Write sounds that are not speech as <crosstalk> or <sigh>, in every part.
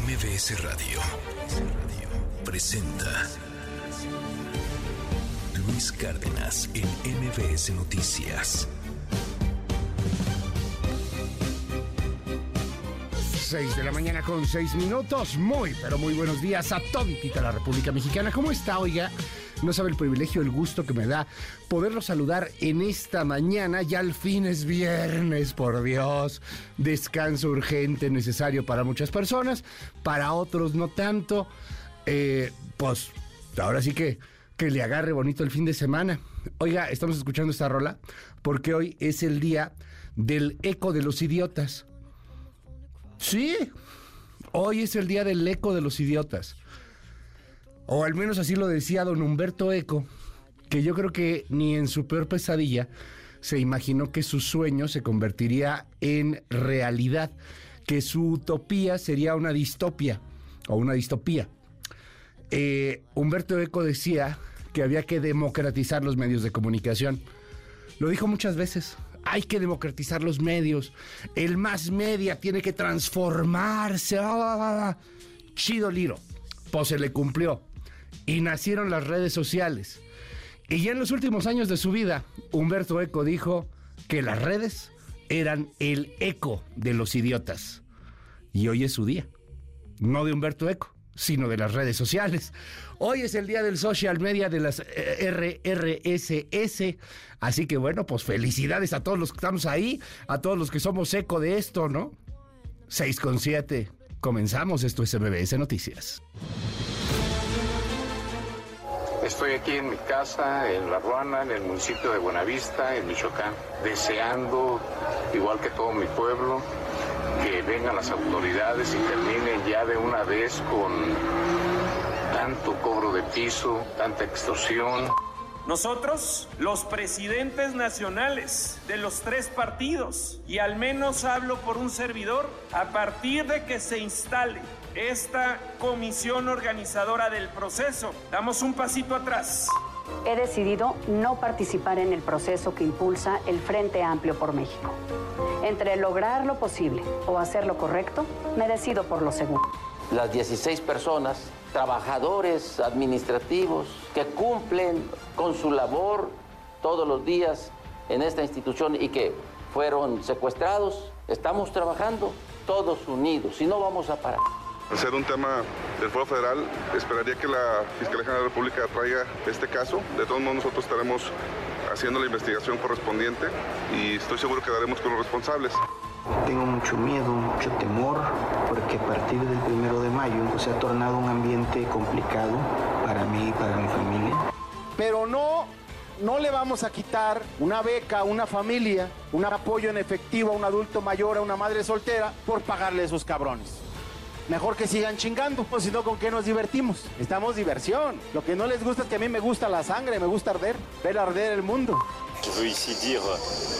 MBS Radio presenta Luis Cárdenas en MBS Noticias. 6 de la mañana con 6 minutos. Muy, pero muy buenos días a toditita la República Mexicana. ¿Cómo está, oiga? No sabe el privilegio, el gusto que me da poderlo saludar en esta mañana. Ya al fin es viernes, por Dios. Descanso urgente, necesario para muchas personas, para otros no tanto. Eh, pues ahora sí que que le agarre bonito el fin de semana. Oiga, estamos escuchando esta rola porque hoy es el día del eco de los idiotas. Sí, hoy es el día del eco de los idiotas. O al menos así lo decía don Humberto Eco, que yo creo que ni en su peor pesadilla se imaginó que su sueño se convertiría en realidad, que su utopía sería una distopia o una distopía. Eh, Humberto Eco decía que había que democratizar los medios de comunicación. Lo dijo muchas veces. Hay que democratizar los medios. El más media tiene que transformarse. Ah, chido Liro. Pues se le cumplió. Y nacieron las redes sociales. Y ya en los últimos años de su vida, Humberto Eco dijo que las redes eran el eco de los idiotas. Y hoy es su día. No de Humberto Eco, sino de las redes sociales. Hoy es el día del social media de las eh, RRSS. Así que bueno, pues felicidades a todos los que estamos ahí, a todos los que somos eco de esto, ¿no? 6 con 7. Comenzamos, esto es MBS Noticias. Estoy aquí en mi casa, en La Ruana, en el municipio de Buenavista, en Michoacán, deseando, igual que todo mi pueblo, que vengan las autoridades y terminen ya de una vez con tanto cobro de piso, tanta extorsión. Nosotros, los presidentes nacionales de los tres partidos, y al menos hablo por un servidor, a partir de que se instale esta comisión organizadora del proceso, damos un pasito atrás. He decidido no participar en el proceso que impulsa el Frente Amplio por México. Entre lograr lo posible o hacer lo correcto, me decido por lo seguro. Las 16 personas, trabajadores administrativos, que cumplen con su labor todos los días en esta institución y que fueron secuestrados, estamos trabajando todos unidos y no vamos a parar. Al ser un tema del Foro Federal, esperaría que la Fiscalía General de la República traiga este caso. De todos modos, nosotros estaremos haciendo la investigación correspondiente y estoy seguro que daremos con los responsables. Tengo mucho miedo, mucho temor, porque a partir del primero de mayo se ha tornado un ambiente complicado para mí y para mi familia. Pero no, no le vamos a quitar una beca a una familia, un apoyo en efectivo a un adulto mayor, a una madre soltera, por pagarle a esos cabrones. Mejor que sigan chingando, pues si no, ¿con qué nos divertimos? Estamos diversión. Lo que no les gusta es que a mí me gusta la sangre, me gusta arder, ver arder el mundo.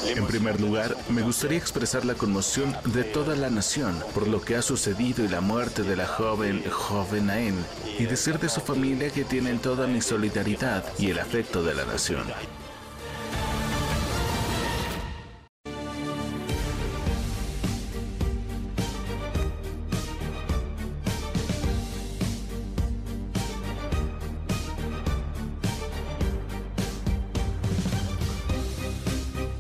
En primer lugar, me gustaría expresar la conmoción de toda la nación por lo que ha sucedido y la muerte de la joven joven Aen y decir de su familia que tienen toda mi solidaridad y el afecto de la nación.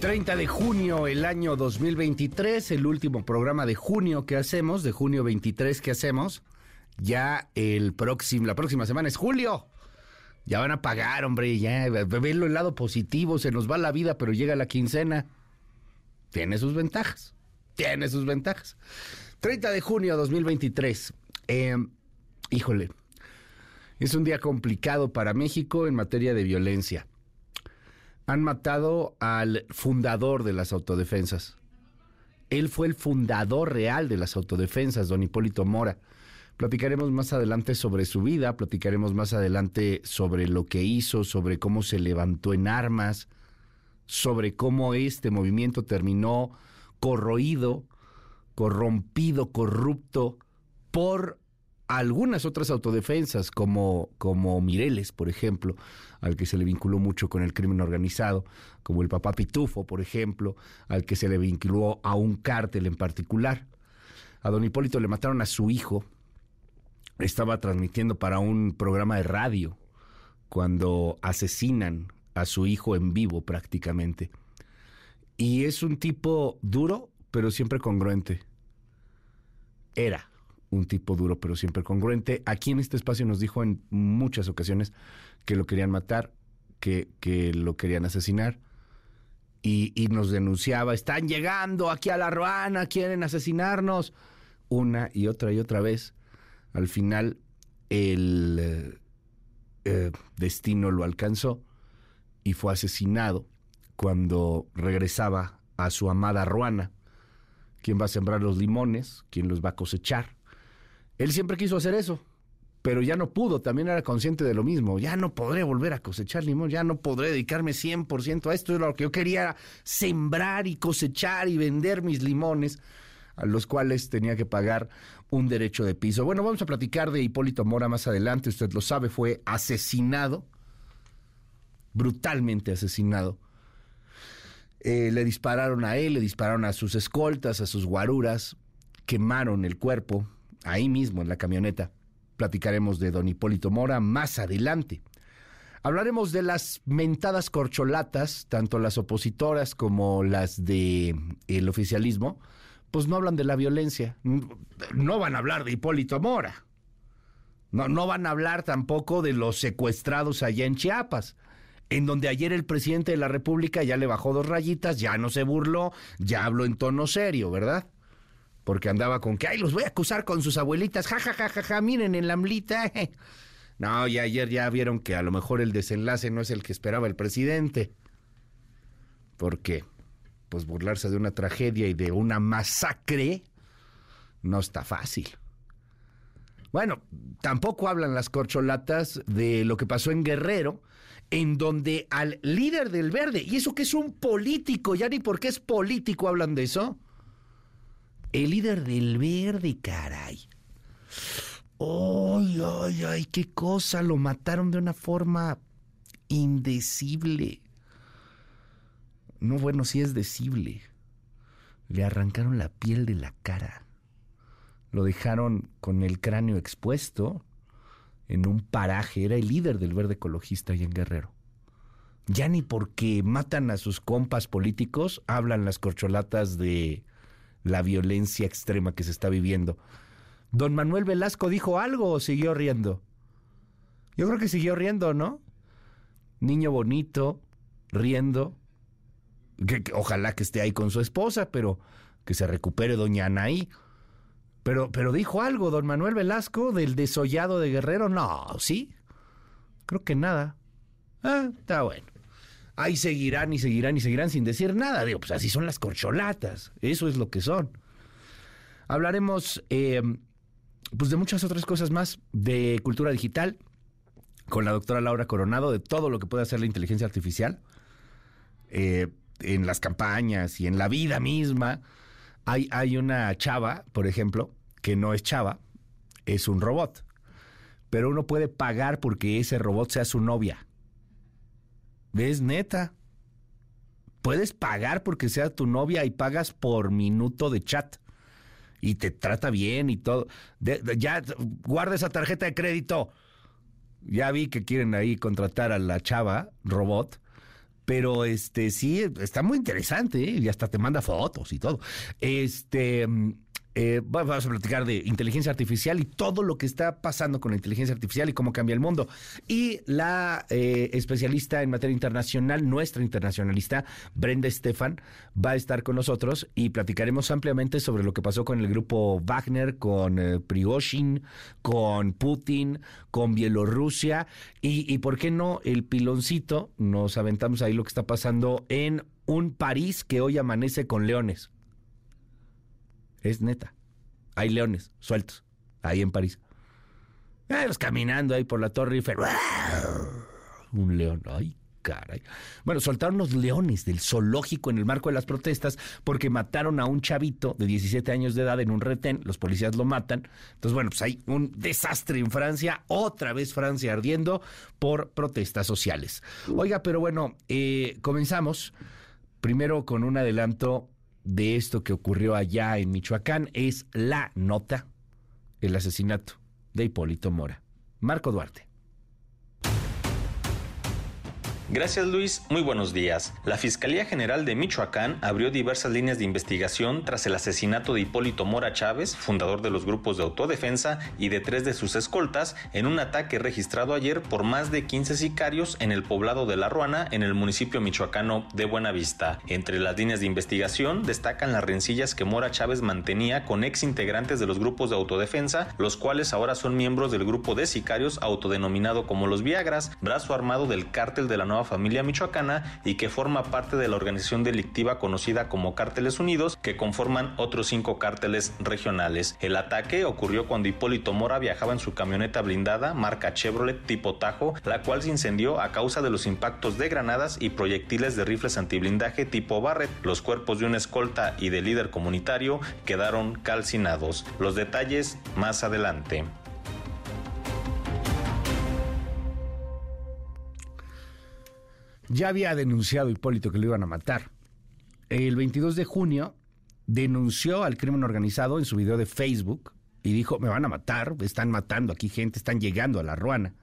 30 de junio, el año 2023, el último programa de junio que hacemos, de junio 23 que hacemos. Ya el próximo, la próxima semana es julio. Ya van a pagar, hombre, ya, verlo el lado positivo, se nos va la vida, pero llega la quincena. Tiene sus ventajas, tiene sus ventajas. 30 de junio 2023. Em, híjole, es un día complicado para México en materia de violencia han matado al fundador de las autodefensas. Él fue el fundador real de las autodefensas, don Hipólito Mora. Platicaremos más adelante sobre su vida, platicaremos más adelante sobre lo que hizo, sobre cómo se levantó en armas, sobre cómo este movimiento terminó corroído, corrompido, corrupto por algunas otras autodefensas, como, como Mireles, por ejemplo, al que se le vinculó mucho con el crimen organizado, como el papá Pitufo, por ejemplo, al que se le vinculó a un cártel en particular. A don Hipólito le mataron a su hijo, estaba transmitiendo para un programa de radio cuando asesinan a su hijo en vivo prácticamente. Y es un tipo duro, pero siempre congruente. Era un tipo duro, pero siempre congruente. Aquí en este espacio nos dijo en muchas ocasiones que lo querían matar, que, que lo querían asesinar. Y, y, nos denunciaba, están llegando aquí a la Ruana, quieren asesinarnos. Una y otra y otra vez. Al final, el eh, eh, destino lo alcanzó y fue asesinado cuando regresaba a su amada Ruana. ¿Quién va a sembrar los limones? ¿Quién los va a cosechar? Él siempre quiso hacer eso, pero ya no pudo, también era consciente de lo mismo. Ya no podré volver a cosechar limón, ya no podré dedicarme 100% a esto. Es lo que yo quería, sembrar y cosechar y vender mis limones, a los cuales tenía que pagar un derecho de piso. Bueno, vamos a platicar de Hipólito Mora más adelante, usted lo sabe, fue asesinado, brutalmente asesinado. Eh, le dispararon a él, le dispararon a sus escoltas, a sus guaruras, quemaron el cuerpo ahí mismo en la camioneta. Platicaremos de don Hipólito Mora más adelante. Hablaremos de las mentadas corcholatas, tanto las opositoras como las de el oficialismo, pues no hablan de la violencia. No van a hablar de Hipólito Mora. No, no van a hablar tampoco de los secuestrados allá en Chiapas, en donde ayer el presidente de la República ya le bajó dos rayitas, ya no se burló, ya habló en tono serio, ¿verdad? Porque andaba con que, ay, los voy a acusar con sus abuelitas, ja, ja, ja, ja, ja miren en la amlita. <laughs> No, ya ayer ya vieron que a lo mejor el desenlace no es el que esperaba el presidente. ¿Por qué? pues burlarse de una tragedia y de una masacre no está fácil. Bueno, tampoco hablan las corcholatas de lo que pasó en Guerrero, en donde al líder del verde, y eso que es un político, ya ni por qué es político hablan de eso. El líder del verde, caray. ¡Ay, ay, ay! ¡Qué cosa! Lo mataron de una forma indecible. No, bueno, sí es decible. Le arrancaron la piel de la cara. Lo dejaron con el cráneo expuesto en un paraje. Era el líder del verde ecologista en Guerrero. Ya ni porque matan a sus compas políticos hablan las corcholatas de la violencia extrema que se está viviendo. Don Manuel Velasco dijo algo o siguió riendo. Yo creo que siguió riendo, ¿no? Niño bonito, riendo, que, ojalá que esté ahí con su esposa, pero que se recupere doña Anaí. Pero, pero dijo algo don Manuel Velasco del desollado de Guerrero. No, ¿sí? Creo que nada. Ah, está bueno. Ahí seguirán y seguirán y seguirán sin decir nada. Digo, pues así son las corcholatas. Eso es lo que son. Hablaremos eh, pues de muchas otras cosas más, de cultura digital, con la doctora Laura Coronado, de todo lo que puede hacer la inteligencia artificial. Eh, en las campañas y en la vida misma. Hay, hay una chava, por ejemplo, que no es chava, es un robot. Pero uno puede pagar porque ese robot sea su novia. ¿Ves, neta? Puedes pagar porque sea tu novia y pagas por minuto de chat. Y te trata bien y todo. ya, guarda esa tarjeta de crédito. Ya vi que quieren ahí contratar a la chava robot pero este sí, está muy interesante ¿eh? y hasta te manda fotos y todo. Este. Eh, vamos a platicar de inteligencia artificial y todo lo que está pasando con la inteligencia artificial y cómo cambia el mundo. Y la eh, especialista en materia internacional, nuestra internacionalista, Brenda Estefan, va a estar con nosotros y platicaremos ampliamente sobre lo que pasó con el grupo Wagner, con eh, Prigozhin, con Putin, con Bielorrusia y, y, ¿por qué no, el piloncito? Nos aventamos ahí lo que está pasando en un París que hoy amanece con leones. Es neta. Hay leones sueltos ahí en París. Ellos caminando ahí por la Torre Eiffel. Un león. Ay, caray. Bueno, soltaron los leones del zoológico en el marco de las protestas porque mataron a un chavito de 17 años de edad en un retén. Los policías lo matan. Entonces, bueno, pues hay un desastre en Francia. Otra vez Francia ardiendo por protestas sociales. Oiga, pero bueno, eh, comenzamos primero con un adelanto de esto que ocurrió allá en Michoacán es la nota, el asesinato de Hipólito Mora. Marco Duarte. Gracias Luis, muy buenos días. La Fiscalía General de Michoacán abrió diversas líneas de investigación tras el asesinato de Hipólito Mora Chávez, fundador de los grupos de autodefensa y de tres de sus escoltas, en un ataque registrado ayer por más de 15 sicarios en el poblado de La Ruana, en el municipio michoacano de Buenavista. Entre las líneas de investigación destacan las rencillas que Mora Chávez mantenía con ex integrantes de los grupos de autodefensa, los cuales ahora son miembros del grupo de sicarios autodenominado como los Viagras, brazo armado del cártel de la nueva familia michoacana y que forma parte de la organización delictiva conocida como Cárteles Unidos, que conforman otros cinco cárteles regionales. El ataque ocurrió cuando Hipólito Mora viajaba en su camioneta blindada marca Chevrolet tipo Tajo, la cual se incendió a causa de los impactos de granadas y proyectiles de rifles antiblindaje tipo Barrett. Los cuerpos de una escolta y de líder comunitario quedaron calcinados. Los detalles más adelante. Ya había denunciado Hipólito que lo iban a matar. El 22 de junio denunció al crimen organizado en su video de Facebook y dijo, me van a matar, están matando aquí gente, están llegando a la ruana.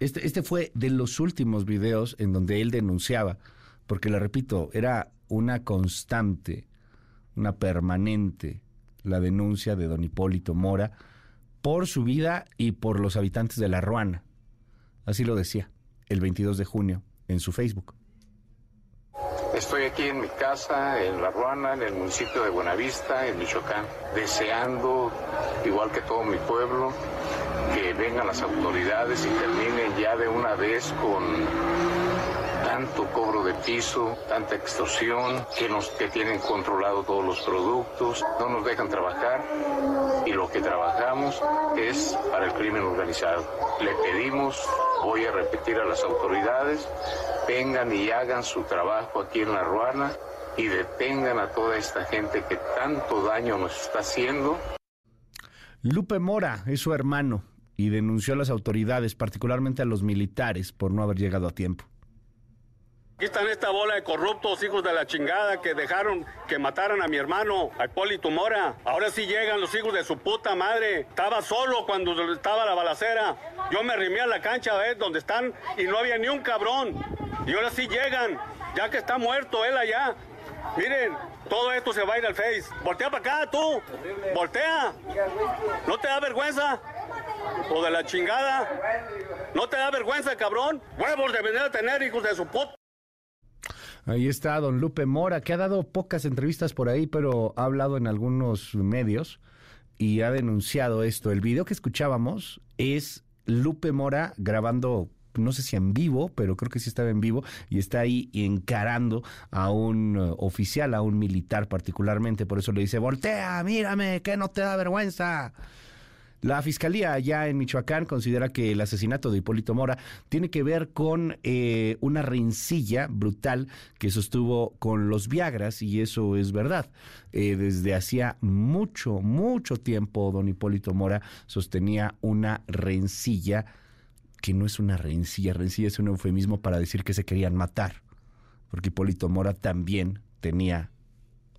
Este, este fue de los últimos videos en donde él denunciaba, porque le repito, era una constante, una permanente, la denuncia de don Hipólito Mora por su vida y por los habitantes de la Ruana. Así lo decía el 22 de junio en su Facebook. Estoy aquí en mi casa, en La Ruana, en el municipio de Buenavista, en Michoacán, deseando, igual que todo mi pueblo, que vengan las autoridades y terminen ya de una vez con tanto cobro de piso, tanta extorsión, que nos que tienen controlado todos los productos, no nos dejan trabajar y lo que trabajamos es para el crimen organizado. Le pedimos, voy a repetir a las autoridades, vengan y hagan su trabajo aquí en La Ruana y detengan a toda esta gente que tanto daño nos está haciendo. Lupe Mora es su hermano y denunció a las autoridades, particularmente a los militares, por no haber llegado a tiempo. Aquí están esta bola de corruptos, hijos de la chingada, que dejaron que mataran a mi hermano, a Hipólito Mora. Ahora sí llegan los hijos de su puta madre. Estaba solo cuando estaba la balacera. Yo me arrimé a la cancha, ¿ves? Donde están y no había ni un cabrón. Y ahora sí llegan, ya que está muerto él allá. Miren, todo esto se va a ir al Face. Voltea para acá, tú. Voltea. ¿No te da vergüenza? O de la chingada. ¿No te da vergüenza, cabrón? Huevos de venir a tener hijos de su puta. Ahí está don Lupe Mora, que ha dado pocas entrevistas por ahí, pero ha hablado en algunos medios y ha denunciado esto. El video que escuchábamos es Lupe Mora grabando no sé si en vivo, pero creo que sí estaba en vivo, y está ahí encarando a un uh, oficial, a un militar particularmente, por eso le dice, voltea, mírame, que no te da vergüenza. La fiscalía allá en Michoacán considera que el asesinato de Hipólito Mora tiene que ver con eh, una rencilla brutal que sostuvo con los Viagras, y eso es verdad. Eh, desde hacía mucho, mucho tiempo, don Hipólito Mora sostenía una rencilla que no es una rencilla, rencilla es un eufemismo para decir que se querían matar, porque Hipólito Mora también tenía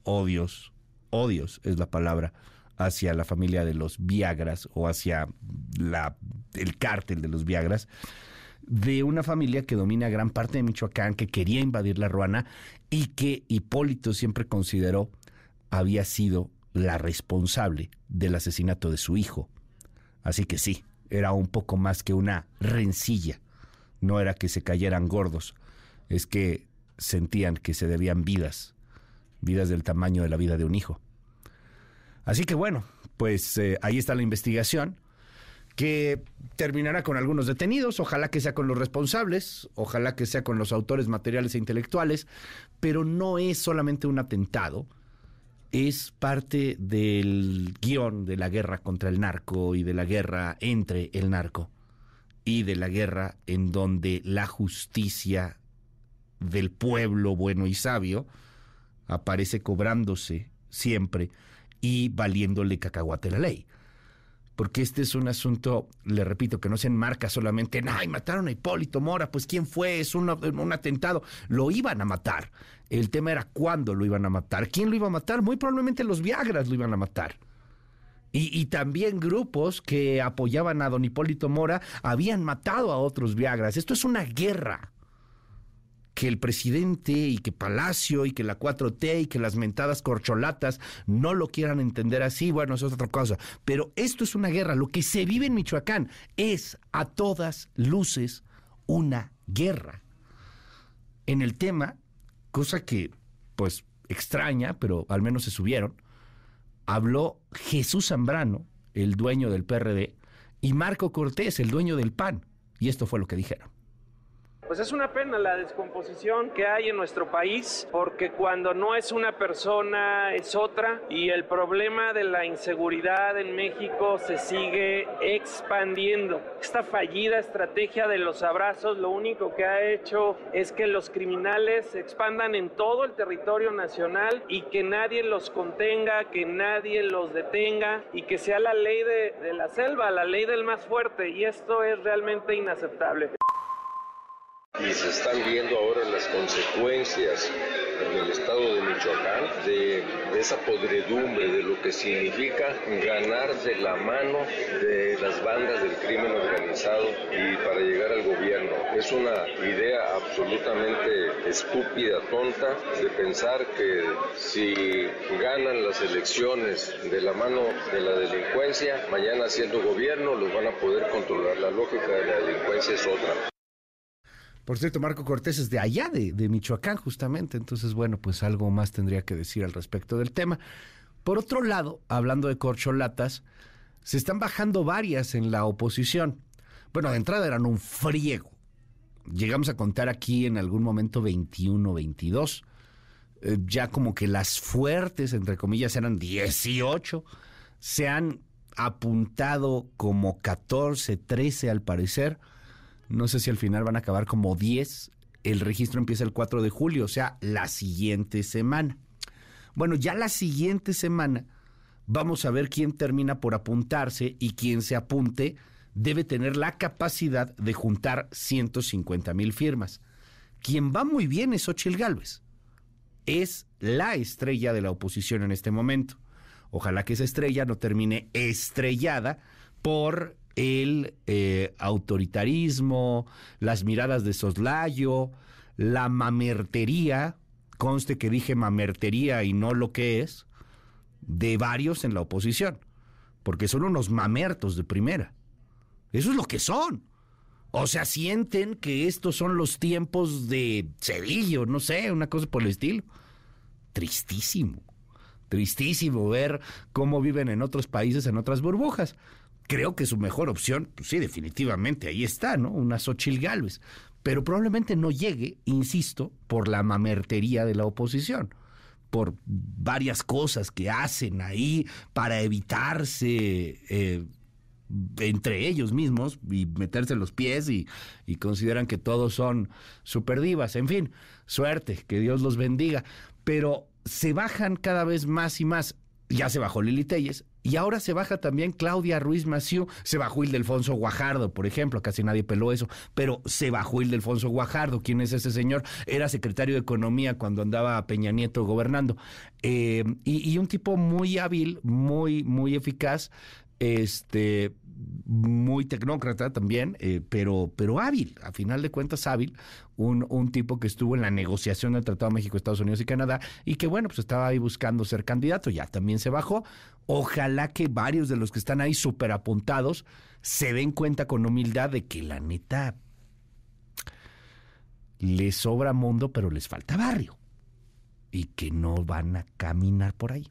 odios, odios es la palabra, hacia la familia de los Viagras o hacia la, el cártel de los Viagras, de una familia que domina gran parte de Michoacán, que quería invadir la Ruana y que Hipólito siempre consideró había sido la responsable del asesinato de su hijo. Así que sí, era un poco más que una rencilla. No era que se cayeran gordos, es que sentían que se debían vidas, vidas del tamaño de la vida de un hijo. Así que bueno, pues eh, ahí está la investigación que terminará con algunos detenidos, ojalá que sea con los responsables, ojalá que sea con los autores materiales e intelectuales, pero no es solamente un atentado, es parte del guion de la guerra contra el narco y de la guerra entre el narco y de la guerra en donde la justicia del pueblo bueno y sabio aparece cobrándose siempre y valiéndole cacahuate la ley. Porque este es un asunto, le repito, que no se enmarca solamente en, ay, mataron a Hipólito Mora, pues quién fue, es un, un atentado. Lo iban a matar. El tema era cuándo lo iban a matar. ¿Quién lo iba a matar? Muy probablemente los Viagras lo iban a matar. Y, también grupos que apoyaban a don Hipólito Mora habían matado a otros Viagras. Esto es una guerra. Que el presidente y que Palacio y que la 4T y que las mentadas corcholatas no lo quieran entender así, bueno, eso es otra cosa. Pero esto es una guerra. Lo que se vive en Michoacán es a todas luces una guerra. En el tema, cosa que pues extraña, pero al menos se subieron, habló Jesús Zambrano, el dueño del PRD, y Marco Cortés, el dueño del PAN. Y esto fue lo que dijeron. Pues es una pena la descomposición que hay en nuestro país, porque cuando no es una persona es otra y el problema de la inseguridad en México se sigue expandiendo. Esta fallida estrategia de los abrazos lo único que ha hecho es que los criminales se expandan en todo el territorio nacional y que nadie los contenga, que nadie los detenga y que sea la ley de, de la selva, la ley del más fuerte y esto es realmente inaceptable. Y se están viendo ahora las consecuencias en el estado de Michoacán de, esa podredumbre, de lo que significa ganar de la mano de las bandas del crimen organizado y para llegar al gobierno. Es una idea absolutamente estúpida, tonta, de pensar que si ganan las elecciones de la mano de la delincuencia, mañana siendo gobierno los van a poder controlar. La lógica de la delincuencia es otra. Por cierto, Marco Cortés es de allá, de, de, Michoacán, justamente. Entonces, bueno, pues algo más tendría que decir al respecto del tema. Por otro lado, hablando de corcholatas, se están bajando varias en la oposición. Bueno, de entrada eran un friego. Llegamos a contar aquí en algún momento 21, 22. Eh, ya como que las fuertes, entre comillas, eran 18. Se han apuntado como 14, 13 al parecer no sé si al final van a acabar como 10. El registro empieza el 4 de julio, o sea, la siguiente semana. Bueno, ya la siguiente semana vamos a ver quién termina por apuntarse y quien se apunte debe tener la capacidad de juntar 150 mil firmas. Quien va muy bien es Ochil Gálvez. Es la estrella de la oposición en este momento. Ojalá que esa estrella no termine estrellada por el eh, autoritarismo, las miradas de soslayo, la mamertería, conste que dije mamertería y no lo que es, de varios en la oposición, porque son unos mamertos de primera. Eso es lo que son. O sea, sienten que estos son los tiempos de Cedillo, no sé, una cosa por el estilo. Tristísimo, tristísimo ver cómo viven en otros países, en otras burbujas creo que su mejor opción, pues sí, definitivamente, ahí está, ¿no? Una Xochil Gálvez. Pero probablemente no llegue, insisto, por la mamertería de la oposición, por varias cosas que hacen ahí para evitarse eh, entre ellos mismos y meterse los pies y, y consideran que todos son superdivas. En fin, suerte, que Dios los bendiga. Pero se bajan cada vez más y más. Ya se bajó Lili Telles, y ahora se baja también Claudia Ruiz Maciú, se bajó Ildefonso Guajardo, por ejemplo, casi nadie peló eso, pero se bajó Ildefonso Guajardo. ¿Quién es ese señor? Era secretario de Economía cuando andaba Peña Nieto gobernando. Eh, y, y, un tipo muy hábil, muy, muy eficaz, este, muy tecnócrata también, eh, pero, pero hábil, a final de cuentas hábil, un, un, tipo que estuvo en la negociación del Tratado de México, Estados Unidos y Canadá y que bueno, pues estaba ahí buscando ser candidato, ya también se bajó. Ojalá que varios de los que están ahí súper apuntados se den cuenta con humildad de que la neta les sobra mundo, pero les falta barrio y que no van a caminar por ahí.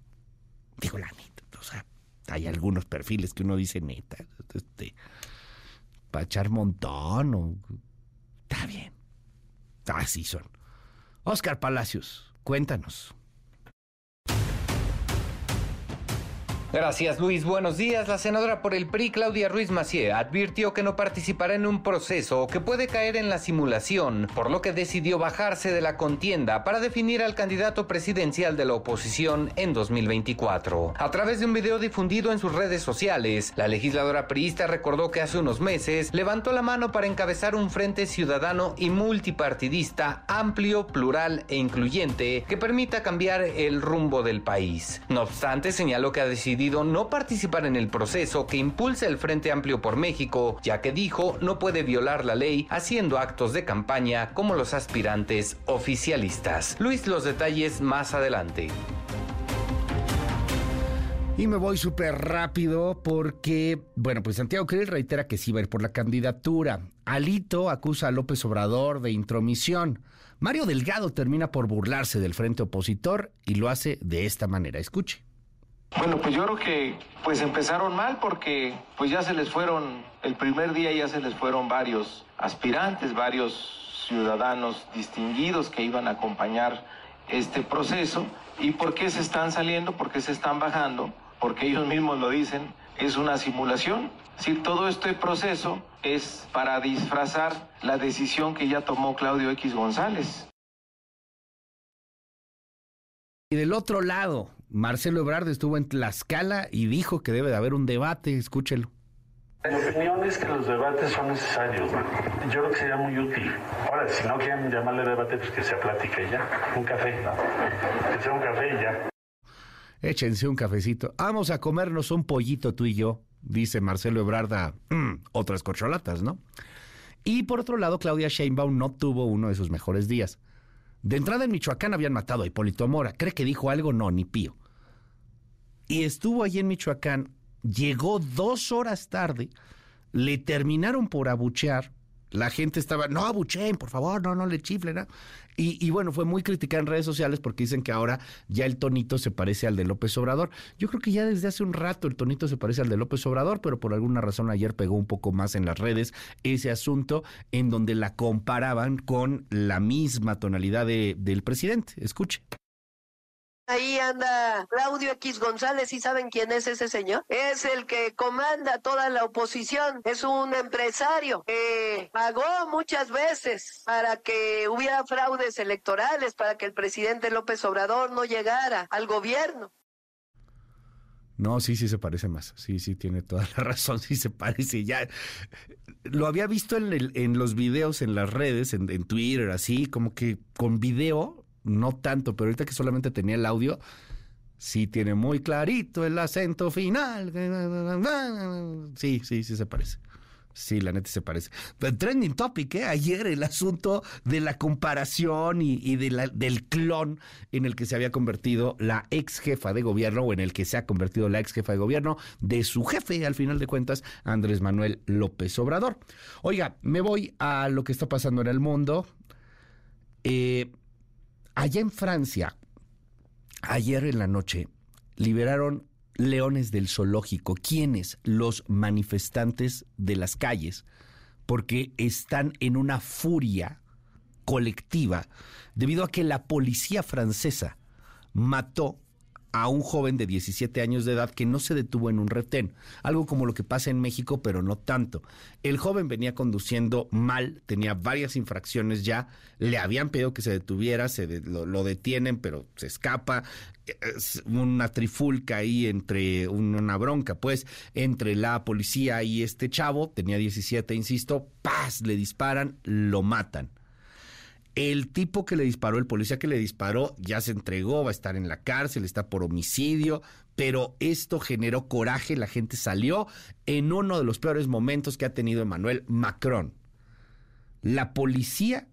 Digo la neta, o sea, hay algunos perfiles que uno dice neta, este, para echar montón o... Está bien. Así son. Oscar Palacios, cuéntanos. Gracias Luis, buenos días. La senadora por el PRI, Claudia Ruiz Macié, advirtió que no participará en un proceso que puede caer en la simulación, por lo que decidió bajarse de la contienda para definir al candidato presidencial de la oposición en 2024. A través de un video difundido en sus redes sociales, la legisladora priista recordó que hace unos meses levantó la mano para encabezar un frente ciudadano y multipartidista amplio, plural e incluyente que permita cambiar el rumbo del país. No obstante, señaló que ha decidido decidido no participar en el proceso que impulsa el Frente Amplio por México, ya que dijo no puede violar la ley haciendo actos de campaña como los aspirantes oficialistas. Luis, los detalles más adelante. Y me voy súper rápido porque, bueno, pues Santiago Krill reitera que sí va a ir por la candidatura. Alito acusa a López Obrador de intromisión. Mario Delgado termina por burlarse del frente opositor y lo hace de esta manera. Escuche. Bueno, pues yo creo que pues empezaron mal porque pues ya se les fueron, el primer día ya se les fueron varios aspirantes, varios ciudadanos distinguidos que iban a acompañar este proceso. ¿Y por qué se están saliendo? ¿Por qué se están bajando? porque ellos mismos lo dicen, es una simulación. Si todo este proceso es para disfrazar la decisión que ya tomó Claudio X González. Y del otro lado, Marcelo Ebrard estuvo en Tlaxcala y dijo que debe de haber un debate, escúchelo. Mi opinión es que los debates son necesarios. Yo creo que sería muy útil. Ahora, si no quieren llamarle debate, pues que sea plática y ya. Un café. Que sea un café y ya échense un cafecito. Vamos a comernos un pollito tú y yo, dice Marcelo Ebrarda, mm, otras corcholatas, ¿no? Y por otro lado, Claudia Sheinbaum no tuvo uno de sus mejores días. De entrada en Michoacán habían matado a Hipólito Mora. ¿Cree que dijo algo? No, ni pío. Y estuvo allí en Michoacán, llegó dos horas tarde, le terminaron por abuchear la gente estaba, no abuchen, por favor, no, no le chiflen. Y, y, bueno, fue muy criticada en redes sociales porque dicen que ahora ya el tonito se parece al de López Obrador. Yo creo que ya desde hace un rato el tonito se parece al de López Obrador, pero por alguna razón ayer pegó un poco más en las redes ese asunto en donde la comparaban con la misma tonalidad de, del presidente. Escuche. Ahí anda Claudio X González, ¿y saben quién es ese señor? Es el que comanda toda la oposición, es un empresario que pagó muchas veces para que hubiera fraudes electorales, para que el presidente López Obrador no llegara al gobierno. No, sí, sí se parece más. Sí, sí, tiene toda la <laughs> razón. Sí se parece. Ya lo había visto en, los videos en las redes, en Twitter, así, como que con video no tanto, pero ahorita que solamente tenía el audio, sí tiene muy clarito el acento final. Sí, sí, sí se parece. Sí, la neta se parece. Pero trending topic, ¿eh? Ayer el asunto de la comparación y, de la, del clon en el que se había convertido la ex jefa de gobierno o en el que se ha convertido la ex jefa de gobierno de su jefe, al final de cuentas, Andrés Manuel López Obrador. Oiga, me voy a lo que está pasando en el mundo. Eh, Allá en Francia, ayer en la noche, liberaron leones del zoológico. ¿Quiénes? Los manifestantes de las calles, porque están en una furia colectiva debido a que la policía francesa mató a un joven de 17 años de edad que no se detuvo en un retén, algo como lo que pasa en México, pero no tanto. El joven venía conduciendo mal, tenía varias infracciones ya, le habían pedido que se detuviera, se lo, detienen, pero se escapa, es una trifulca ahí entre una bronca, pues, entre la policía y este chavo, tenía 17, insisto, paz, le disparan, lo matan. El tipo que le disparó, el policía que le disparó, ya se entregó, va a estar en la cárcel, está por homicidio, pero esto generó coraje, la gente salió en uno de los peores momentos que ha tenido Emmanuel Macron. La policía,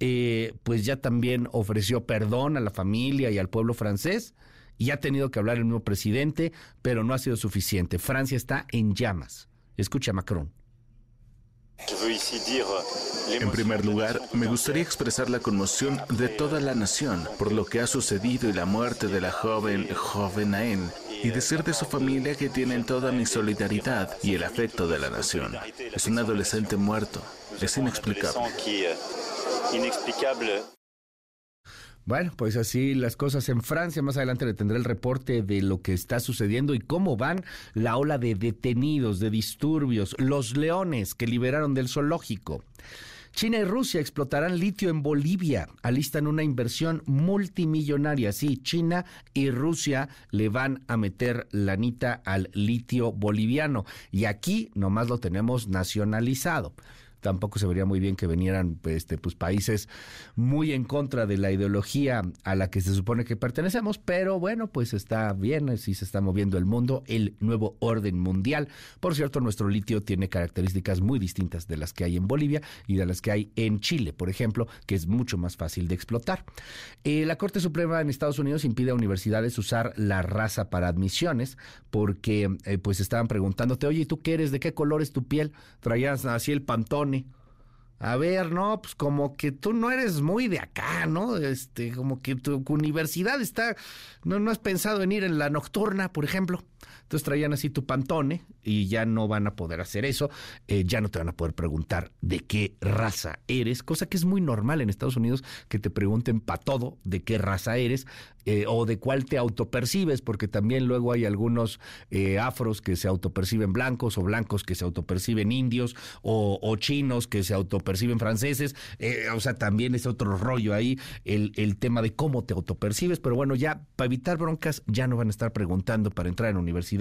eh, pues ya también ofreció perdón a la familia y al pueblo francés, y ha tenido que hablar el nuevo presidente, pero no ha sido suficiente. Francia está en llamas. Escucha Macron. En primer lugar, me gustaría expresar la conmoción de toda la nación por lo que ha sucedido y la muerte de la joven joven Aen y decir de su familia que tienen toda mi solidaridad y el afecto de la nación. Es un adolescente muerto. Es inexplicable. Bueno, pues así las cosas en Francia. Más adelante le tendré el reporte de lo que está sucediendo y cómo van la ola de detenidos, de disturbios, los leones que liberaron del zoológico. China y Rusia explotarán litio en Bolivia. Alistan una inversión multimillonaria. Sí, China y Rusia le van a meter lanita al litio boliviano. Y aquí nomás lo tenemos nacionalizado. Tampoco se vería muy bien que vinieran este, pues, países muy en contra de la ideología a la que se supone que pertenecemos, pero bueno, pues está bien, así se está moviendo el mundo, el nuevo orden mundial. Por cierto, nuestro litio tiene características muy distintas de las que hay en Bolivia y de las que hay en Chile, por ejemplo, que es mucho más fácil de explotar. Eh, la Corte Suprema en Estados Unidos impide a universidades usar la raza para admisiones porque eh, pues estaban preguntándote, oye, ¿y tú qué eres? ¿De qué color es tu piel? Traías así el pantone. A ver, no, pues como que tú no eres muy de acá, ¿no? Este, como que tu universidad está, no, no has pensado en ir en la nocturna, por ejemplo. Entonces traían así tu pantone y ya no van a poder hacer eso, eh, ya no te van a poder preguntar de qué raza eres, cosa que es muy normal en Estados Unidos que te pregunten para todo de qué raza eres eh, o de cuál te autopercibes, porque también luego hay algunos eh, afros que se autoperciben blancos o blancos que se autoperciben indios o, o chinos que se autoperciben franceses, o sea, también es otro rollo ahí el, el tema de cómo te autopercibes, pero bueno, ya para evitar broncas ya no van a estar preguntando para entrar en universidad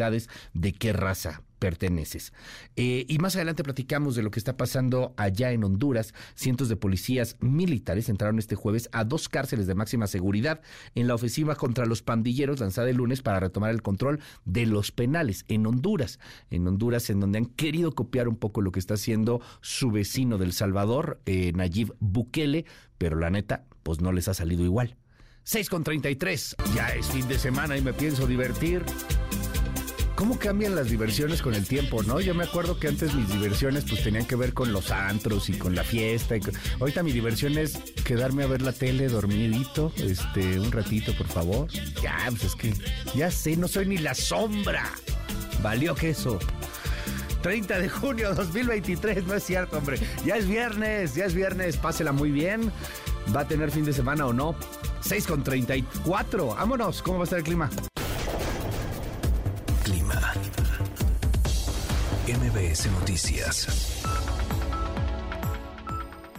de qué raza perteneces. Eh, y más adelante platicamos de lo que está pasando allá en Honduras. Cientos de policías militares entraron este jueves a dos cárceles de máxima seguridad en la ofensiva contra los pandilleros lanzada el lunes para retomar el control de los penales en Honduras. En Honduras, en donde han querido copiar un poco lo que está haciendo su vecino del Salvador, eh, Nayib Bukele, pero la neta, pues no les ha salido igual. 6 con 33, ya es fin de semana y me pienso divertir. ¿Cómo cambian las diversiones con el tiempo, no? Yo me acuerdo que antes mis diversiones pues tenían que ver con los antros y con la fiesta. Y Ahorita mi diversión es quedarme a ver la tele dormidito, este, un ratito, por favor. Ya, pues es que, ya sé, no soy ni la sombra. Valió queso. 30 de junio 2023, no es cierto, hombre. Ya es viernes, ya es viernes, pásela muy bien. ¿Va a tener fin de semana o no? 6 con 34. Vámonos, ¿cómo va a estar el clima? MBS Noticias.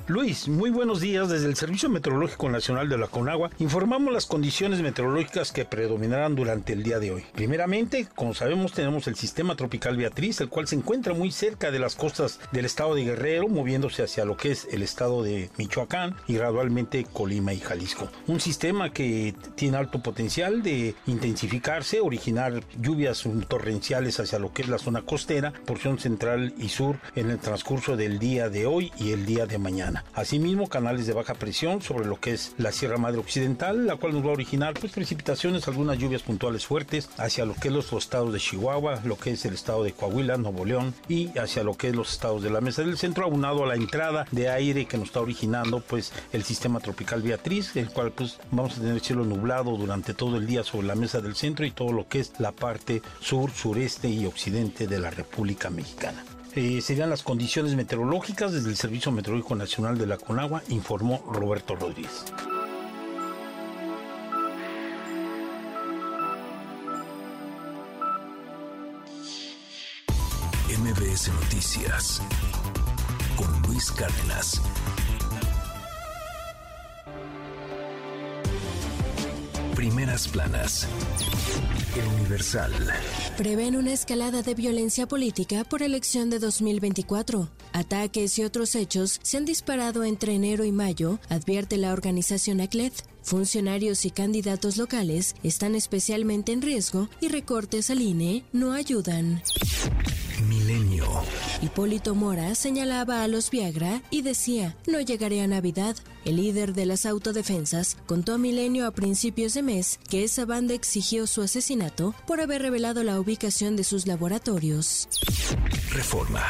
Luis, muy buenos días. Desde el Servicio Meteorológico Nacional de la Conagua informamos las condiciones meteorológicas que predominarán durante el día de hoy. Primeramente, como sabemos, tenemos el sistema tropical Beatriz, el cual se encuentra muy cerca de las costas del estado de Guerrero, moviéndose hacia lo que es el estado de Michoacán y gradualmente Colima y Jalisco. Un sistema que tiene alto potencial de intensificarse, originar lluvias torrenciales hacia lo que es la zona costera, porción central y sur en el transcurso del día de hoy y el día de mañana. Asimismo, canales de baja presión sobre lo que es la Sierra Madre Occidental, la cual nos va a originar pues, precipitaciones, algunas lluvias puntuales fuertes hacia lo que es los estados de Chihuahua, lo que es el estado de Coahuila, Nuevo León y hacia lo que es los estados de la Mesa del Centro, aunado a la entrada de aire que nos está originando pues el sistema tropical Beatriz, el cual pues vamos a tener cielo nublado durante todo el día sobre la Mesa del Centro y todo lo que es la parte sur, sureste y occidente de la República Mexicana. Eh, serían las condiciones meteorológicas desde el Servicio Meteorológico Nacional de la Conagua, informó Roberto Rodríguez. MBS Noticias con Luis Cárdenas. Primeras planas. El Universal. Prevén una escalada de violencia política por elección de 2024. Ataques y otros hechos se han disparado entre enero y mayo, advierte la organización ACLED. Funcionarios y candidatos locales están especialmente en riesgo y recortes al INE no ayudan. Milenio. Hipólito Mora señalaba a los Viagra y decía, no llegaré a Navidad. El líder de las autodefensas contó a Milenio a principios de mes que esa banda exigió su asesinato por haber revelado la ubicación de sus laboratorios. Reforma.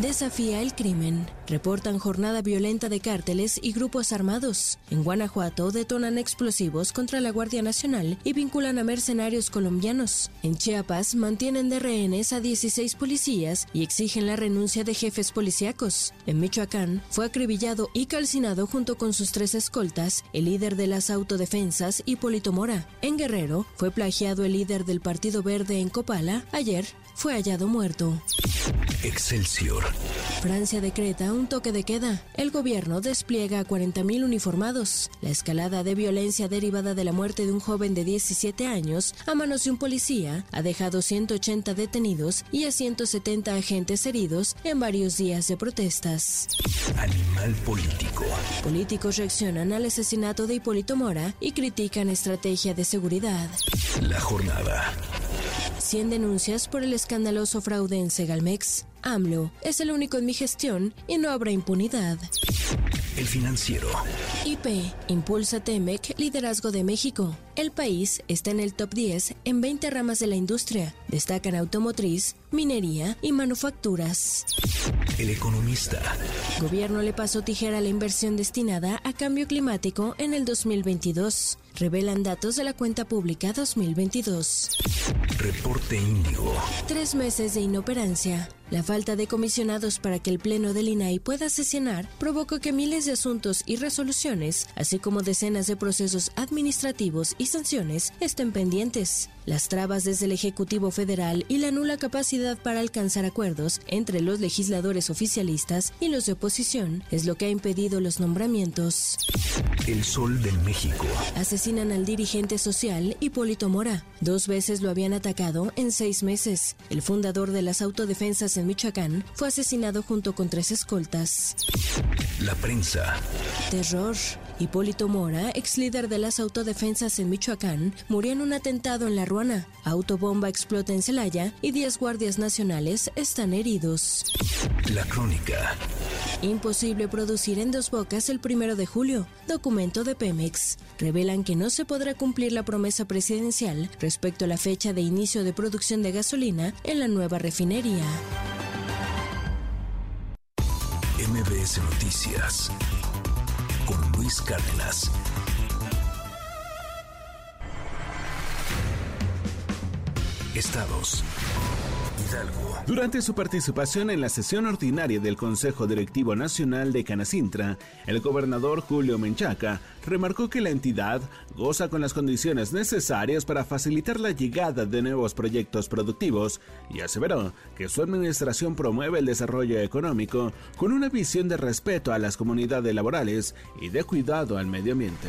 Desafía el crimen. Reportan jornada violenta de cárteles y grupos armados. En Guanajuato detonan explosivos contra la Guardia Nacional y vinculan a mercenarios colombianos. En Chiapas mantienen de rehenes a 16 policías y exigen la renuncia de jefes policíacos. En Michoacán fue acribillado y calcinado junto con sus tres escoltas el líder de las autodefensas Hipólito Mora. En Guerrero fue plagiado el líder del Partido Verde en Copala. Ayer fue hallado muerto. Excelsior. Francia decreta un toque de queda. El gobierno despliega a 40.000 uniformados. La escalada de violencia derivada de la muerte de un joven de 17 años a manos de un policía ha dejado 180 detenidos y a 170 agentes heridos en varios días de protestas. Animal político. Políticos reaccionan al asesinato de Hipólito Mora y critican estrategia de seguridad. La jornada. 100 denuncias por el escandaloso fraude en Segalmex. AMLO es el único en mi gestión y no habrá impunidad. El financiero. IP impulsa Temec liderazgo de México. El país está en el top 10 en 20 ramas de la industria. Destacan automotriz, minería y manufacturas. El economista. Gobierno le pasó tijera a la inversión destinada a cambio climático en el 2022. Revelan datos de la cuenta pública 2022. Reporte Índigo. Tres meses de inoperancia. La falta de comisionados para que el Pleno del INAI pueda sesionar provocó que miles de asuntos y resoluciones, así como decenas de procesos administrativos y sanciones, estén pendientes. Las trabas desde el Ejecutivo Federal y la nula capacidad para alcanzar acuerdos entre los legisladores oficialistas y los de oposición es lo que ha impedido los nombramientos. El Sol de México. Asesinan al dirigente social Hipólito Mora. Dos veces lo habían atacado en seis meses. El fundador de las autodefensas en Michoacán fue asesinado junto con tres escoltas. La prensa. Terror. Hipólito Mora, ex líder de las autodefensas en Michoacán, murió en un atentado en La Ruana. Autobomba explota en Celaya y 10 guardias nacionales están heridos. La crónica. Imposible producir en dos bocas el primero de julio. Documento de Pemex. Revelan que no se podrá cumplir la promesa presidencial respecto a la fecha de inicio de producción de gasolina en la nueva refinería. MBS Noticias. Con Luis Cárdenas. Estados. Durante su participación en la sesión ordinaria del Consejo Directivo Nacional de Canacintra, el gobernador Julio Menchaca remarcó que la entidad goza con las condiciones necesarias para facilitar la llegada de nuevos proyectos productivos y aseveró que su administración promueve el desarrollo económico con una visión de respeto a las comunidades laborales y de cuidado al medio ambiente.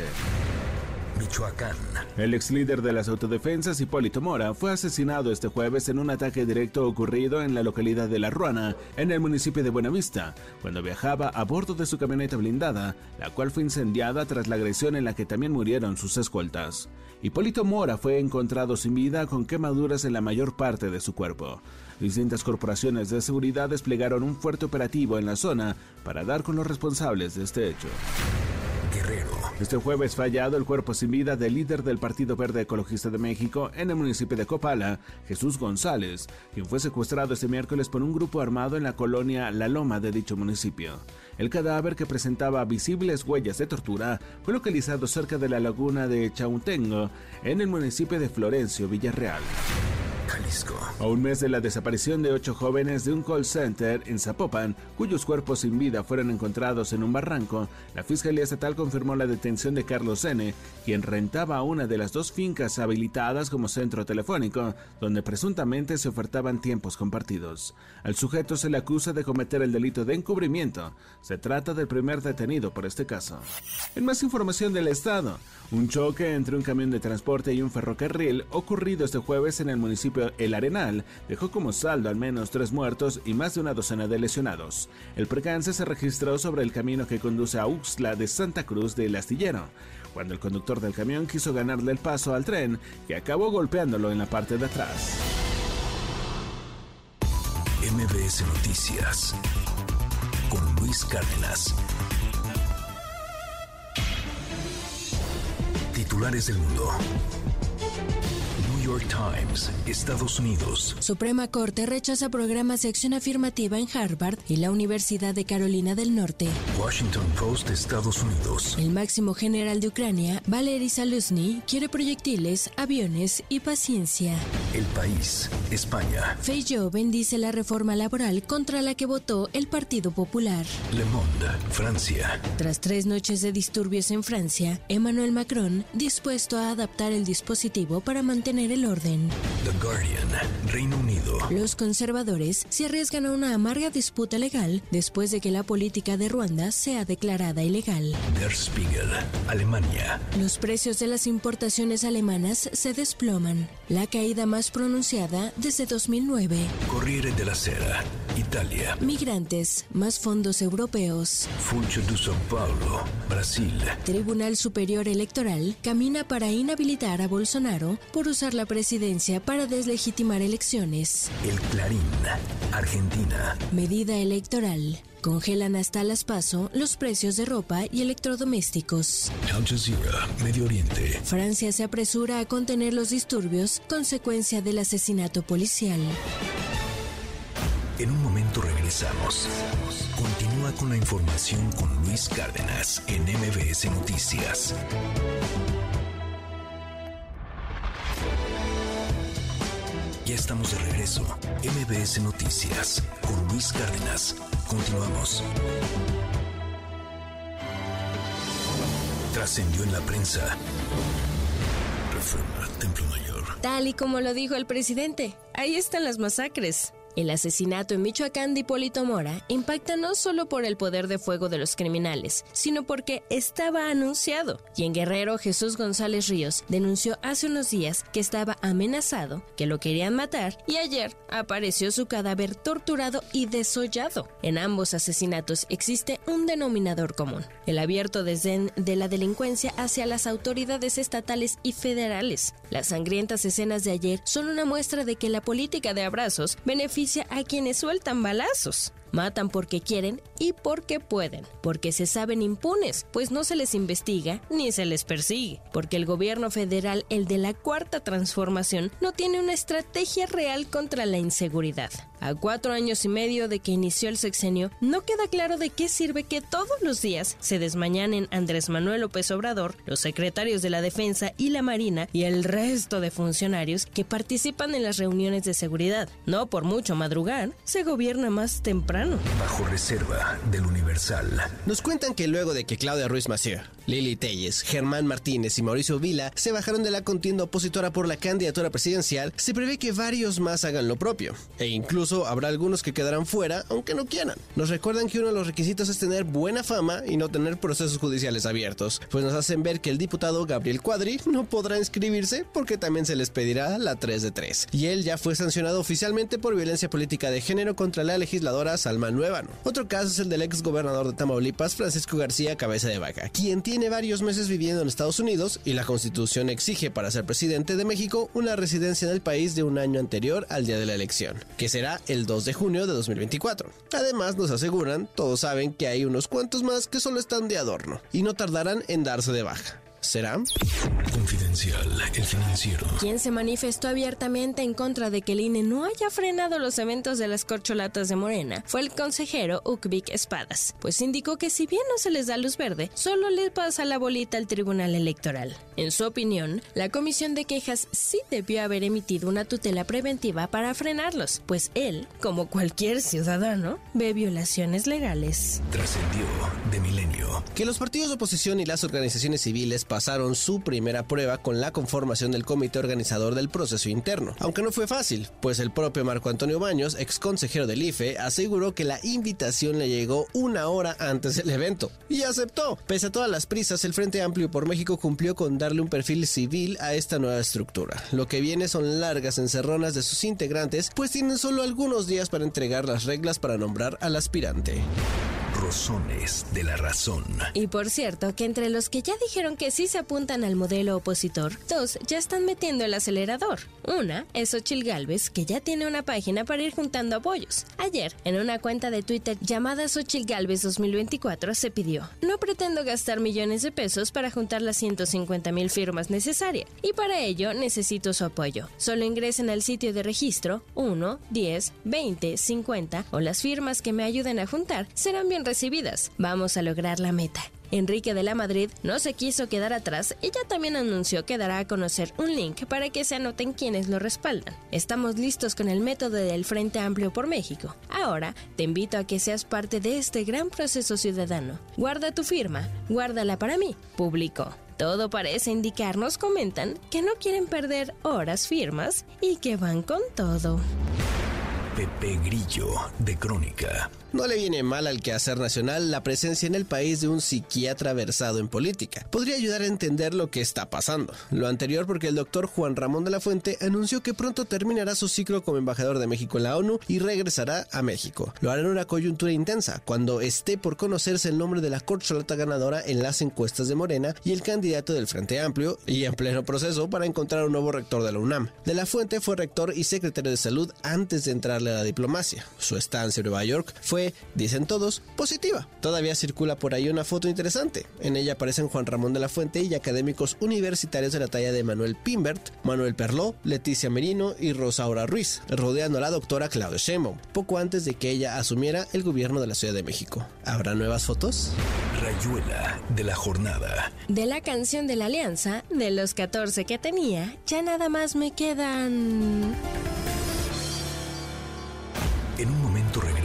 Michoacán. El ex líder de las autodefensas, Hipólito Mora, fue asesinado este jueves en un ataque directo ocurrido en la localidad de La Ruana, en el municipio de Buenavista, cuando viajaba a bordo de su camioneta blindada, la cual fue incendiada tras la agresión en la que también murieron sus escoltas. Hipólito Mora fue encontrado sin vida con quemaduras en la mayor parte de su cuerpo. Distintas corporaciones de seguridad desplegaron un fuerte operativo en la zona para dar con los responsables de este hecho. Este jueves fue hallado el cuerpo sin vida del líder del Partido Verde Ecologista de México en el municipio de Copala, Jesús González, quien fue secuestrado este miércoles por un grupo armado en la colonia La Loma de dicho municipio. El cadáver, que presentaba visibles huellas de tortura, fue localizado cerca de la laguna de Chautengo, en el municipio de Florencio, Villarreal. Jalisco. A un mes de la desaparición de ocho jóvenes de un call center en Zapopan, cuyos cuerpos sin vida fueron encontrados en un barranco, la Fiscalía Estatal confirmó la detención de Carlos N., quien rentaba una de las dos fincas habilitadas como centro telefónico, donde presuntamente se ofertaban tiempos compartidos. Al sujeto se le acusa de cometer el delito de encubrimiento. Se trata del primer detenido por este caso. En más información del Estado, un choque entre un camión de transporte y un ferrocarril ocurrido este jueves en el municipio El Arenal dejó como saldo al menos tres muertos y más de una docena de lesionados. El percance se registró sobre el camino que conduce a Uxla de Santa Cruz del Astillero, cuando el conductor del camión quiso ganarle el paso al tren, que acabó golpeándolo en la parte de atrás. MBS Noticias. Con Luis Cárdenas. Titulares del mundo. New York Times, Estados Unidos. Suprema Corte rechaza programas de acción afirmativa en Harvard y la Universidad de Carolina del Norte. Washington Post, Estados Unidos. El máximo general de Ucrania, Valery Saluzny, quiere proyectiles, aviones y paciencia. El País, España. Feijóo bendice la reforma laboral contra la que votó el Partido Popular. Le Monde, Francia. Tras tres noches de disturbios en Francia, Emmanuel Macron dispuesto a adaptar el dispositivo para mantener orden. The Guardian, Reino Unido. Los conservadores se arriesgan a una amarga disputa legal después de que la política de Ruanda sea declarada ilegal. Der Spiegel, Alemania. Los precios de las importaciones alemanas se desploman, la caída más pronunciada desde 2009. Corriere della Sera, Italia. Migrantes, más fondos europeos. Funcho de São Paulo, Brasil. Tribunal Superior Electoral camina para inhabilitar a Bolsonaro por usar la presidencia para deslegitimar elecciones. El Clarín, Argentina. Medida electoral. Congelan hasta las paso los precios de ropa y electrodomésticos. Al Jazeera, Medio Oriente. Francia se apresura a contener los disturbios consecuencia del asesinato policial. En un momento regresamos. Continúa con la información con Luis Cárdenas en MBS Noticias. Ya estamos de regreso. MBS Noticias con Luis Cárdenas. Continuamos. Trascendió en la prensa. Reforma, Templo Mayor. Tal y como lo dijo el presidente, ahí están las masacres. El asesinato en Michoacán de Hipólito Mora impacta no solo por el poder de fuego de los criminales, sino porque estaba anunciado. Y en Guerrero, Jesús González Ríos denunció hace unos días que estaba amenazado, que lo querían matar, y ayer apareció su cadáver torturado y desollado. En ambos asesinatos existe un denominador común, el abierto desdén de la delincuencia hacia las autoridades estatales y federales. Las sangrientas escenas de ayer son una muestra de que la política de abrazos beneficia a quienes sueltan balazos. Matan porque quieren y porque pueden, porque se saben impunes, pues no se les investiga ni se les persigue, porque el gobierno federal, el de la cuarta transformación, no tiene una estrategia real contra la inseguridad. A cuatro años y medio de que inició el sexenio, no queda claro de qué sirve que todos los días se desmañanen Andrés Manuel López Obrador, los secretarios de la Defensa y la Marina y el resto de funcionarios que participan en las reuniones de seguridad. No por mucho madrugar, se gobierna más temprano. Bajo reserva del Universal. Nos cuentan que luego de que Claudia Ruiz Massieu, Lili Telles, Germán Martínez y Mauricio Vila se bajaron de la contienda opositora por la candidatura presidencial, se prevé que varios más hagan lo propio. E incluso habrá algunos que quedarán fuera, aunque no quieran. Nos recuerdan que uno de los requisitos es tener buena fama y no tener procesos judiciales abiertos, pues nos hacen ver que el diputado Gabriel Cuadri no podrá inscribirse porque también se les pedirá la 3 de 3. Y él ya fue sancionado oficialmente por violencia política de género contra la legisladora Salma Nuevano. Otro caso es el del ex gobernador de Tamaulipas, Francisco García Cabeza de Vaca, quien tiene varios meses viviendo en Estados Unidos y la constitución exige para ser presidente de México una residencia en el país de un año anterior al día de la elección, que será el 2 de junio de 2024. Además nos aseguran, todos saben que hay unos cuantos más que solo están de adorno y no tardarán en darse de baja. ¿Será? Confidencial, el financiero. Quien se manifestó abiertamente en contra de que el INE no haya frenado los eventos de las corcholatas de Morena fue el consejero Ukvik Espadas, pues indicó que si bien no se les da luz verde, solo le pasa la bolita al Tribunal Electoral. En su opinión, la Comisión de Quejas sí debió haber emitido una tutela preventiva para frenarlos, pues él, como cualquier ciudadano, ve violaciones legales. Trascendió de milenio. Que los partidos de oposición y las organizaciones civiles pasaron su primera prueba con la conformación del comité organizador del proceso interno. Aunque no fue fácil, pues el propio Marco Antonio Baños, ex consejero del IFE, aseguró que la invitación le llegó una hora antes del evento. Y aceptó. Pese a todas las prisas, el Frente Amplio por México cumplió con darle un perfil civil a esta nueva estructura. Lo que viene son largas encerronas de sus integrantes, pues tienen solo algunos días para entregar las reglas para nombrar al aspirante. Rosones de la razón. Y por cierto, que entre los que ya dijeron que sí se apuntan al modelo opositor, dos ya están metiendo el acelerador. Una es Ochil Galvez, que ya tiene una página para ir juntando apoyos. Ayer, en una cuenta de Twitter llamada Xochil Galvez 2024, se pidió: No pretendo gastar millones de pesos para juntar las 150 mil firmas necesarias, y para ello necesito su apoyo. Solo ingresen al sitio de registro 1, 10, 20, 50 o las firmas que me ayuden a juntar serán bien recibidas. Vamos a lograr la meta. Enrique de la Madrid no se quiso quedar atrás y ya también anunció que dará a conocer un link para que se anoten quienes lo respaldan. Estamos listos con el método del Frente Amplio por México. Ahora te invito a que seas parte de este gran proceso ciudadano. Guarda tu firma, guárdala para mí, publicó. Todo parece indicarnos, comentan, que no quieren perder horas firmas y que van con todo. Pepe Grillo, de Crónica. No le viene mal al quehacer nacional la presencia en el país de un psiquiatra versado en política. Podría ayudar a entender lo que está pasando. Lo anterior porque el doctor Juan Ramón de la Fuente anunció que pronto terminará su ciclo como embajador de México en la ONU y regresará a México. Lo hará en una coyuntura intensa, cuando esté por conocerse el nombre de la corcholata ganadora en las encuestas de Morena y el candidato del Frente Amplio, y en pleno proceso para encontrar un nuevo rector de la UNAM. De la Fuente fue rector y secretario de salud antes de entrarle a la diplomacia. Su estancia en Nueva York fue dicen todos, positiva. Todavía circula por ahí una foto interesante. En ella aparecen Juan Ramón de la Fuente y académicos universitarios de la talla de Manuel Pimbert, Manuel Perló, Leticia Merino y Rosaura Ruiz, rodeando a la doctora Claudia Sheinbaum, poco antes de que ella asumiera el gobierno de la Ciudad de México. ¿Habrá nuevas fotos? Rayuela de la jornada. De la canción de la Alianza, de los 14 que tenía, ya nada más me quedan... En un momento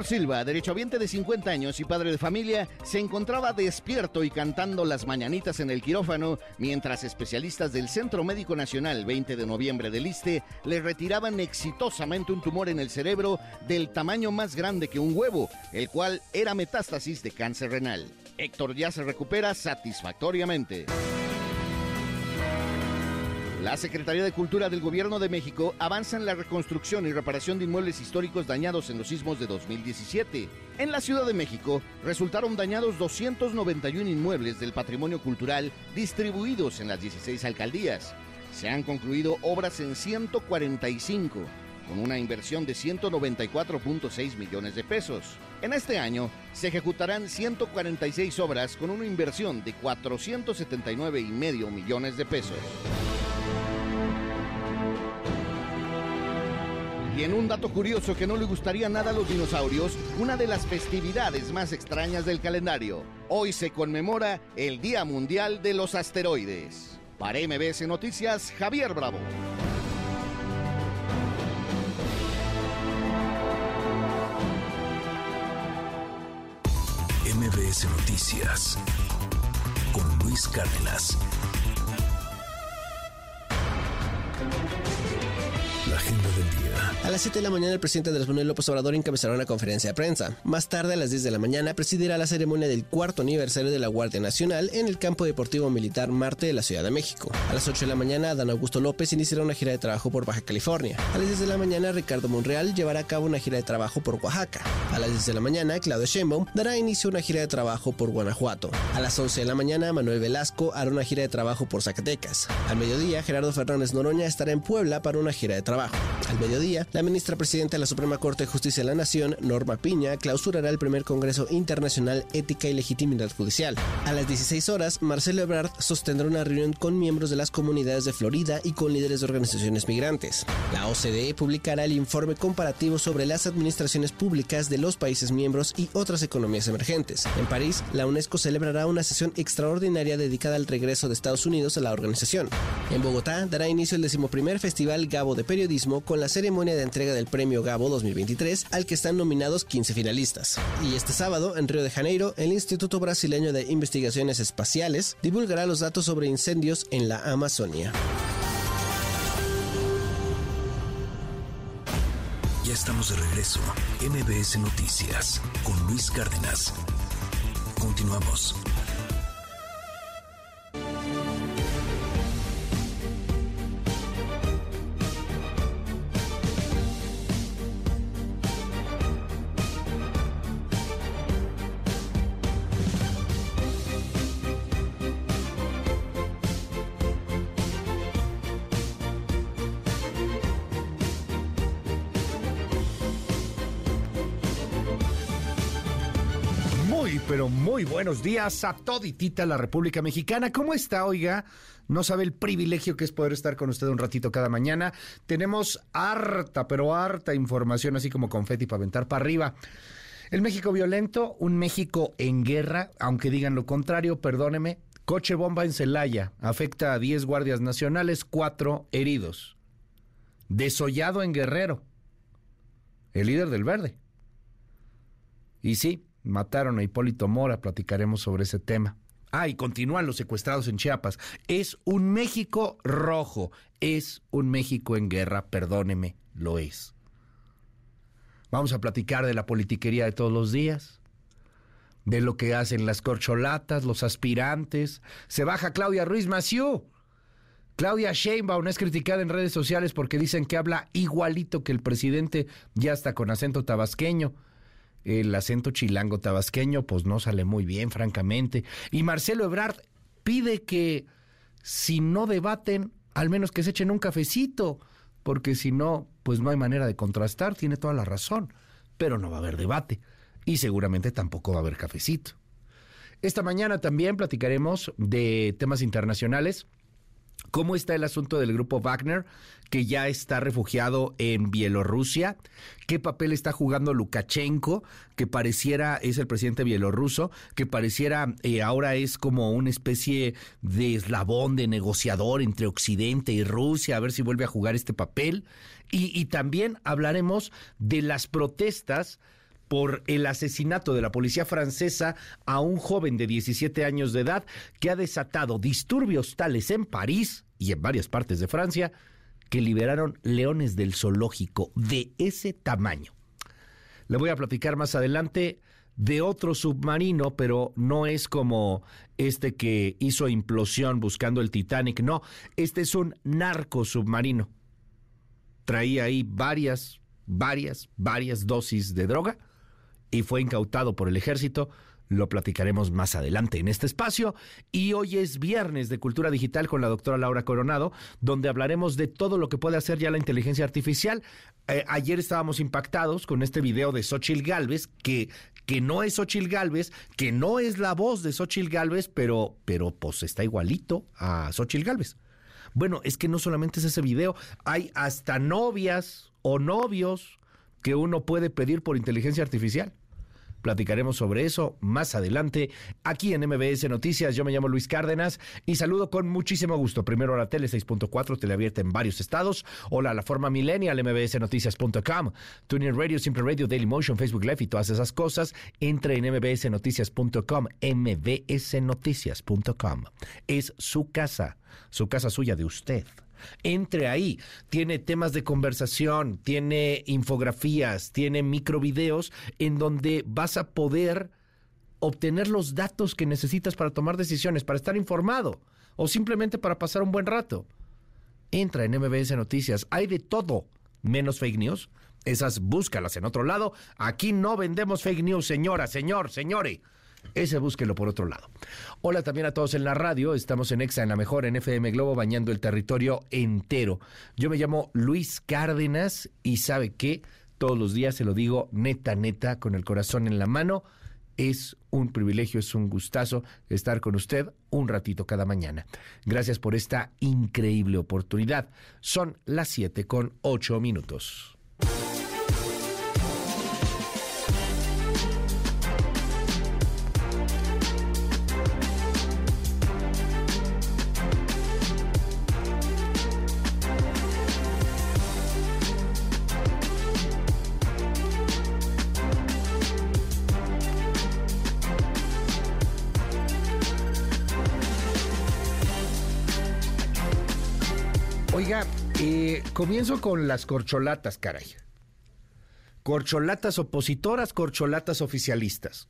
Héctor Silva, derechohabiente de 50 años y padre de familia, se encontraba despierto y cantando las mañanitas en el quirófano mientras especialistas del Centro Médico Nacional 20 de noviembre del ISTE le retiraban exitosamente un tumor en el cerebro del tamaño más grande que un huevo, el cual era metástasis de cáncer renal. Héctor ya se recupera satisfactoriamente. La Secretaría de Cultura del Gobierno de México avanza en la reconstrucción y reparación de inmuebles históricos dañados en los sismos de 2017. En la Ciudad de México resultaron dañados 291 inmuebles del patrimonio cultural distribuidos en las 16 alcaldías. Se han concluido obras en 145 con una inversión de 194.6 millones de pesos. En este año se ejecutarán 146 obras con una inversión de 479,5 millones de pesos. Y en un dato curioso que no le gustaría nada a los dinosaurios, una de las festividades más extrañas del calendario. Hoy se conmemora el Día Mundial de los Asteroides. Para MBS Noticias, Javier Bravo. MBS Noticias con Luis Cárdenas. A las 7 de la mañana el presidente Andrés Manuel López Obrador encabezará una conferencia de prensa. Más tarde, a las 10 de la mañana, presidirá la ceremonia del cuarto aniversario de la Guardia Nacional en el campo deportivo militar Marte de la Ciudad de México. A las 8 de la mañana, Dan Augusto López iniciará una gira de trabajo por Baja California. A las 10 de la mañana, Ricardo Monreal llevará a cabo una gira de trabajo por Oaxaca. A las 10 de la mañana, Claudio Sheinbaum dará inicio a una gira de trabajo por Guanajuato. A las 11 de la mañana, Manuel Velasco hará una gira de trabajo por Zacatecas. Al mediodía, Gerardo Fernández Noroña estará en Puebla para una gira de trabajo. Al mediodía, la ministra presidenta de la Suprema Corte de Justicia de la Nación, Norma Piña, clausurará el primer Congreso Internacional Ética y Legitimidad Judicial. A las 16 horas, Marcelo Ebrard sostendrá una reunión con miembros de las comunidades de Florida y con líderes de organizaciones migrantes. La OCDE publicará el informe comparativo sobre las administraciones públicas de los países miembros y otras economías emergentes. En París, la UNESCO celebrará una sesión extraordinaria dedicada al regreso de Estados Unidos a la organización. En Bogotá, dará inicio el decimoprimer Festival Gabo de Periodismo con la ceremonia de entrega del Premio Gabo 2023, al que están nominados 15 finalistas. Y este sábado, en Río de Janeiro, el Instituto Brasileño de Investigaciones Espaciales divulgará los datos sobre incendios en la Amazonia. Ya estamos de regreso. MBS Noticias con Luis Cárdenas. Continuamos. Pero muy buenos días a toditita la República Mexicana. ¿Cómo está, oiga? No sabe el privilegio que es poder estar con usted un ratito cada mañana. Tenemos harta, pero harta información, así como confeti para aventar para arriba. El México violento, un México en guerra, aunque digan lo contrario, perdóneme. Coche bomba en Celaya, afecta a 10 guardias nacionales, 4 heridos. Desollado en Guerrero, el líder del verde. Y sí, mataron a Hipólito Mora, platicaremos sobre ese tema. Ah, y continúan los secuestrados en Chiapas. Es un México rojo, es un México en guerra, perdóneme, lo es. Vamos a platicar de la politiquería de todos los días, de lo que hacen las corcholatas, los aspirantes. Se baja Claudia Ruiz Maciú. Claudia Sheinbaum es criticada en redes sociales porque dicen que habla igualito que el presidente, ya está con acento tabasqueño el acento chilango tabasqueño, pues no sale muy bien, francamente. Y Marcelo Ebrard pide que si no debaten, al menos que se echen un cafecito, porque si no, pues no hay manera de contrastar, tiene toda la razón, pero no va a haber debate y seguramente tampoco va a haber cafecito. Esta mañana también platicaremos de temas internacionales. ¿Cómo está el asunto del grupo Wagner, que ya está refugiado en Bielorrusia? ¿Qué papel está jugando Lukashenko, que pareciera es el presidente bielorruso, que pareciera eh, ahora es como una especie de eslabón de negociador entre Occidente y Rusia, a ver si vuelve a jugar este papel? Y, y también hablaremos de las protestas por el asesinato de la policía francesa a un joven de 17 años de edad que ha desatado disturbios tales en París y en varias partes de Francia que liberaron leones del zoológico de ese tamaño. Le voy a platicar más adelante de otro submarino, pero no es como este que hizo implosión buscando el Titanic, no, este es un narco submarino. Traía ahí varias, varias, varias dosis de droga y fue incautado por el ejército. Lo platicaremos más adelante en este espacio. Y hoy es viernes de Cultura Digital con la doctora Laura Coronado, donde hablaremos de todo lo que puede hacer ya la inteligencia artificial. Eh, ayer estábamos impactados con este video de Xochil Galvez, que, que no es Xochil Galvez, que no es la voz de Xochil Galvez, pero, pero pues está igualito a Xochil Galvez. Bueno, es que no solamente es ese video, hay hasta novias o novios que uno puede pedir por inteligencia artificial. Platicaremos sobre eso más adelante aquí en MBS Noticias. Yo me llamo Luis Cárdenas y saludo con muchísimo gusto. Primero a la tele 6.4, teleabierta en varios estados. Hola la forma millennial, mbsnoticias.com. TuneIn Radio, Simple Radio, Daily Motion, Facebook Live y todas esas cosas. Entre en mbsnoticias.com, mbsnoticias.com. Es su casa, su casa suya de usted. Entre ahí, tiene temas de conversación, tiene infografías, tiene microvideos en donde vas a poder obtener los datos que necesitas para tomar decisiones, para estar informado o simplemente para pasar un buen rato. Entra en MBS Noticias, hay de todo, menos fake news. Esas búscalas en otro lado. Aquí no vendemos fake news, señora, señor, señore. Ese búsquelo por otro lado. Hola también a todos en la radio. Estamos en Exa, en la mejor, en FM Globo, bañando el territorio entero. Yo me llamo Luis Cárdenas y sabe que todos los días se lo digo neta, neta, con el corazón en la mano. Es un privilegio, es un gustazo estar con usted un ratito cada mañana. Gracias por esta increíble oportunidad. Son las 7 con 8 minutos. Eh, comienzo con las corcholatas, caray. Corcholatas opositoras, corcholatas oficialistas.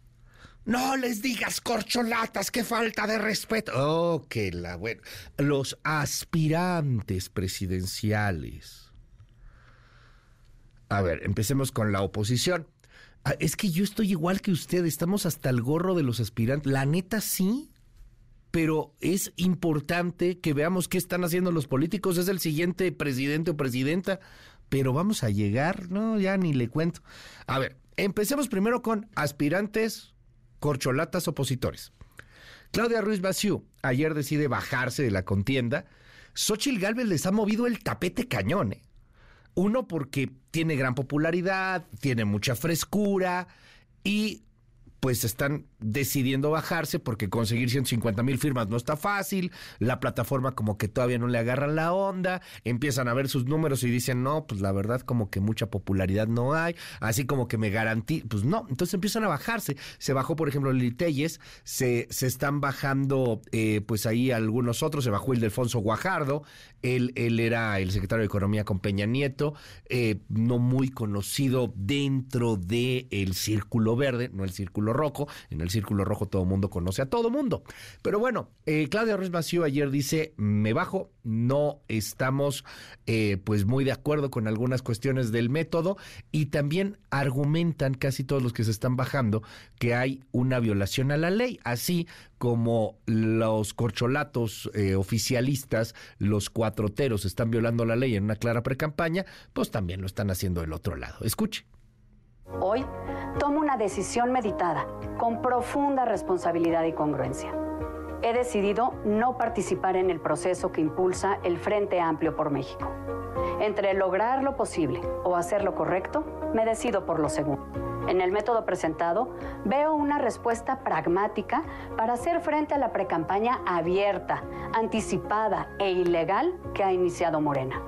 No les digas corcholatas, qué falta de respeto. Oh, que la buena. Los aspirantes presidenciales. A ver, empecemos con la oposición. Ah, es que yo estoy igual que usted, estamos hasta el gorro de los aspirantes. La neta sí pero es importante que veamos qué están haciendo los políticos. Es el siguiente presidente o presidenta, pero vamos a llegar, no, ya ni le cuento. A ver, empecemos primero con aspirantes corcholatas opositores. Claudia Ruiz Baciú ayer decide bajarse de la contienda. Xochitl Gálvez les ha movido el tapete cañón. ¿eh? Uno porque tiene gran popularidad, tiene mucha frescura y pues están decidiendo bajarse porque conseguir 150 mil firmas no está fácil, la plataforma como que todavía no le agarran la onda, empiezan a ver sus números y dicen, no, pues la verdad como que mucha popularidad no hay, así como que me garantiza, pues no, entonces empiezan a bajarse, se bajó por ejemplo Lili Telles, se, se están bajando eh, pues ahí algunos otros, se bajó el de Alfonso Guajardo, él, él era el secretario de Economía con Peña Nieto, eh, no muy conocido dentro del el Círculo Verde, no el Círculo Rojo, en el Círculo Rojo todo mundo conoce a todo mundo. Pero bueno, eh, Claudia Ruiz Mació ayer dice, me bajo, no estamos eh, pues muy de acuerdo con algunas cuestiones del método y también argumentan casi todos los que se están bajando que hay una violación a la ley, así como los corcholatos eh, oficialistas, los cuatroteros están violando la ley en una clara precampaña, pues también lo están haciendo del otro lado. Escuche. Hoy tomo una decisión meditada, con profunda responsabilidad y congruencia. He decidido no participar en el proceso que impulsa el Frente Amplio por México. Entre lograr lo posible o hacer lo correcto, me decido por lo segundo. En el método presentado veo una respuesta pragmática para hacer frente a la precampaña abierta, anticipada e ilegal que ha iniciado Morena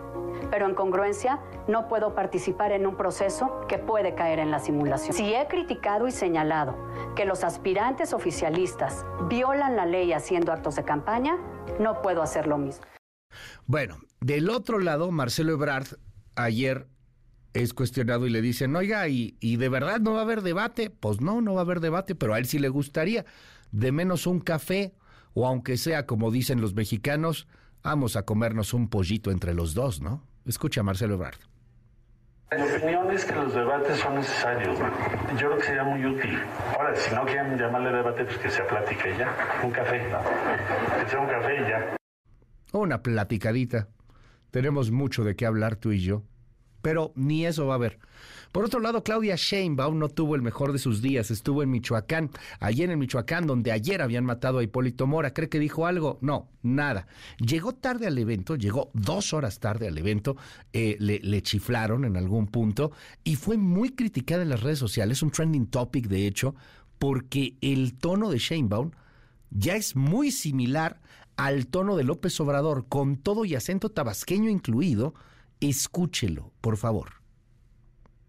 pero en congruencia no puedo participar en un proceso que puede caer en la simulación. Si he criticado y señalado que los aspirantes oficialistas violan la ley haciendo actos de campaña, no puedo hacer lo mismo. Bueno, del otro lado, Marcelo Ebrard ayer es cuestionado y le dicen, oiga, ¿y, ¿y, de verdad no va a haber debate? Pues no, no va a haber debate, pero a él sí le gustaría, de menos un café, o aunque sea como dicen los mexicanos, vamos a comernos un pollito entre los dos, ¿no? Escucha a Marcelo Ebrard. Mi opinión es que los debates son necesarios. Yo creo que sería muy útil. Ahora, si no quieren llamarle debate, pues que sea plática y ya. Un café. Que sea un café y ya. Una platicadita. Tenemos mucho de qué hablar tú y yo. Pero ni eso va a haber. Por otro lado, Claudia Sheinbaum no tuvo el mejor de sus días, estuvo en Michoacán, ayer en Michoacán, donde ayer habían matado a Hipólito Mora. ¿Cree que dijo algo? No, nada. Llegó tarde al evento, llegó dos horas tarde al evento, eh, le, le, chiflaron en algún punto y fue muy criticada en las redes sociales, un trending topic de hecho, porque el tono de Sheinbaum ya es muy similar al tono de López Obrador, con todo y acento tabasqueño incluido. Escúchelo, por favor.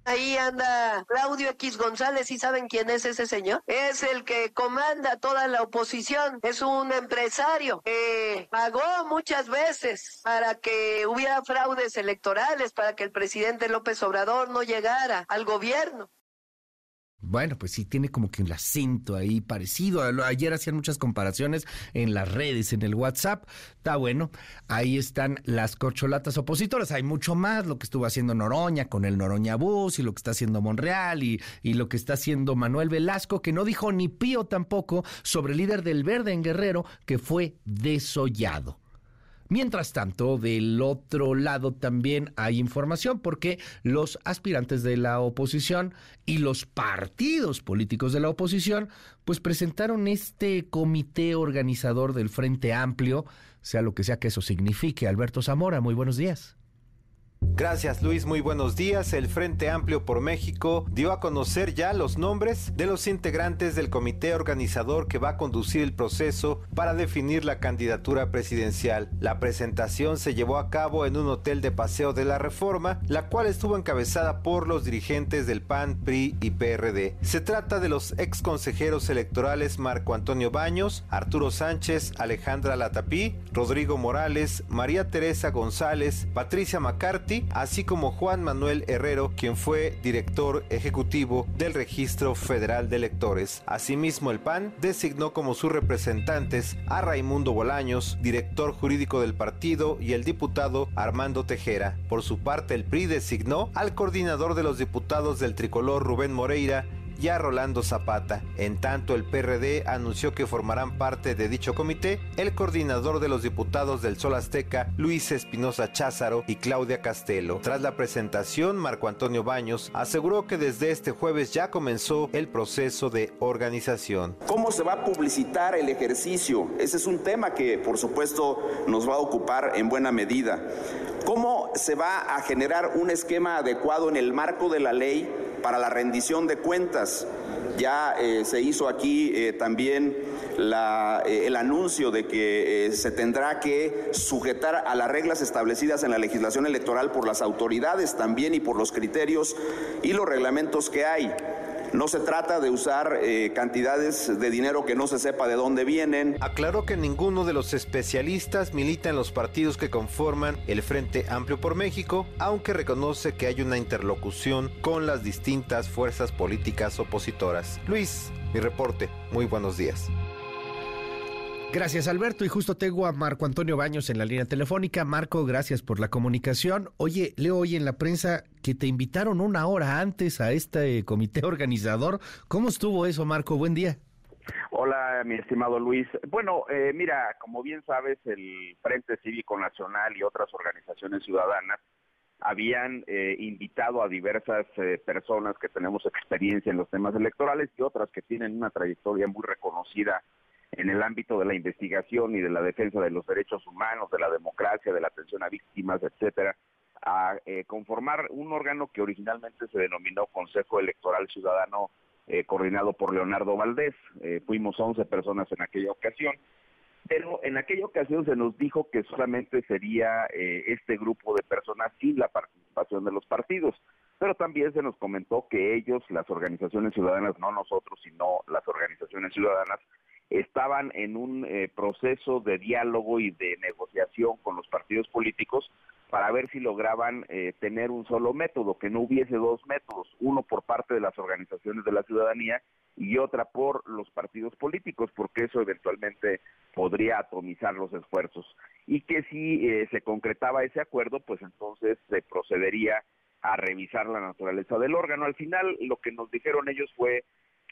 Ahí anda Claudio X González, ¿y saben quién es ese señor? Es el que comanda toda la oposición, es un empresario que pagó muchas veces para que hubiera fraudes electorales, para que el presidente López Obrador no llegara al gobierno. Bueno, pues sí, tiene como que un acento ahí parecido. Ayer hacían muchas comparaciones en las redes, en el WhatsApp. Está bueno. Ahí están las corcholatas opositoras. Hay mucho más, lo que estuvo haciendo Noroña con el Noroña Bus y lo que está haciendo Monreal y, y lo que está haciendo Manuel Velasco, que no dijo ni pío tampoco sobre el líder del Verde en Guerrero, que fue desollado. Mientras tanto, del otro lado también hay información porque los aspirantes de la oposición y los partidos políticos de la oposición pues presentaron este comité organizador del Frente Amplio, sea lo que sea que eso signifique. Alberto Zamora, muy buenos días. Gracias Luis, muy buenos días. El Frente Amplio por México dio a conocer ya los nombres de los integrantes del comité organizador que va a conducir el proceso para definir la candidatura presidencial. La presentación se llevó a cabo en un hotel de paseo de la Reforma, la cual estuvo encabezada por los dirigentes del PAN, PRI y PRD. Se trata de los ex consejeros electorales Marco Antonio Baños, Arturo Sánchez, Alejandra Latapí, Rodrigo Morales, María Teresa González, Patricia McCarthy, así como Juan Manuel Herrero, quien fue director ejecutivo del Registro Federal de Electores. Asimismo, el PAN designó como sus representantes a Raimundo Bolaños, director jurídico del partido, y el diputado Armando Tejera. Por su parte, el PRI designó al coordinador de los diputados del tricolor Rubén Moreira y a Rolando Zapata. En tanto, el PRD anunció que formarán parte de dicho comité el coordinador de los diputados del Sol Azteca, Luis Espinosa Cházaro y Claudia Castelo. Tras la presentación, Marco Antonio Baños aseguró que desde este jueves ya comenzó el proceso de organización. ¿Cómo se va a publicitar el ejercicio? Ese es un tema que, por supuesto, nos va a ocupar en buena medida. ¿Cómo se va a generar un esquema adecuado en el marco de la ley para la rendición de cuentas? Ya eh, se hizo aquí eh, también eh, el anuncio de que se tendrá que sujetar a las reglas establecidas en la legislación electoral por las autoridades también y por los criterios y los reglamentos que hay. No se trata de usar eh, cantidades de dinero que no se sepa de dónde vienen. Aclaró que ninguno de los especialistas milita en los partidos que conforman el Frente Amplio por México, aunque reconoce que hay una interlocución con las distintas fuerzas políticas opositoras. Luis, mi reporte. Muy buenos días. Gracias, Alberto. Y justo tengo a Marco Antonio Baños en la línea telefónica. Marco, gracias por la comunicación. Oye, leo hoy en la prensa que te invitaron una hora antes a este comité <laughs> organizador. ¿Cómo estuvo eso, Marco? Buen día. Hola, mi estimado Luis. Bueno, eh, mira, como bien sabes, el Frente Cívico Nacional y otras organizaciones ciudadanas habían eh, invitado a diversas eh, personas que tenemos experiencia en los temas electorales y otras que tienen una trayectoria muy reconocida en el ámbito de la investigación y de la defensa de los derechos humanos, de la democracia, de la atención a víctimas, etcétera, a eh, conformar un órgano que originalmente se denominó Consejo Electoral Ciudadano eh, coordinado por Leonardo Valdés. Eh, fuimos 11 personas en aquella ocasión, pero en aquella ocasión se nos dijo que solamente sería este grupo de personas sin la participación de los partidos, pero también se nos comentó que ellos, las organizaciones ciudadanas, no nosotros, sino las organizaciones ciudadanas, estaban en un eh, proceso de diálogo y de negociación con los partidos políticos para ver si lograban eh, tener un solo método, que no hubiese dos métodos, uno por parte de las organizaciones de la ciudadanía y otra por los partidos políticos, porque eso eventualmente podría atomizar los esfuerzos. Y que si eh, se concretaba ese acuerdo, pues entonces se procedería a revisar la naturaleza del órgano. Al final, lo que nos dijeron ellos fue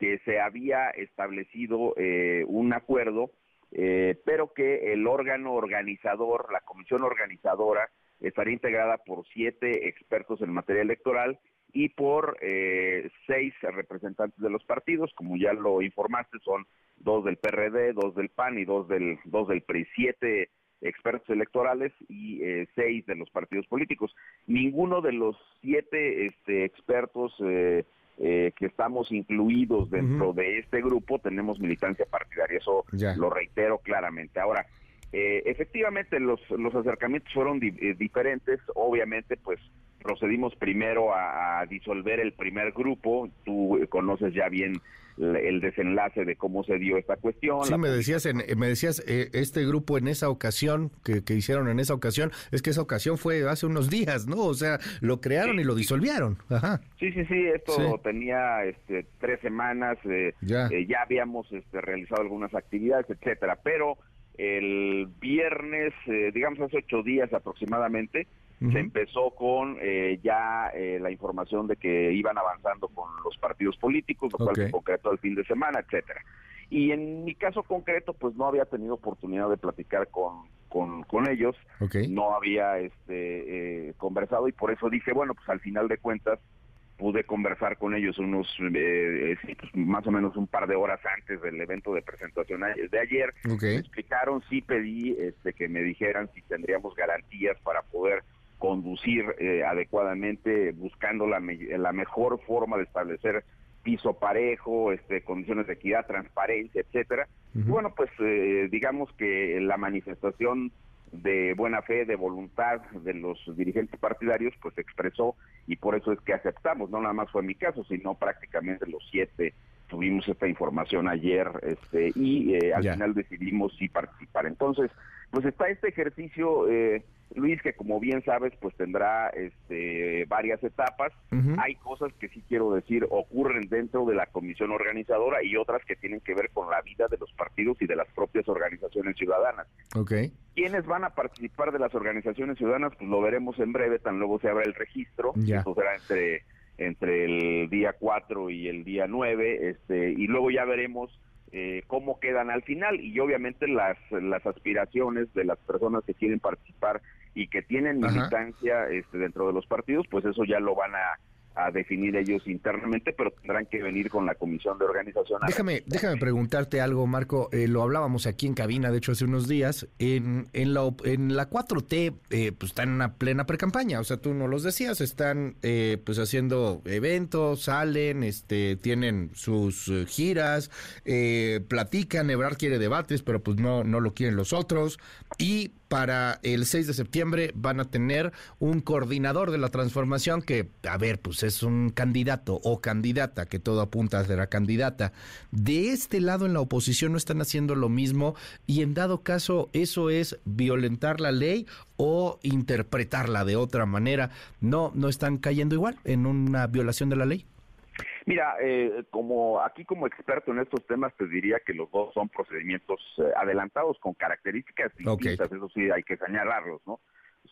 que se había establecido eh, un acuerdo, eh, pero que el órgano organizador, la comisión organizadora, estaría integrada por siete expertos en materia electoral y por eh, seis representantes de los partidos, como ya lo informaste, son dos del PRD, dos del PAN y dos del, dos del PRI, siete expertos electorales y seis de los partidos políticos. Ninguno de los siete este, expertos eh, eh, que estamos incluidos dentro de este grupo tenemos militancia partidaria, eso lo reitero claramente. Ahora, eh, efectivamente los, los acercamientos fueron eh, diferentes, obviamente pues procedimos primero a, disolver el primer grupo, tú conoces ya bien el desenlace de cómo se dio esta cuestión. Sí, me decías, en, me decías eh, este grupo en esa ocasión, que, hicieron en esa ocasión, es que esa ocasión fue hace unos días, ¿no? O sea, lo crearon y lo disolvieron. Ajá. Sí, sí, sí, esto tenía este, tres semanas, eh, ya. Eh, ya habíamos este, realizado algunas actividades, etcétera, pero el viernes, digamos hace ocho días aproximadamente, se empezó con eh, ya eh, la información de que iban avanzando con los partidos políticos, lo cual se concretó el fin de semana, etcétera. Y en mi caso concreto, pues no había tenido oportunidad de platicar con, con, ellos, no había este, eh, conversado y por eso dije, bueno, pues al final de cuentas pude conversar con ellos unos, pues, más o menos un par de horas antes del evento de presentación de ayer. Me explicaron, sí pedí este, que me dijeran si tendríamos garantías para poder conducir eh, adecuadamente, buscando la, la mejor forma de establecer piso parejo, este, condiciones de equidad, transparencia, etcétera. bueno, pues eh, digamos que la manifestación de buena fe, de voluntad de los dirigentes partidarios, pues se expresó y por eso es que aceptamos. No nada más fue mi caso, sino prácticamente los siete tuvimos esta información ayer este, y eh, al final decidimos sí participar. Entonces, pues está este ejercicio, eh, Luis, que como bien sabes, pues tendrá este, varias etapas. Hay cosas que sí quiero decir ocurren dentro de la comisión organizadora y otras que tienen que ver con la vida de los partidos y de las propias organizaciones ciudadanas. Okay. ¿Quiénes van a participar de las organizaciones ciudadanas? Pues lo veremos en breve, tan luego se abra el registro. Ya. Eso será entre entre el día 4 y el día 9, este, y luego ya veremos eh, cómo quedan al final. Y obviamente las, las aspiraciones de las personas que quieren participar y que tienen militancia este, dentro de los partidos, pues eso ya lo van a, a definir ellos internamente, pero tendrán que venir con la comisión de organización. Déjame, déjame preguntarte algo, Marco. Eh, lo hablábamos aquí en cabina, de hecho, hace unos días. En, en, la, en la 4T, eh, pues están en una plena precampaña. O sea, tú no los decías, están eh, pues haciendo eventos, salen, este, tienen sus giras, platican. Ebrard quiere debates, pero pues no, no lo quieren los otros. Y para el 6 de septiembre van a tener un coordinador de la transformación que, a ver, pues es un candidato o candidata, que todo apunta a ser candidata. De este lado en la oposición no están haciendo lo mismo y en dado caso eso es violentar la ley o interpretarla de otra manera. No, no están cayendo igual en una violación de la ley. Mira, eh, como aquí como experto en estos temas te diría que los dos son procedimientos eh, adelantados con características distintas, eso sí hay que señalarlos, ¿no?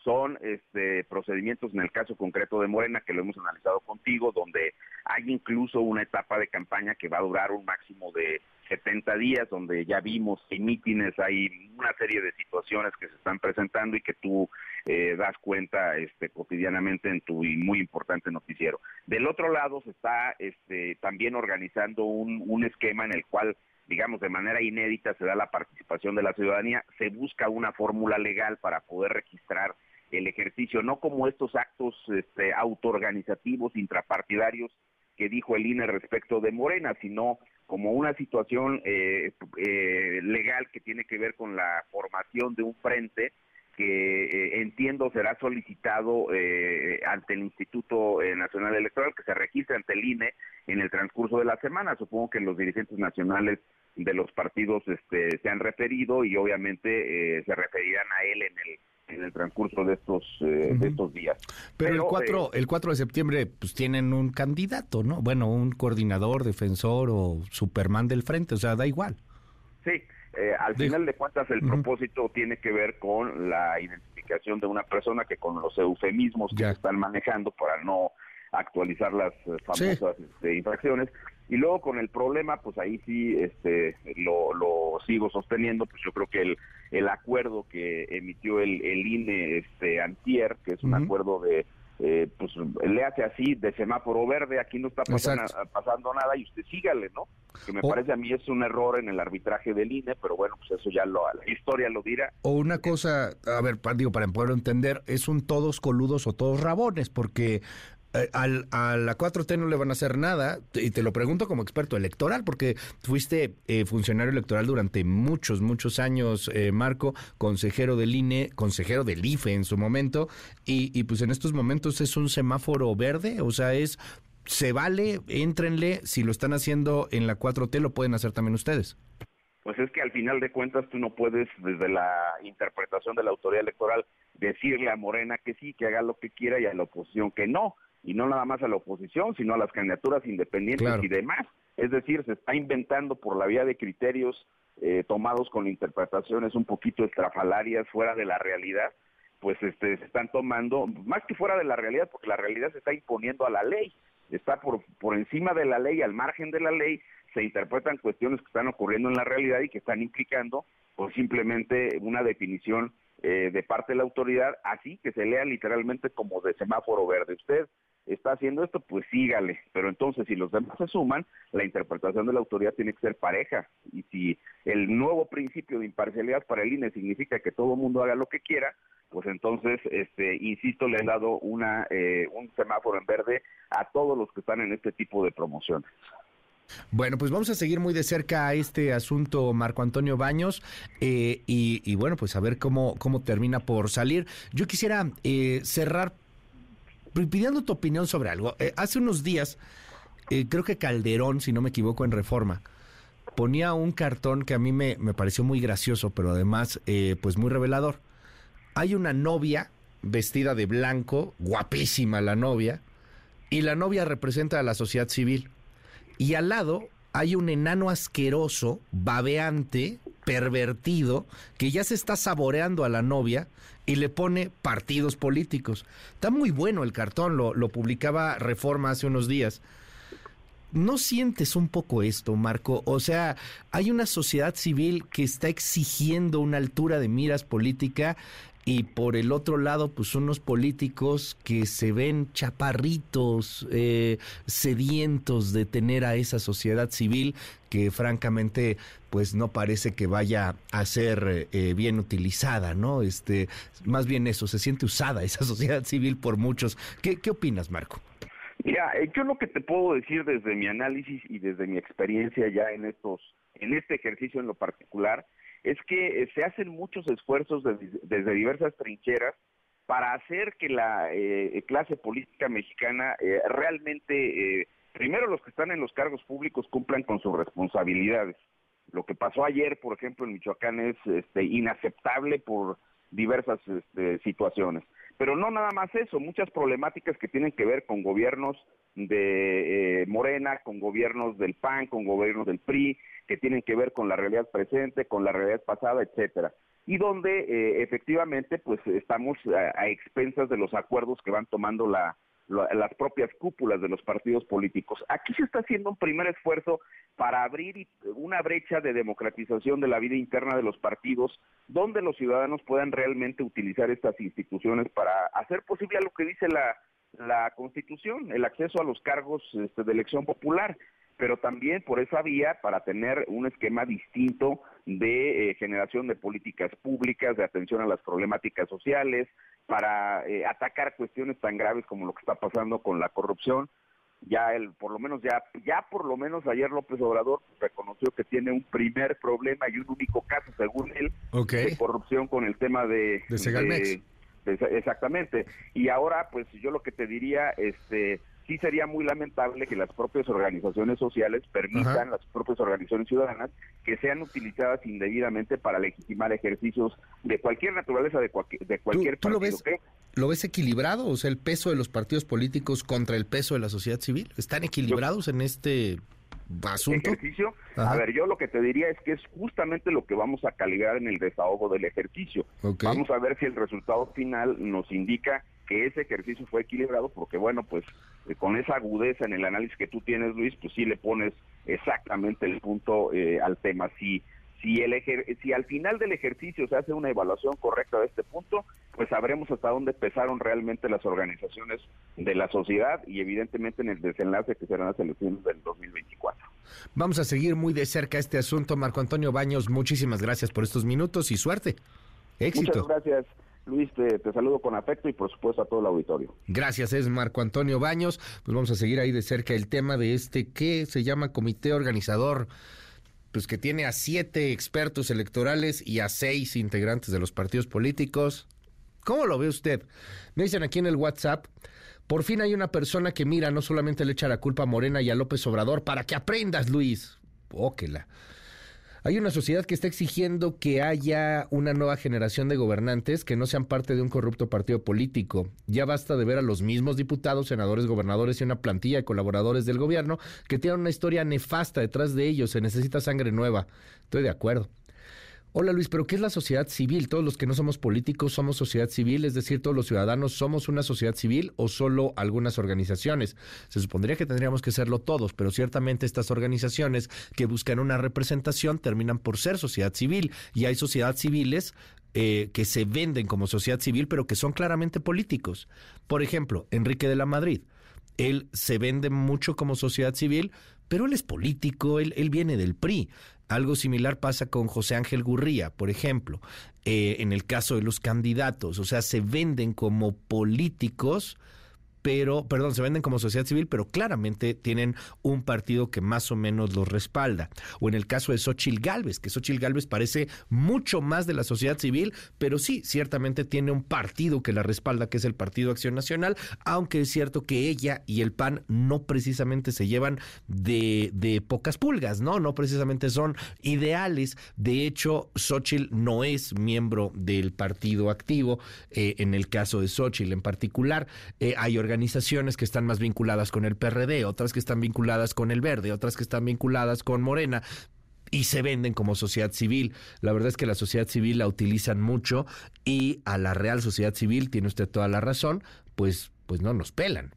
Son este, procedimientos en el caso concreto de Morena que lo hemos analizado contigo, donde hay incluso una etapa de campaña que va a durar un máximo de 70 días, donde ya vimos que mítines, hay una serie de situaciones que se están presentando y que tú eh, das cuenta este, cotidianamente en tu muy importante noticiero. Del otro lado se está este, también organizando un, un esquema en el cual digamos, de manera inédita se da la participación de la ciudadanía, se busca una fórmula legal para poder registrar el ejercicio, no como estos actos este, autoorganizativos intrapartidarios que dijo el INE respecto de Morena, sino como una situación eh, eh, legal que tiene que ver con la formación de un frente que eh, entiendo será solicitado ante el Instituto Nacional Electoral, que se registre ante el INE en el transcurso de la semana. Supongo que los dirigentes nacionales de los partidos este, se han referido y obviamente se referirán a él en el en el transcurso de estos eh, de estos días. Pero, el 4 eh, el 4 de septiembre pues tienen un candidato, ¿no? Bueno, un coordinador, defensor o Superman del frente, o sea, da igual. Sí, eh, al final de cuentas el propósito tiene que ver con la identificación de una persona que con los eufemismos que se están manejando para no actualizar las famosas este, infracciones y luego con el problema, pues ahí sí este, lo, lo sigo sosteniendo, pues yo creo que el, el acuerdo que emitió el, el INE este, antier, que es un acuerdo de, eh, pues le hace así, de semáforo verde, aquí no está pasando, pasando nada y usted sígale, ¿no? Que me parece a mí es un error en el arbitraje del INE, pero bueno, pues eso ya lo, la historia lo dirá. O una cosa, a ver, digo, para poder entender, es un todos coludos o todos rabones, porque al, a la 4T no le van a hacer nada, y te lo pregunto como experto electoral, porque fuiste eh, funcionario electoral durante muchos, muchos años, eh, Marco, consejero del INE, consejero del IFE en su momento, y, y pues en estos momentos es un semáforo verde, o sea, es, se vale, éntrenle, si lo están haciendo en la 4T, lo pueden hacer también ustedes. Pues es que al final de cuentas tú no puedes, desde la interpretación de la autoridad electoral, decirle a Morena que sí, que haga lo que quiera y a la oposición que no y no nada más a la oposición, sino a las candidaturas independientes y demás. Es decir, se está inventando por la vía de criterios eh, tomados con interpretaciones un poquito estrafalarias, fuera de la realidad, pues este, se están tomando, más que fuera de la realidad, porque la realidad se está imponiendo a la ley, está por, por encima de la ley, al margen de la ley, se interpretan cuestiones que están ocurriendo en la realidad y que están implicando pues simplemente una definición eh, de parte de la autoridad, así que se lea literalmente como de semáforo verde. Usted está haciendo esto, pues sígale. Pero entonces, si los demás se suman, la interpretación de la autoridad tiene que ser pareja. Y si el nuevo principio de imparcialidad para el INE significa que todo el mundo haga lo que quiera, pues entonces, este, insisto, le han dado una, eh, un semáforo en verde a todos los que están en este tipo de promociones. Bueno, pues vamos a seguir muy de cerca a este asunto, Marco Antonio Baños, eh, y, bueno, pues a ver cómo, cómo termina por salir. Yo quisiera eh, cerrar pidiendo tu opinión sobre algo. Eh, hace unos días, eh, creo que Calderón, si no me equivoco, en Reforma, ponía un cartón que a mí me, me pareció muy gracioso, pero además, eh, pues muy revelador. Hay una novia vestida de blanco, guapísima la novia, y la novia representa a la sociedad civil. Y al lado hay un enano asqueroso, babeante, pervertido que ya se está saboreando a la novia y le pone partidos políticos. Está muy bueno el cartón, lo, lo publicaba Reforma hace unos días. ¿No sientes un poco esto, Marco? O sea, hay una sociedad civil que está exigiendo una altura de miras política y por el otro lado, pues unos políticos que se ven chaparritos, eh, sedientos de tener a esa sociedad civil que francamente pues no parece que vaya a ser eh, bien utilizada, ¿no? Este, más bien eso, se siente usada esa <laughs> sociedad civil por muchos. ¿Qué, qué opinas, Marco? Mira, eh, yo lo que te puedo decir desde mi análisis y desde mi experiencia ya en estos, en este ejercicio en lo particular, es que eh, se hacen muchos esfuerzos desde diversas trincheras para hacer que la eh, clase política mexicana eh, realmente, primero los que están en los cargos públicos cumplan con sus responsabilidades. Lo que pasó ayer, por ejemplo, en Michoacán es este, inaceptable por diversas este, situaciones. Pero no nada más eso, muchas problemáticas que tienen que ver con gobiernos de Morena, con gobiernos del PAN, con gobiernos del PRI, que tienen que ver con la realidad presente, con la realidad pasada, etcétera. Y donde eh, efectivamente pues estamos a, expensas de los acuerdos que van tomando la, las propias cúpulas de los partidos políticos. Aquí se está haciendo un primer esfuerzo para abrir una brecha de democratización de la vida interna de los partidos, donde los ciudadanos puedan realmente utilizar estas instituciones para hacer posible lo que dice la, Constitución, el acceso a los cargos este, de elección popular pero también por esa vía para tener un esquema distinto de eh, generación de políticas públicas, de atención a las problemáticas sociales, para eh, atacar cuestiones tan graves como lo que está pasando con la corrupción. Ya el, por lo menos ya, ya por lo menos ayer López Obrador reconoció que tiene un primer problema y un único caso, según él, de corrupción con el tema de, de, de exactamente. Y ahora, pues yo lo que te diría, este sí sería muy lamentable que las propias organizaciones sociales permitan, las propias organizaciones ciudadanas, que sean utilizadas indebidamente para legitimar ejercicios de cualquier naturaleza, de, de cualquier ¿Tú, lo ves, ¿Lo ves equilibrado? O sea, el peso de los partidos políticos contra el peso de la sociedad civil. ¿Están equilibrados en este asunto? Ejercicio. A ver, yo lo que te diría es que es justamente lo que vamos a calibrar en el desahogo del ejercicio. Vamos a ver si el resultado final nos indica que ese ejercicio fue equilibrado, porque bueno, pues eh, con esa agudeza en el análisis que tú tienes, Luis, pues sí le pones exactamente el punto eh, al tema. Si, si, el si al final del ejercicio se hace una evaluación correcta de este punto, pues sabremos hasta dónde pesaron realmente las organizaciones de la sociedad y evidentemente en el desenlace que serán las elecciones del 2024. Vamos a seguir muy de cerca este asunto. Marco Antonio Baños, muchísimas gracias por estos minutos y suerte. Éxito. Muchas gracias. Luis, te, saludo con afecto y por supuesto a todo el auditorio. Gracias, es Marco Antonio Baños. Pues vamos a seguir ahí de cerca el tema de este que se llama comité organizador, pues que tiene a siete expertos electorales y a seis integrantes de los partidos políticos. ¿Cómo lo ve usted? Me dicen aquí en el WhatsApp. Por fin hay una persona que mira, no solamente le echa la culpa a Morena y a López Obrador, para que aprendas, Luis. Óquela. Hay una sociedad que está exigiendo que haya una nueva generación de gobernantes que no sean parte de un corrupto partido político. Ya basta de ver a los mismos diputados, senadores, gobernadores y una plantilla de colaboradores del gobierno que tienen una historia nefasta detrás de ellos. Se necesita sangre nueva. Estoy de acuerdo. Hola Luis, pero ¿qué es la sociedad civil? Todos los que no somos políticos somos sociedad civil, es decir, todos los ciudadanos somos una sociedad civil o solo algunas organizaciones. Se supondría que tendríamos que serlo todos, pero ciertamente estas organizaciones que buscan una representación terminan por ser sociedad civil y hay sociedades civiles eh, que se venden como sociedad civil, pero que son claramente políticos. Por ejemplo, Enrique de la Madrid. Él se vende mucho como sociedad civil, pero él es político, él, él viene del PRI. Algo similar pasa con José Ángel Gurría, por ejemplo, eh, en el caso de los candidatos, o sea, se venden como políticos pero, perdón, se venden como sociedad civil, pero claramente tienen un partido que más o menos los respalda. O en el caso de Xochil Gálvez, que Xochil Gálvez parece mucho más de la sociedad civil, pero sí, ciertamente tiene un partido que la respalda, que es el Partido Acción Nacional, aunque es cierto que ella y el PAN no precisamente se llevan de, de pocas pulgas, ¿no? No precisamente son ideales. De hecho, Xochil no es miembro del partido activo, eh, en el caso de Xochil en particular. Eh, hay organizaciones que están más vinculadas con el PRD, otras que están vinculadas con el Verde, otras que están vinculadas con Morena. y se venden como sociedad civil. La verdad es que la sociedad civil la utilizan mucho y a la Real Sociedad Civil, tiene usted toda la razón, pues, pues no nos pelan.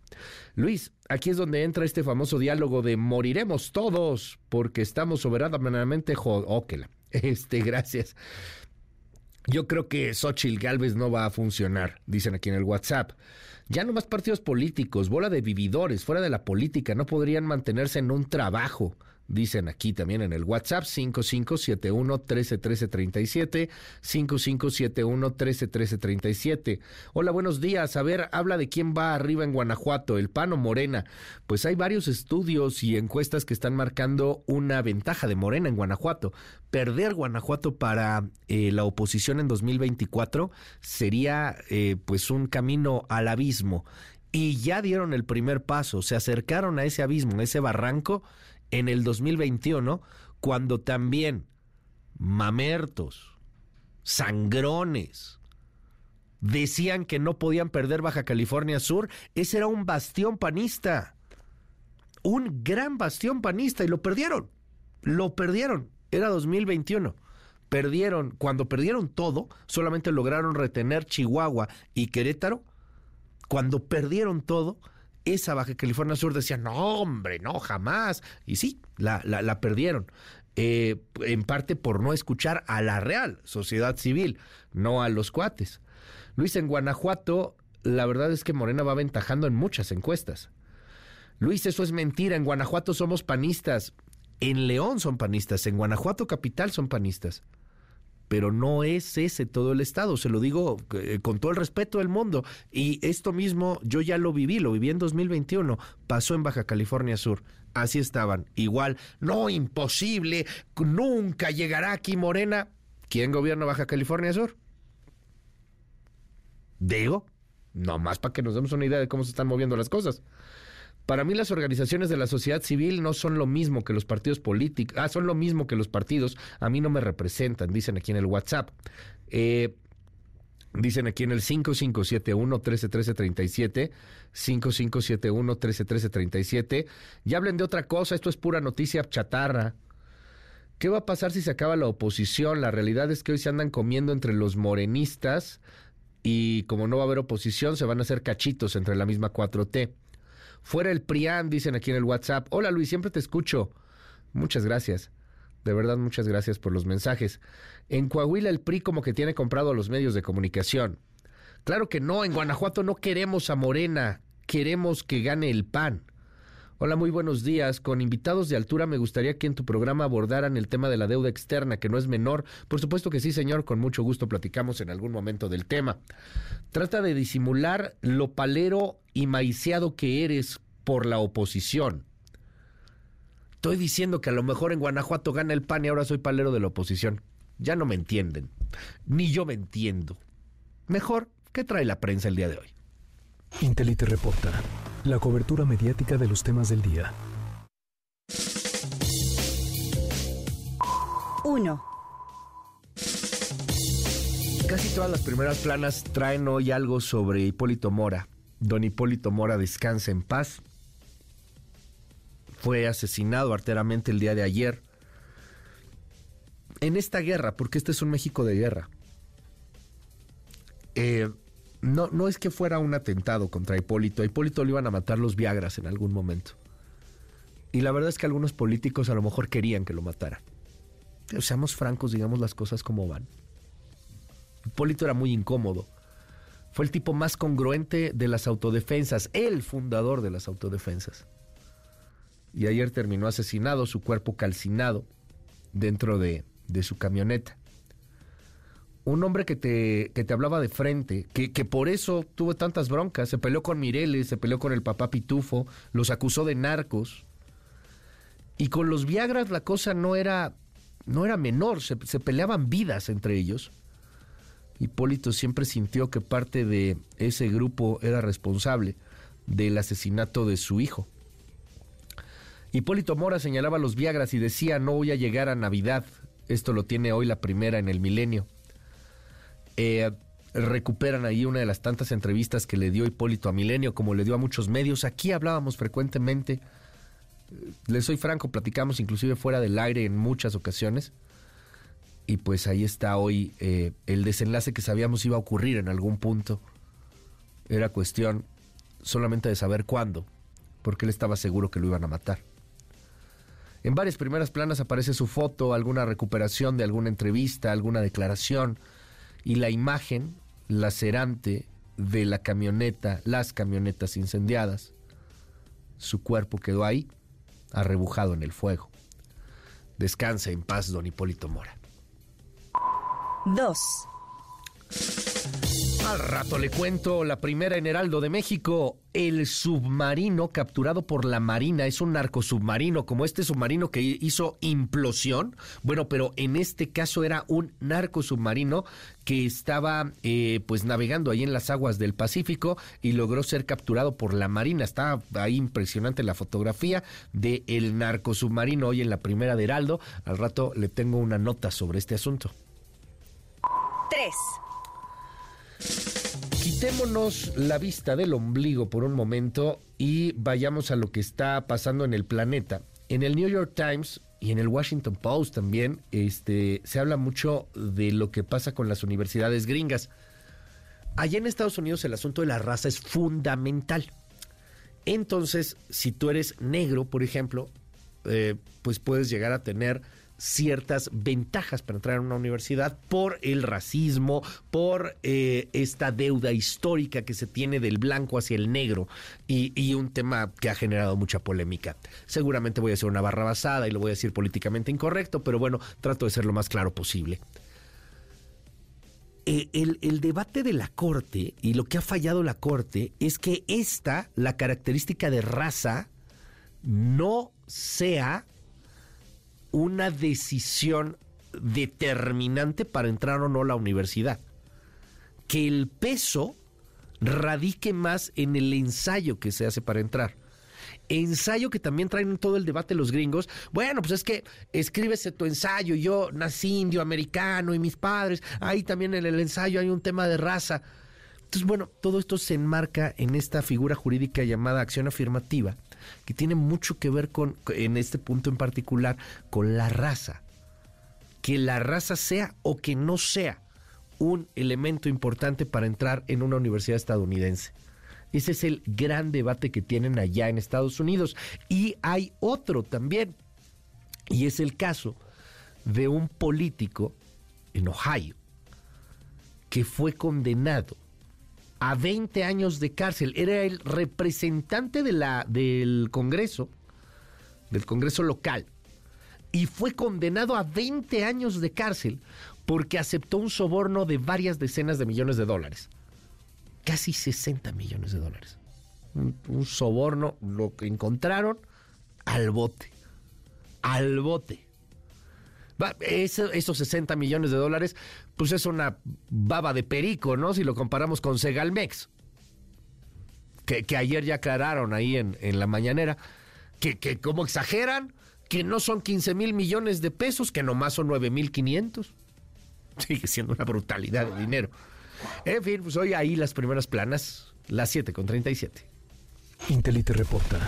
Luis, aquí es donde entra este famoso diálogo de moriremos todos porque estamos soberanamente jod... <laughs> Este, gracias. Yo creo que Xochitl Galvez no va a funcionar, dicen aquí en el WhatsApp. Ya no más partidos políticos, bola de vividores, fuera de la política, no podrían mantenerse en un trabajo. Dicen aquí también en el WhatsApp 5571-131337, 5571-131337. Hola, buenos días. A ver, habla de quién va arriba en Guanajuato, el PAN o Morena. Pues hay varios estudios y encuestas que están marcando una ventaja de Morena en Guanajuato. Perder Guanajuato para eh, la oposición en 2024 sería eh, pues un camino al abismo. Y ya dieron el primer paso, se acercaron a ese abismo, a ese barranco en el 2021, cuando también mamertos, sangrones, decían que no podían perder Baja California Sur, ese era un bastión panista, un gran bastión panista y lo perdieron, lo perdieron, era 2021. Perdieron, cuando perdieron todo, solamente lograron retener Chihuahua y Querétaro. Cuando perdieron todo, esa Baja California Sur decía, no, hombre, no, jamás. Y sí, la, la, perdieron. Eh, en parte por no escuchar a la real sociedad civil, no a los cuates. Luis, en Guanajuato, la verdad es que Morena va aventajando en muchas encuestas. Luis, eso es mentira. En Guanajuato somos panistas. En León son panistas. En Guanajuato Capital son panistas pero no es ese todo el Estado, se lo digo eh, con todo el respeto del mundo. Y esto mismo yo ya lo viví, lo viví en 2021, pasó en Baja California Sur. Así estaban, igual, no, imposible, nunca llegará aquí Morena. ¿Quién gobierna Baja California Sur? Digo, nomás para que nos demos una idea de cómo se están moviendo las cosas. Para mí las organizaciones de la sociedad civil no son lo mismo que los partidos políticos, ah, son lo mismo que los partidos, a mí no me representan, dicen aquí en el WhatsApp. Eh, dicen aquí en el 5571-131337, 5571-131337, y hablen de otra cosa, esto es pura noticia chatarra. ¿Qué va a pasar si se acaba la oposición? La realidad es que hoy se andan comiendo entre los morenistas y como no va a haber oposición, se van a hacer cachitos entre la misma 4T. Fuera el PRIAN, dicen aquí en el WhatsApp. Hola Luis, siempre te escucho. Muchas gracias. De verdad, muchas gracias por los mensajes. En Coahuila el PRI como que tiene comprado a los medios de comunicación. Claro que no, en Guanajuato no queremos a Morena, queremos que gane el PAN. Hola, muy buenos días. Con invitados de altura me gustaría que en tu programa abordaran el tema de la deuda externa, que no es menor. Por supuesto que sí, señor, con mucho gusto platicamos en algún momento del tema. Trata de disimular lo palero y maiciado que eres por la oposición. Estoy diciendo que a lo mejor en Guanajuato gana el PAN y ahora soy palero de la oposición. Ya no me entienden. Ni yo me entiendo. Mejor, ¿qué trae la prensa el día de hoy? Intelite reporta la cobertura mediática de los temas del día. 1. Casi todas las primeras planas traen hoy algo sobre Hipólito Mora. Don Hipólito Mora descansa en paz. Fue asesinado arteramente el día de ayer. En esta guerra, porque este es un México de guerra. Eh, no, no es que fuera un atentado contra Hipólito. A Hipólito le iban a matar los Viagras en algún momento. Y la verdad es que algunos políticos a lo mejor querían que lo mataran. seamos francos, digamos las cosas como van. Hipólito era muy incómodo. Fue el tipo más congruente de las autodefensas, el fundador de las autodefensas. Y ayer terminó asesinado, su cuerpo calcinado dentro de, de su camioneta un hombre que te, que te hablaba de frente, que, que, por eso tuvo tantas broncas, se peleó con Mireles, se peleó con el papá Pitufo, los acusó de narcos. Y con los Viagras la cosa no era, no era menor, se, se peleaban vidas entre ellos. Hipólito siempre sintió que parte de ese grupo era responsable del asesinato de su hijo. Hipólito Mora señalaba los Viagras y decía, no voy a llegar a Navidad. Esto lo tiene hoy la primera en el milenio. Eh, recuperan ahí una de las tantas entrevistas que le dio Hipólito a Milenio, como le dio a muchos medios. Aquí hablábamos frecuentemente Les soy franco, platicamos inclusive fuera del aire en muchas ocasiones. Y pues ahí está hoy eh, el desenlace que sabíamos iba a ocurrir en algún punto. Era cuestión solamente de saber cuándo, porque él estaba seguro que lo iban a matar. En varias primeras planas aparece su foto, alguna recuperación de alguna entrevista, alguna declaración y la imagen lacerante de la camioneta, las camionetas incendiadas. Su cuerpo quedó ahí, arrebujado en el fuego. Descansa en paz, don Hipólito Mora. 2. Al rato le cuento la primera en Heraldo de México. El submarino capturado por la Marina es un narcosubmarino, como este submarino que hizo implosión. Bueno, pero en este caso era un narcosubmarino que estaba eh, pues navegando ahí en las aguas del Pacífico y logró ser capturado por la Marina. Está ahí impresionante la fotografía de el narcosubmarino hoy en la primera de Heraldo. Al rato le tengo una nota sobre este asunto. 3. Quitémonos la vista del ombligo por un momento y vayamos a lo que está pasando en el planeta. En el New York Times y en el Washington Post también este, se habla mucho de lo que pasa con las universidades gringas. Allá en Estados Unidos el asunto de la raza es fundamental. Entonces, si tú eres negro, por ejemplo, eh, pues puedes llegar a tener ciertas ventajas para entrar a una universidad por el racismo, por eh, esta deuda histórica que se tiene del blanco hacia el negro y, un tema que ha generado mucha polémica. Seguramente voy a hacer una barra basada y lo voy a decir políticamente incorrecto, pero bueno, trato de ser lo más claro posible. Eh, el, el, debate de la Corte y lo que ha fallado la Corte es que esta, la característica de raza, no sea una decisión determinante para entrar o no a la universidad. Que el peso radique más en el ensayo que se hace para entrar. Ensayo que también traen todo el debate los gringos. Bueno, pues es que escríbese tu ensayo. Yo nací indio americano y mis padres. Ahí también en el ensayo hay un tema de raza. Entonces, bueno, todo esto se enmarca en esta figura jurídica llamada acción afirmativa, que tiene mucho que ver con, en este punto en particular, con la raza. Que la raza sea o que no sea un elemento importante para entrar en una universidad estadounidense. Ese es el gran debate que tienen allá en Estados Unidos. Y hay otro también, y es el caso de un político en Ohio que fue condenado a 20 años de cárcel. Era el representante de la, del Congreso, del Congreso local, y fue condenado a 20 años de cárcel porque aceptó un soborno de varias decenas de millones de dólares. Casi 60 millones de dólares. Un, soborno, lo que encontraron al bote. Al bote. Esos 60 millones de dólares pues es una baba de perico, ¿no? Si lo comparamos con Segalmex. Que, que ayer ya aclararon ahí en, en la mañanera que, que como exageran, que no son 15 mil millones de pesos, que nomás son 9 mil 500. Sigue siendo una brutalidad de dinero. En fin, pues hoy ahí las primeras planas, las 7 con 37. Intelite reporta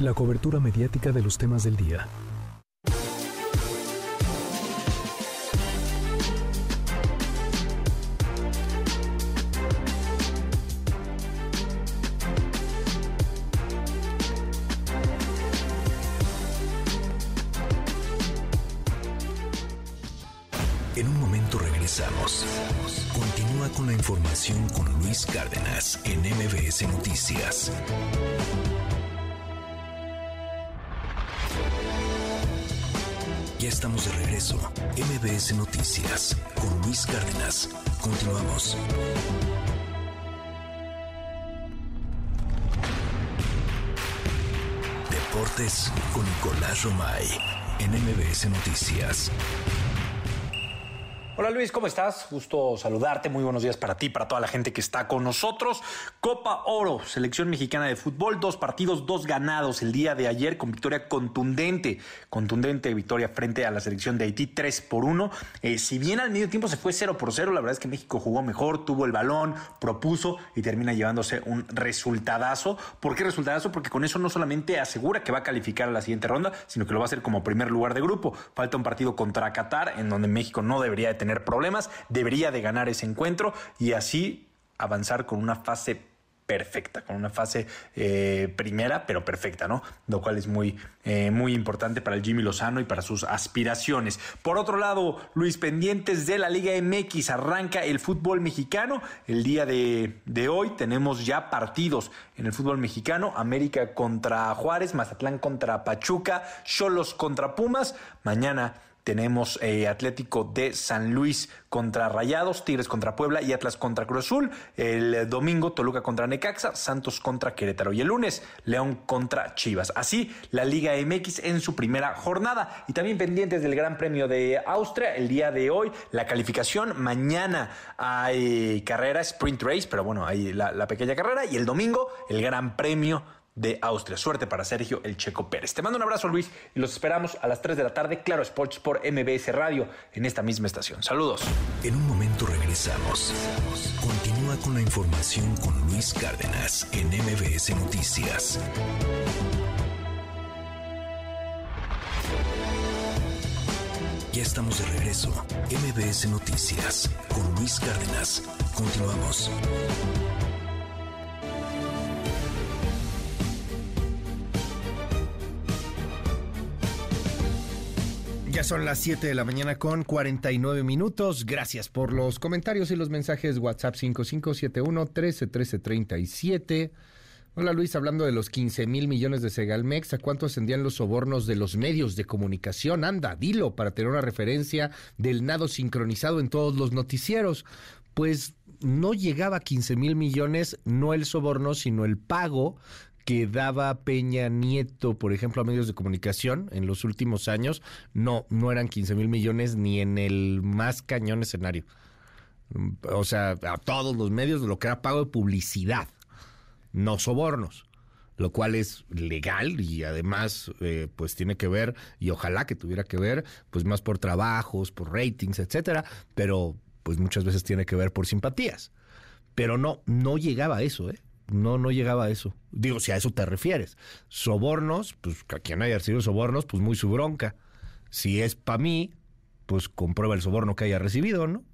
la cobertura mediática de los temas del día. Continúa con la información con Luis Cárdenas en MBS Noticias. Ya estamos de regreso. MBS Noticias con Luis Cárdenas. Continuamos. Deportes con Nicolás Romay en MBS Noticias. Hola Luis, ¿cómo estás? Gusto saludarte. Muy buenos días para ti, para toda la gente que está con nosotros. Copa Oro, selección mexicana de fútbol, dos partidos, dos ganados el día de ayer con victoria contundente, contundente victoria frente a la selección de Haití, 3 por 1. Eh, si bien al medio tiempo se fue 0 por 0, la verdad es que México jugó mejor, tuvo el balón, propuso y termina llevándose un resultadazo. ¿Por qué resultadazo? Porque con eso no solamente asegura que va a calificar a la siguiente ronda, sino que lo va a hacer como primer lugar de grupo. Falta un partido contra Qatar, en donde México no debería de tener problemas, debería de ganar ese encuentro y así avanzar con una fase perfecta, con una fase eh, primera, pero perfecta, ¿no? Lo cual es muy, eh, muy importante para el Jimmy Lozano y para sus aspiraciones. Por otro lado, Luis, pendientes de la Liga MX, arranca el fútbol mexicano. El día de, de hoy tenemos ya partidos en el fútbol mexicano, América contra Juárez, Mazatlán contra Pachuca, Cholos contra Pumas. Mañana tenemos eh, Atlético de San Luis contra Rayados, Tigres contra Puebla y Atlas contra Cruz Azul. El domingo Toluca contra Necaxa, Santos contra Querétaro. Y el lunes León contra Chivas. Así la Liga MX en su primera jornada. Y también pendientes del Gran Premio de Austria. El día de hoy la calificación. Mañana hay carrera, sprint race, pero bueno, hay la, la pequeña carrera. Y el domingo el Gran Premio de Austria. Suerte para Sergio El Checo Pérez. Te mando un abrazo, Luis, y los esperamos a las 3 de la tarde, Claro Sports por MBS Radio, en esta misma estación. Saludos. En un momento regresamos. Continúa con la información con Luis Cárdenas en MBS Noticias. Ya estamos de regreso. MBS Noticias con Luis Cárdenas. Continuamos. Ya son las 7 de la mañana con 49 minutos. Gracias por los comentarios y los mensajes. WhatsApp 5571 131337. Hola Luis, hablando de los 15 mil millones de Segalmex, ¿a cuánto ascendían los sobornos de los medios de comunicación? Anda, dilo para tener una referencia del nado sincronizado en todos los noticieros. Pues no llegaba a 15 mil millones, no el soborno, sino el pago que daba Peña Nieto, por ejemplo, a medios de comunicación en los últimos años, no, no eran 15 mil millones ni en el más cañón escenario. O sea, a todos los medios lo que era pago de publicidad, no sobornos lo cual es legal y además eh, pues tiene que ver y ojalá que tuviera que ver pues más por trabajos, por ratings, etcétera, pero pues muchas veces tiene que ver por simpatías. Pero no, no llegaba a eso, ¿eh? No, no llegaba a eso. Digo, si a eso te refieres. Sobornos, pues a quien haya recibido sobornos, pues muy su bronca. Si es para mí, pues comprueba el soborno que haya recibido, ¿no?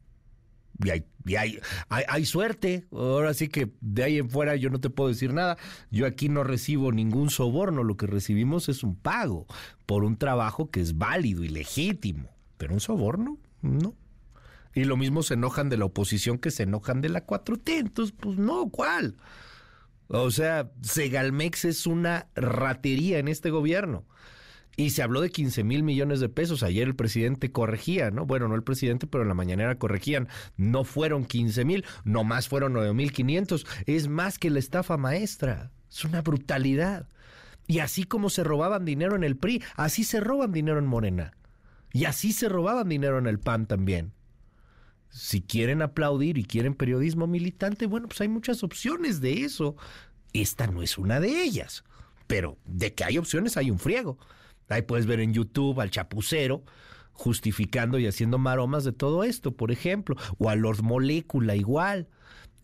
Y, hay, hay, hay, suerte. Ahora sí que de ahí en fuera yo no te puedo decir nada. Yo aquí no recibo ningún soborno. Lo que recibimos es un pago por un trabajo que es válido y legítimo. Pero un soborno, no. Y lo mismo se enojan de la oposición que se enojan de la 4T. Entonces, pues no, ¿cuál? O sea, Segalmex es una ratería en este gobierno. Y se habló de 15 mil millones de pesos. Ayer el presidente corregía, ¿no? Bueno, no el presidente, pero en la mañanera corregían. No fueron 15 mil, nomás fueron 9 mil 500. Es más que la estafa maestra. Es una brutalidad. Y así como se robaban dinero en el PRI, así se roban dinero en Morena. Y así se robaban dinero en el PAN también. Si quieren aplaudir y quieren periodismo militante, bueno, pues hay muchas opciones de eso. Esta no es una de ellas. Pero de que hay opciones, hay un friego. Ahí puedes ver en YouTube al chapucero justificando y haciendo maromas de todo esto, por ejemplo, o a Lord Molécula igual.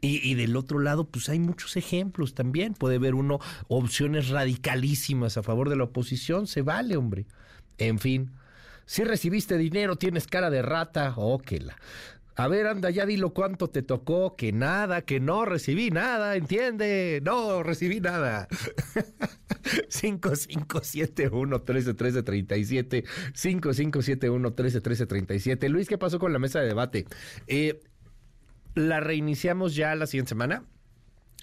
Y, y, del otro lado, pues hay muchos ejemplos también. Puede ver uno opciones radicalísimas a favor de la oposición, se vale, hombre. En fin, si recibiste dinero, tienes cara de rata, oh, que la. A ver, anda, ya dilo cuánto te tocó, que nada, que no recibí nada, ¿entiende? No recibí nada. 5571 131337 5571 131337 Luis, ¿qué pasó con la mesa de debate? Eh, la reiniciamos ya la siguiente semana.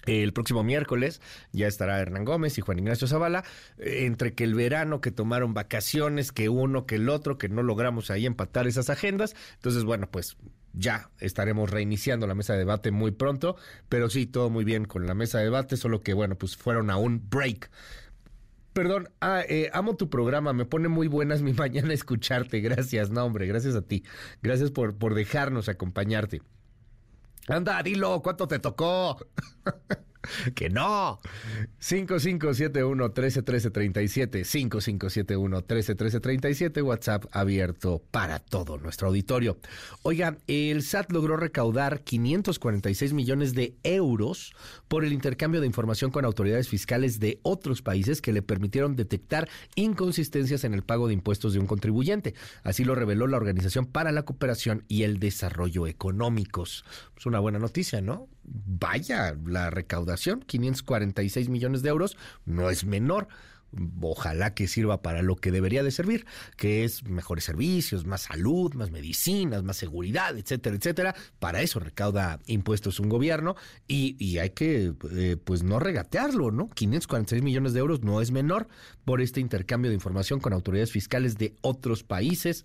El próximo miércoles ya estará Hernán Gómez y Juan Ignacio Zavala, entre que el verano, que tomaron vacaciones, que uno, que el otro, que no logramos ahí empatar esas agendas. Entonces, bueno, pues ya estaremos reiniciando la mesa de debate muy pronto, pero sí, todo muy bien con la mesa de debate, solo que bueno, pues fueron a un break. Perdón, ah, eh, amo tu programa, me pone muy buenas <laughs> mi mañana escucharte. Gracias, no hombre, gracias a ti. Gracias por, por dejarnos acompañarte. Anda, dilo, ¿cuánto te tocó? <laughs> <laughs> que no. 5571-131337, 5571-131337, WhatsApp abierto para todo nuestro auditorio. Oiga, el SAT logró recaudar 546 millones de euros por el intercambio de información con autoridades fiscales de otros países que le permitieron detectar inconsistencias en el pago de impuestos de un contribuyente. Así lo reveló la Organización para la Cooperación y el Desarrollo Económicos. Es una buena noticia, ¿no? Vaya, la recaudación, 546 millones de euros, no es menor. Ojalá que sirva para lo que debería de servir, que es mejores servicios, más salud, más medicinas, más seguridad, etcétera, etcétera. Para eso recauda impuestos un gobierno y, hay que, eh, pues, no regatearlo, ¿no? 546 millones de euros no es menor por este intercambio de información con autoridades fiscales de otros países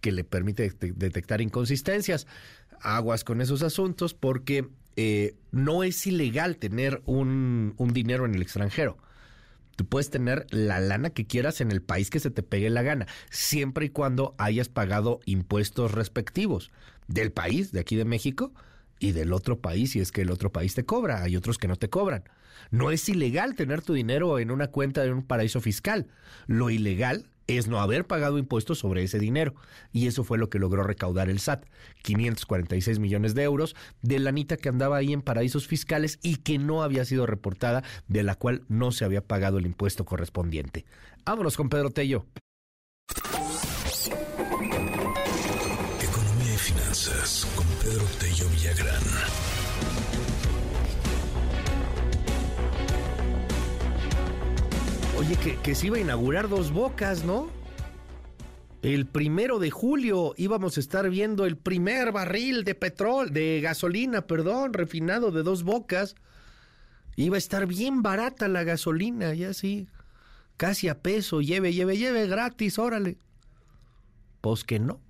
que le permite detectar inconsistencias. Aguas con esos asuntos porque eh, no es ilegal tener un, dinero en el extranjero. Tú puedes tener la lana que quieras en el país que se te pegue la gana, siempre y cuando hayas pagado impuestos respectivos del país, de aquí de México, y del otro país, si es que el otro país te cobra. Hay otros que no te cobran. No es ilegal tener tu dinero en una cuenta de un paraíso fiscal. Lo ilegal es no haber pagado impuestos sobre ese dinero. Y eso fue lo que logró recaudar el SAT. 546 millones de euros de lanita que andaba ahí en paraísos fiscales y que no había sido reportada, de la cual no se había pagado el impuesto correspondiente. Vámonos con Pedro Tello. Economía y finanzas con Pedro Tello Villagrán. Oye, que, se iba a inaugurar dos bocas, ¿no? El primero de julio íbamos a estar viendo el primer barril de petróleo, de gasolina, perdón, refinado de dos bocas. Iba a estar bien barata la gasolina, ya sí. Casi a peso, lleve, lleve, lleve, gratis, órale. Pues que no.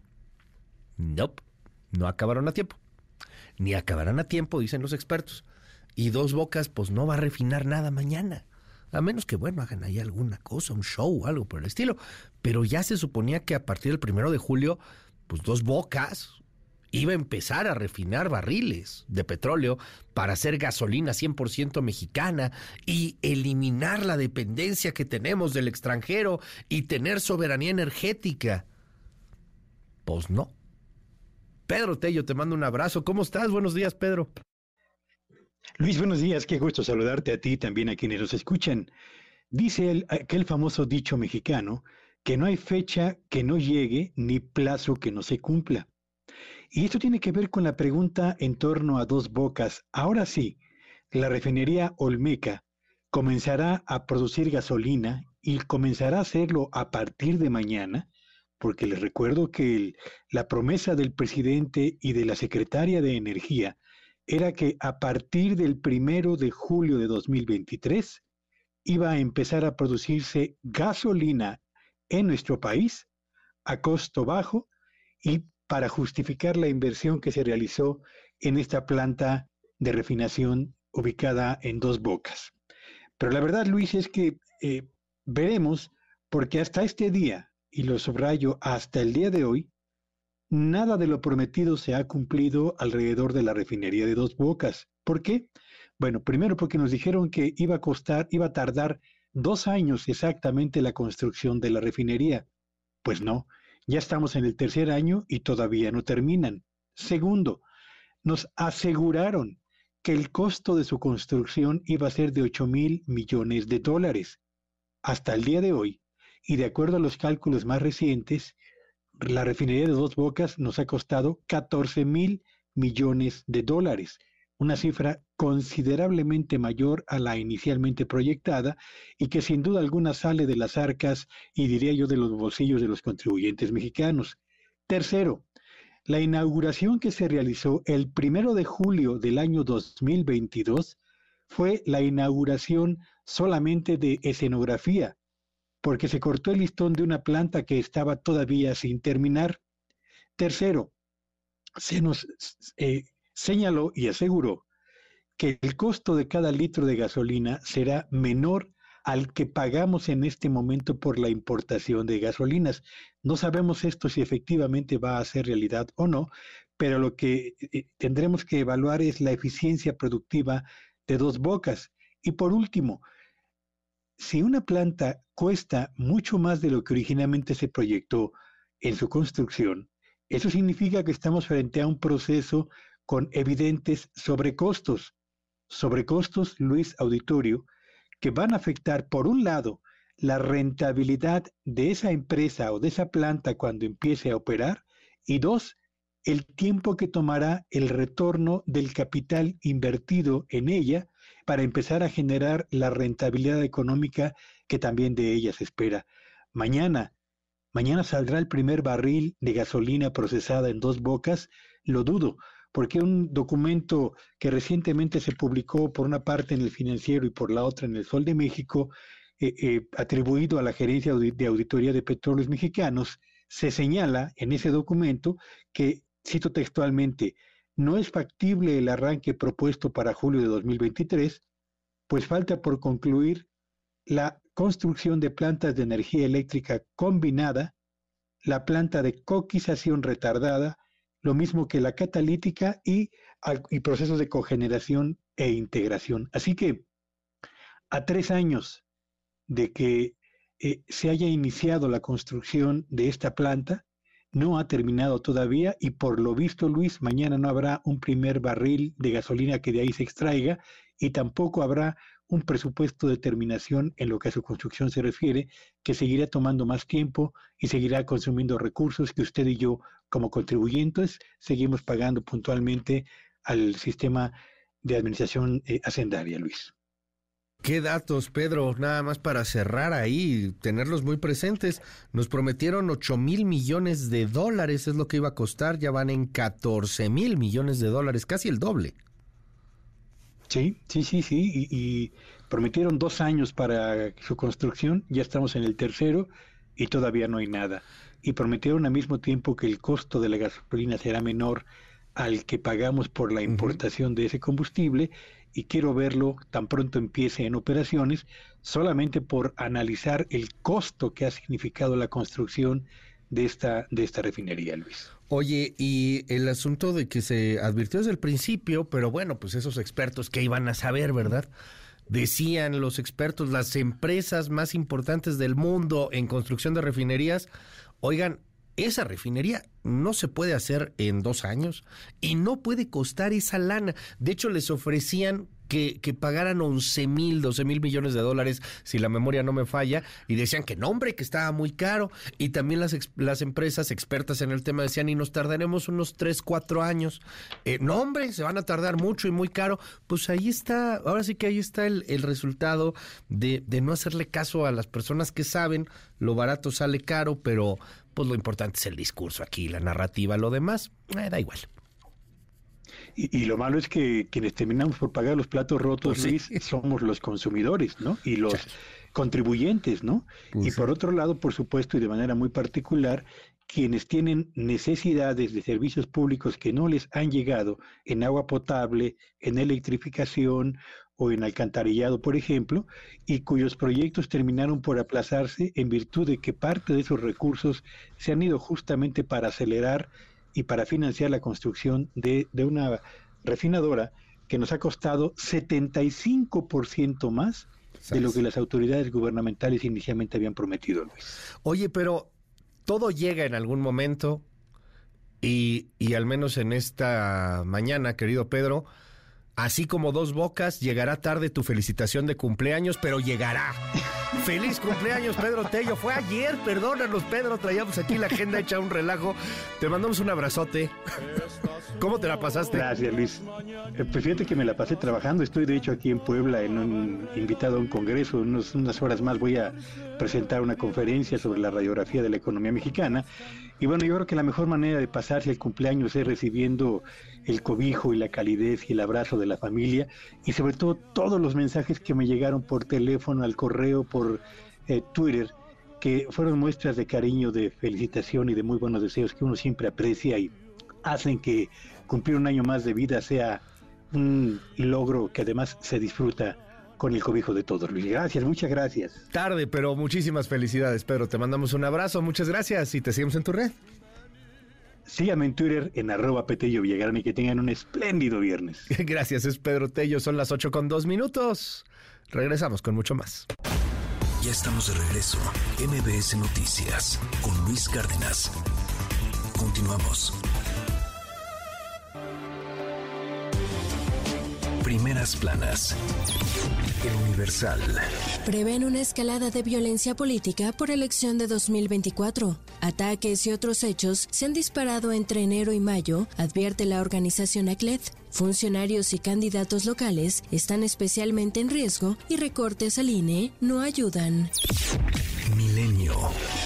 No, no acabaron a tiempo. Ni acabarán a tiempo, dicen los expertos. Y dos bocas, pues no va a refinar nada mañana. A menos que, bueno, hagan ahí alguna cosa, un show algo por el estilo. Pero ya se suponía que a partir del primero de julio, pues dos bocas iba a empezar a refinar barriles de petróleo para hacer gasolina 100% mexicana y eliminar la dependencia que tenemos del extranjero y tener soberanía energética. Pues no. Pedro Tello, te mando un abrazo. ¿Cómo estás? Buenos días, Pedro. Luis, buenos días, qué gusto saludarte a ti y también a quienes nos escuchan. Dice el, aquel famoso dicho mexicano que no hay fecha que no llegue ni plazo que no se cumpla. Y esto tiene que ver con la pregunta en torno a dos bocas. Ahora sí, la refinería Olmeca comenzará a producir gasolina y comenzará a hacerlo a partir de mañana, porque les recuerdo que la promesa del presidente y de la secretaria de Energía era que a partir del primero de julio de 2023 iba a empezar a producirse gasolina en nuestro país a costo bajo y para justificar la inversión que se realizó en esta planta de refinación ubicada en dos bocas. Pero la verdad, Luis, es que eh, veremos, porque hasta este día, y lo subrayo hasta el día de hoy, nada de lo prometido se ha cumplido alrededor de la refinería de Dos Bocas. ¿Por qué? Bueno, primero porque nos dijeron que iba a costar, iba a tardar dos años exactamente la construcción de la refinería. Pues no, ya estamos en el tercer año y todavía no terminan. Segundo, nos aseguraron que el costo de su construcción iba a ser de 8 mil millones de dólares. Hasta el día de hoy, y de acuerdo a los cálculos más recientes, la refinería de Dos Bocas nos ha costado 14 mil millones de dólares, una cifra considerablemente mayor a la inicialmente proyectada y que sin duda alguna sale de las arcas y diría yo de los bolsillos de los contribuyentes mexicanos. Tercero, la inauguración que se realizó el primero de julio del año 2022 fue la inauguración solamente de escenografía, porque se cortó el listón de una planta que estaba todavía sin terminar. Tercero, se nos eh, señaló y aseguró que el costo de cada litro de gasolina será menor al que pagamos en este momento por la importación de gasolinas. No sabemos esto si efectivamente va a ser realidad o no, pero lo que eh, tendremos que evaluar es la eficiencia productiva de dos bocas. Y por último, si una planta cuesta mucho más de lo que originalmente se proyectó en su construcción, eso significa que estamos frente a un proceso con evidentes sobrecostos. Sobrecostos, Luis Auditorio, que van a afectar, por un lado, la rentabilidad de esa empresa o de esa planta cuando empiece a operar, y dos, el tiempo que tomará el retorno del capital invertido en ella para empezar a generar la rentabilidad económica que también de ella se espera. Mañana, mañana saldrá el primer barril de gasolina procesada en dos bocas, lo dudo, porque un documento que recientemente se publicó por una parte en el financiero y por la otra en el Sol de México, eh, eh, atribuido a la Gerencia de Auditoría de Petróleos Mexicanos, se señala en ese documento que, cito textualmente, no es factible el arranque propuesto para julio de 2023, pues falta por concluir la construcción de plantas de energía eléctrica combinada, la planta de coquización retardada, lo mismo que la catalítica y, procesos de cogeneración e integración. Así que a tres años de que eh, se haya iniciado la construcción de esta planta, no ha terminado todavía y por lo visto, Luis, mañana no habrá un primer barril de gasolina que de ahí se extraiga y tampoco habrá un presupuesto de terminación en lo que a su construcción se refiere, que seguirá tomando más tiempo y seguirá consumiendo recursos que usted y yo, como contribuyentes, seguimos pagando puntualmente al sistema de administración eh, hacendaria, Luis. Qué datos, Pedro, nada más para cerrar ahí, tenerlos muy presentes. Nos prometieron 8 mil millones de dólares, es lo que iba a costar, ya van en 14 mil millones de dólares, casi el doble. Sí, sí, sí, sí, y, prometieron dos años para su construcción, ya estamos en el tercero y todavía no hay nada. Y prometieron al mismo tiempo que el costo de la gasolina será menor al que pagamos por la importación de ese combustible y quiero verlo tan pronto empiece en operaciones, solamente por analizar el costo que ha significado la construcción de esta, de esta refinería, Luis. Oye, y el asunto de que se advirtió desde el principio, pero bueno, pues esos expertos que iban a saber, ¿verdad? Decían los expertos, las empresas más importantes del mundo en construcción de refinerías, oigan, esa refinería no se puede hacer en dos años y no puede costar esa lana. De hecho, les ofrecían que, que, pagaran 11 mil, 12 mil millones de dólares, si la memoria no me falla, y decían que no, hombre, que estaba muy caro. Y también las, las empresas expertas en el tema decían, y nos tardaremos unos 3, 4 años. Eh, no, hombre, se van a tardar mucho y muy caro. Pues ahí está, ahora sí que ahí está el, el resultado de, de no hacerle caso a las personas que saben, lo barato sale caro, pero pues lo importante es el discurso aquí, la narrativa, lo demás, eh, da igual. Y, lo malo es que quienes terminamos por pagar los platos rotos, pues somos los consumidores, ¿no? Y los contribuyentes, ¿no? Pues y por otro lado, por supuesto, y de manera muy particular, quienes tienen necesidades de servicios públicos que no les han llegado en agua potable, en electrificación o en alcantarillado, por ejemplo, y cuyos proyectos terminaron por aplazarse en virtud de que parte de esos recursos se han ido justamente para acelerar y para financiar la construcción de, una refinadora que nos ha costado 75% más de lo que las autoridades gubernamentales inicialmente habían prometido, Luis. Oye, pero todo llega en algún momento y, y al menos en esta mañana, querido Pedro, Así como dos bocas, llegará tarde tu felicitación de cumpleaños, pero llegará. Feliz cumpleaños, Pedro Tello. Fue ayer, perdónanos, Pedro. Traíamos aquí la agenda hecha un relajo. Te mandamos un abrazote. ¿Cómo te la pasaste? Gracias, Luis. Eh, pues fíjate que me la pasé trabajando. Estoy, de hecho, aquí en Puebla, en un invitado a un congreso. unas horas más voy a presentar una conferencia sobre la radiografía de la economía mexicana. Y bueno, yo creo que la mejor manera de pasarse el cumpleaños es recibiendo el cobijo y la calidez y el abrazo de la familia y sobre todo todos los mensajes que me llegaron por teléfono, al correo, por eh, Twitter, que fueron muestras de cariño, de felicitación y de muy buenos deseos que uno siempre aprecia y hacen que cumplir un año más de vida sea un logro que además se disfruta con el cobijo de todos, Luis. Gracias, muchas gracias. Tarde, pero muchísimas felicidades, Pedro. Te mandamos un abrazo, muchas gracias y te seguimos en tu red. Síganme en Twitter en arroba Petello Villagrán y que tengan un espléndido viernes. <laughs> Gracias, es Pedro Tello. Son las 8 con 2 minutos. Regresamos con mucho más. Ya estamos de regreso. MBS Noticias con Luis Cárdenas. Continuamos. Primeras planas. El Universal. Prevén una escalada de violencia política por elección de 2024. Ataques y otros hechos se han disparado entre enero y mayo, advierte la organización ACLED. Funcionarios y candidatos locales están especialmente en riesgo y recortes al INE no ayudan. Milenio.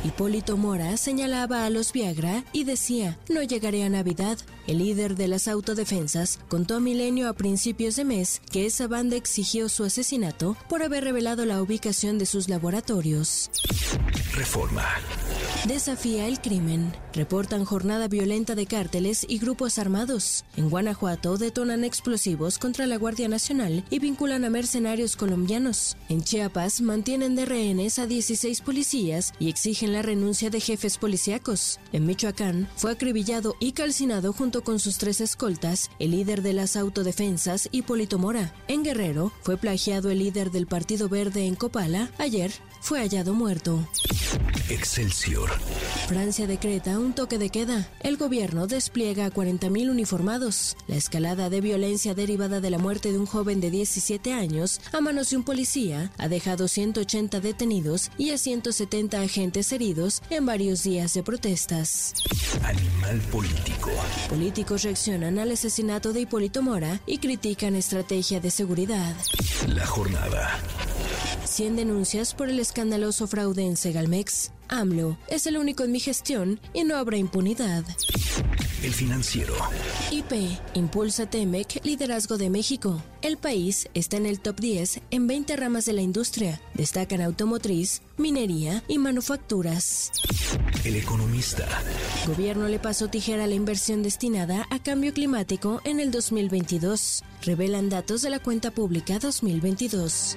Hipólito Mora señalaba a los Viagra y decía, no llegaré a Navidad. El líder de las autodefensas contó a Milenio a principios de mes que esa banda exigió su asesinato por haber revelado la ubicación de sus laboratorios. Reforma. Desafía el crimen. Reportan jornada violenta de cárteles y grupos armados. En Guanajuato detonan explosivos contra la Guardia Nacional y vinculan a mercenarios colombianos. En Chiapas mantienen de rehenes a 16 policías y exigen la renuncia de jefes policíacos. En Michoacán fue acribillado y calcinado junto con sus tres escoltas el líder de las autodefensas, Hipólito Mora. En Guerrero fue plagiado el líder del Partido Verde en Copala. Ayer fue hallado muerto. Excelsior. Francia decreta un toque de queda. El gobierno despliega a 40.000 uniformados. La escalada de violencia derivada de la muerte de un joven de 17 años a manos de un policía ha dejado 180 detenidos y a 170 agentes heridos en varios días de protestas. Animal político. Políticos reaccionan al asesinato de Hipólito Mora y critican estrategia de seguridad. La jornada. 100 denuncias por el escandaloso fraude en Segalmex. AMLO es el único en mi gestión y no habrá impunidad. El financiero. IP impulsa Temec liderazgo de México. El país está en el top 10 en 20 ramas de la industria. Destacan automotriz, minería y manufacturas. El economista. Gobierno le pasó tijera a la inversión destinada a cambio climático en el 2022. Revelan datos de la cuenta pública 2022.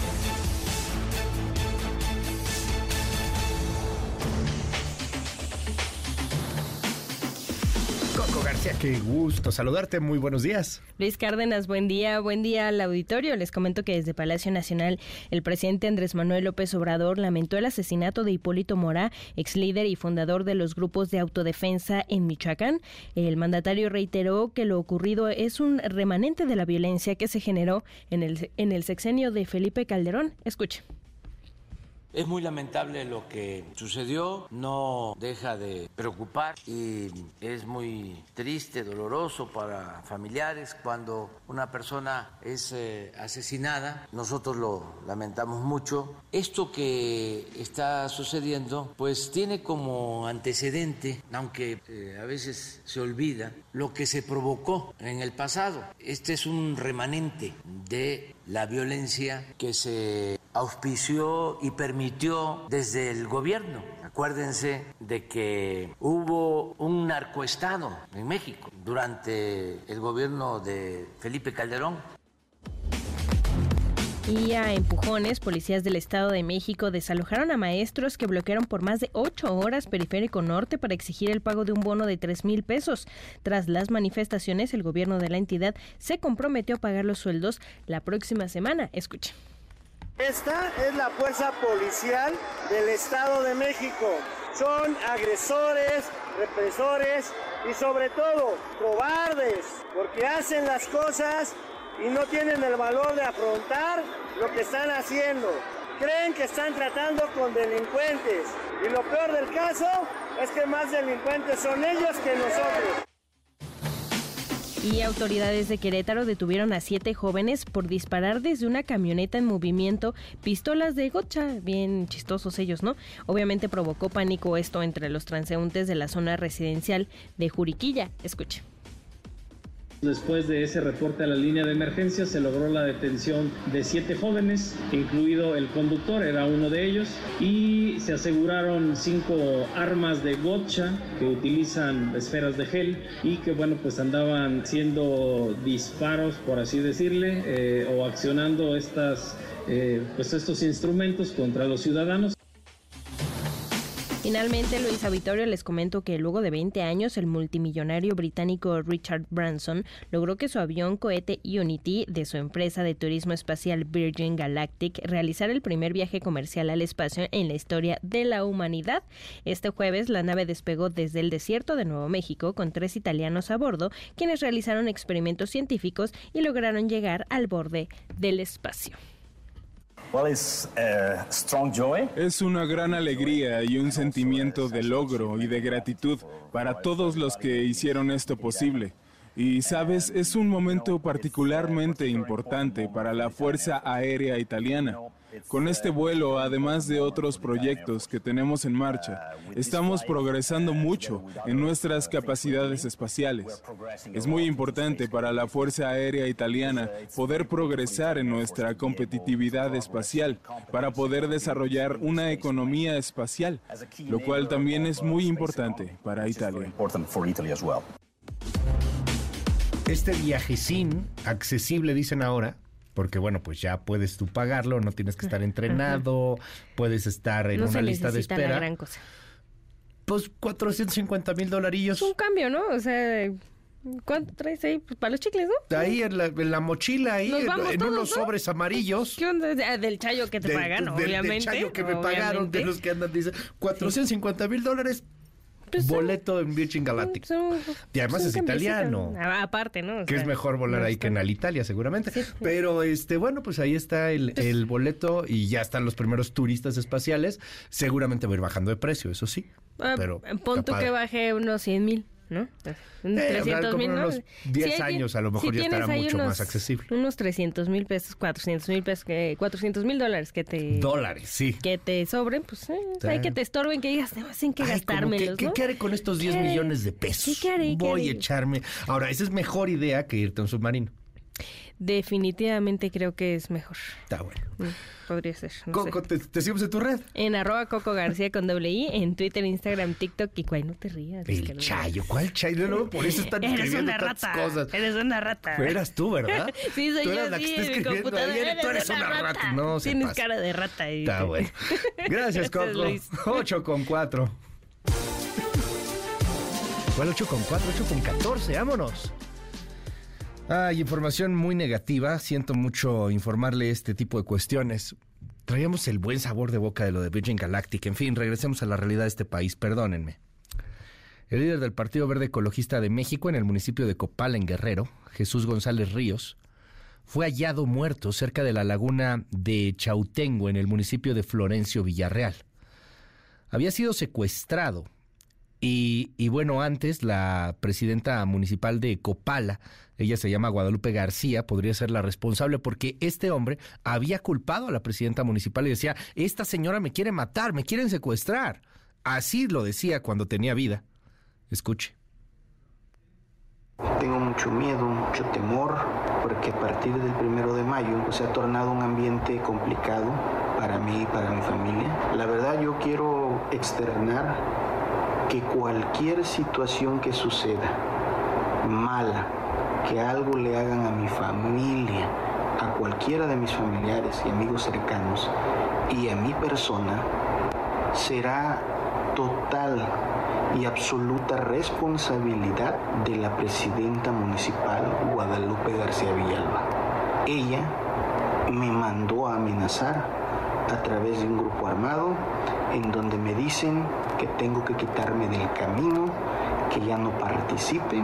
García, qué gusto saludarte. Muy buenos días. Luis Cárdenas, buen día, buen día al auditorio. Les comento que desde Palacio Nacional el presidente Andrés Manuel López Obrador lamentó el asesinato de Hipólito Mora, ex líder y fundador de los grupos de autodefensa en Michoacán. El mandatario reiteró que lo ocurrido es un remanente de la violencia que se generó en el, en el sexenio de Felipe Calderón. Escuche. Es muy lamentable lo que sucedió, no deja de preocupar y es muy triste, doloroso para familiares cuando una persona es eh, asesinada. Nosotros lo lamentamos mucho. Esto que está sucediendo pues tiene como antecedente, aunque eh, a veces se olvida, lo que se provocó en el pasado. Este es un remanente de la violencia que se auspició y permitió desde el gobierno. Acuérdense de que hubo un narcoestado en México durante el gobierno de Felipe Calderón. Y a empujones, policías del Estado de México desalojaron a maestros que bloquearon por más de ocho horas Periférico Norte para exigir el pago de un bono de tres mil pesos. Tras las manifestaciones, el gobierno de la entidad se comprometió a pagar los sueldos la próxima semana. Escuche. Esta es la fuerza policial del Estado de México. Son agresores, represores y sobre todo cobardes, porque hacen las cosas y no tienen el valor de afrontar lo que están haciendo. Creen que están tratando con delincuentes y lo peor del caso es que más delincuentes son ellos que nosotros. Y autoridades de Querétaro detuvieron a siete jóvenes por disparar desde una camioneta en movimiento pistolas de gocha, bien chistosos ellos, ¿no? Obviamente provocó pánico esto entre los transeúntes de la zona residencial de Juriquilla. Escuche. Después de ese reporte a la línea de emergencia se logró la detención de siete jóvenes, incluido el conductor, era uno de ellos, y se aseguraron cinco armas de gotcha que utilizan esferas de gel y que bueno pues andaban siendo disparos por así decirle eh, o accionando estas eh, pues estos instrumentos contra los ciudadanos. Finalmente, Luis Auditorio les comento que luego de 20 años, el multimillonario británico Richard Branson logró que su avión cohete Unity de su empresa de turismo espacial Virgin Galactic realizara el primer viaje comercial al espacio en la historia de la humanidad. Este jueves, la nave despegó desde el desierto de Nuevo México con tres italianos a bordo, quienes realizaron experimentos científicos y lograron llegar al borde del espacio. Es una gran alegría y un sentimiento de logro y de gratitud para todos los que hicieron esto posible. Y sabes, es un momento particularmente importante para la Fuerza Aérea Italiana. Con este vuelo, además de otros proyectos que tenemos en marcha, estamos progresando mucho en nuestras capacidades espaciales. Es muy importante para la Fuerza Aérea Italiana poder progresar en nuestra competitividad espacial para poder desarrollar una economía espacial, lo cual también es muy importante para Italia. Este viajecín accesible, dicen ahora, porque bueno, pues ya puedes tú pagarlo, no tienes que estar entrenado, puedes estar en una lista de espera. La gran cosa. Pues 450 mil dolarillos. Un cambio, ¿no? O sea, ¿cuánto traes ahí? Pues para los chicles, ¿no? Ahí en la, mochila, ahí en, unos sobres amarillos. ¿Qué onda? Ah, del chayo que te pagan, obviamente. Del chayo que me pagaron, de los que andan, dice 450 mil dólares pues boleto en Virgin Galactic. y además es italiano. Ah, aparte, ¿no? que es mejor volar ahí que en Alitalia, seguramente. Pero este, bueno, pues ahí está el, pues el, boleto y ya están los primeros turistas espaciales. Seguramente va a ir bajando de precio, eso sí. Ah, pero pon que baje unos 100 mil. ¿No? 300 eh, mil, Unos 10 años a lo mejor ya estará mucho más accesible. Unos 300 mil pesos, 400 mil pesos, 400 mil dólares que te... Dólares, sí. Que te sobren, pues eh, hay que te estorben, que digas, sin que gastármelos, ¿qué, ¿qué, haré con estos 10 millones de pesos? ¿Qué, haré, Voy a echarme... Ahora, esa es mejor idea que irte a un submarino. Definitivamente creo que es mejor. Está bueno. Mm, podría ser. Coco, ¿te, ¿te, en tu red? En arroba Coco García con doble I, en Twitter, Instagram, TikTok y cuál no te rías. El chayo, ¿cuál chayo? No, <laughs> por eso están escribiendo tantas cosas. Eres una rata. Eras tú, ¿verdad? <laughs> sí, soy tú eras yo, la que está escribiendo ahí. Tú eres una rata. No, Tienes cara de rata. Ahí. Está bueno. <laughs> Gracias, Coco. 8 con 4. ¿Cuál 8 con 4? 8 con 14, vámonos. Hay información muy negativa. Siento mucho informarle este tipo de cuestiones. Traíamos el buen sabor de boca de lo de Virgin Galactic. En fin, regresemos a la realidad de este país. Perdónenme. El líder del Partido Verde Ecologista de México en el municipio de Copal, en Guerrero, Jesús González Ríos, fue hallado muerto cerca de la laguna de Chautengo, en el municipio de Florencio Villarreal. Había sido secuestrado y, bueno, antes la presidenta municipal de Copala, ella se llama Guadalupe García, podría ser la responsable porque este hombre había culpado a la presidenta municipal y decía, esta señora me quiere matar, me quieren secuestrar. Así lo decía cuando tenía vida. Escuche. Tengo mucho miedo, mucho temor, porque a partir del primero de mayo se ha tornado un ambiente complicado para mí y para mi familia. La verdad yo quiero externar que cualquier situación que suceda, mala, que algo le hagan a mi familia, a cualquiera de mis familiares y amigos cercanos y a mi persona, será total y absoluta responsabilidad de la presidenta municipal Guadalupe García Villalba. Ella me mandó a amenazar a través de un grupo armado en donde me dicen que tengo que quitarme del camino, que ya no participe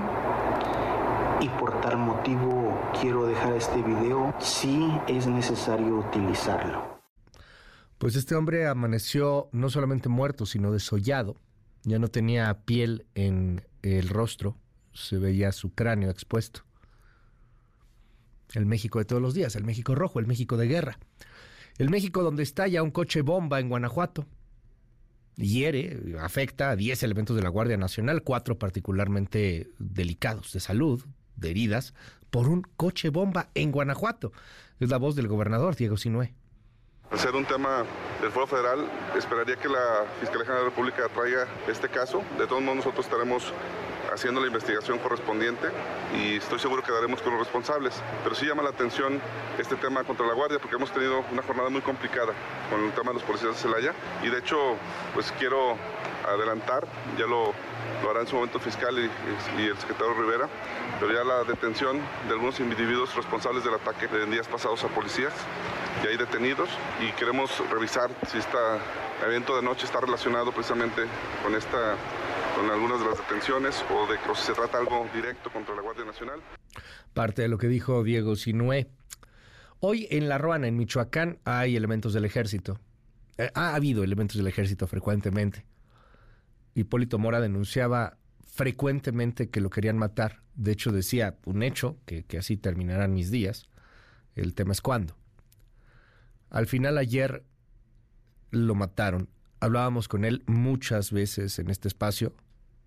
y por tal motivo quiero dejar este video si es necesario utilizarlo. Pues este hombre amaneció no solamente muerto, sino desollado. Ya no tenía piel en el rostro, se veía su cráneo expuesto. El México de todos los días, el México rojo, el México de guerra. El México donde estalla un coche bomba en Guanajuato. Hiere, afecta a 10 elementos de la Guardia Nacional, cuatro particularmente delicados de salud, de heridas por un coche bomba en Guanajuato. Es la voz del gobernador Diego Sinué. Al ser un tema del Foro Federal, esperaría que la Fiscalía General de la República traiga este caso. De todos modos, nosotros estaremos haciendo la investigación correspondiente y estoy seguro que daremos con los responsables. Pero sí llama la atención este tema contra la Guardia porque hemos tenido una jornada muy complicada con el tema de los policías de Celaya y de hecho pues quiero adelantar, ya lo, lo hará en su momento el fiscal y, el secretario Rivera, pero ya la detención de algunos individuos responsables del ataque de días pasados a policías, ya hay detenidos y queremos revisar si este evento de noche está relacionado precisamente con esta con algunas de las detenciones o de que se trata algo directo contra la Guardia Nacional. Parte de lo que dijo Diego Sinué. Hoy en La Ruana, en Michoacán, hay elementos del ejército. Eh, ha habido elementos del ejército frecuentemente. Hipólito Mora denunciaba frecuentemente que lo querían matar. De hecho, decía un hecho, que, que así terminarán mis días. El tema es cuándo. Al final ayer lo mataron. Hablábamos con él muchas veces en este espacio.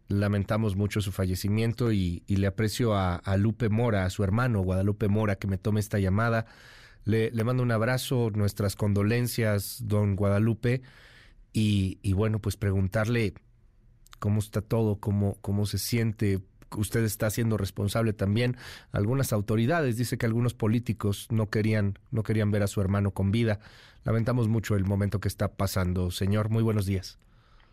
Lamentamos mucho su fallecimiento y, y le aprecio a, a, Lupe Mora, a su hermano Guadalupe Mora, que me tome esta llamada. Le, le mando un abrazo, nuestras condolencias, don Guadalupe. Y, y, bueno, pues preguntarle cómo está todo, cómo, cómo se siente. Usted está siendo responsable también. Algunas autoridades, dice que algunos políticos no querían, no querían ver a su hermano con vida. Lamentamos mucho el momento que está pasando. Señor, muy buenos días.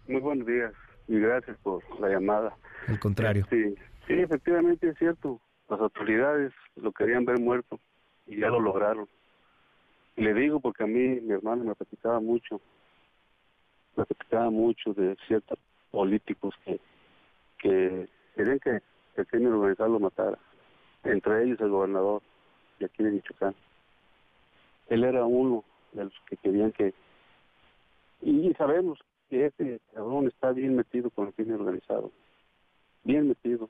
Muy buenos días y gracias por la llamada. Al contrario. Sí, sí, efectivamente es cierto. Las autoridades lo querían ver muerto y ya lo lograron. Y le digo porque a mí mi hermano me platicaba mucho, me platicaba mucho de ciertos políticos que, que querían que el crimen organizado lo matara, entre ellos el gobernador de aquí de Michoacán. Él era uno de los que querían que... Y sabemos que este cabrón está bien metido con el crimen organizado, bien metido.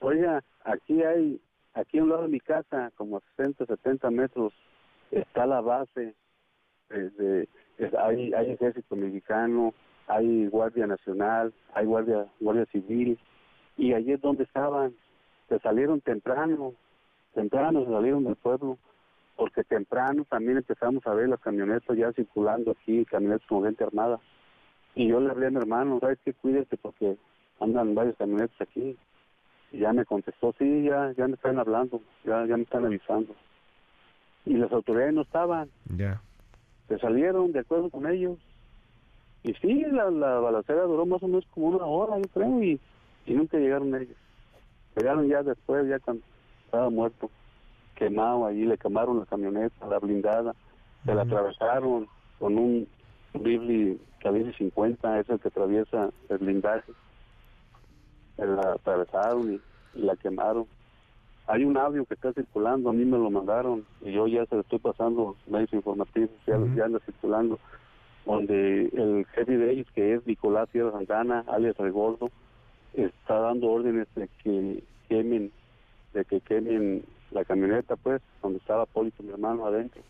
Oiga, aquí hay, aquí a un lado de mi casa, como a 60, 70 metros, está la base, de, de, hay, hay ejército mexicano, hay guardia nacional, hay guardia, guardia civil, y allí es donde estaban, se salieron temprano, temprano se salieron del pueblo, porque temprano también empezamos a ver las camionetas ya circulando aquí, camionetas con gente armada. Y yo le hablé a mi hermano, ¿sabes qué? Cuídate porque andan varios camionetas aquí. Y ya me contestó, sí, ya, ya me están hablando, ya, ya me están avisando. Y las autoridades no estaban. Ya. Se salieron de acuerdo con ellos. Y sí, la, la balacera duró más o menos como una hora, yo creo, y, y nunca llegaron ellos. Llegaron ya después, ya cuando estaba muerto, quemado allí, le quemaron la camioneta, la blindada, se la atravesaron con un Ridley Calibre 50, es el que atraviesa el blindaje. Se la atravesaron y, y, la quemaron. Hay un audio que está circulando, a mí me lo mandaron y yo ya se lo estoy pasando medios informativos, ya, uh -huh. ya anda circulando, donde el jefe de ellos, que es Nicolás Sierra Santana, alias El Gordo, está dando órdenes de que quemen, de que quemen la camioneta, pues, donde estaba Polito, mi hermano, adentro.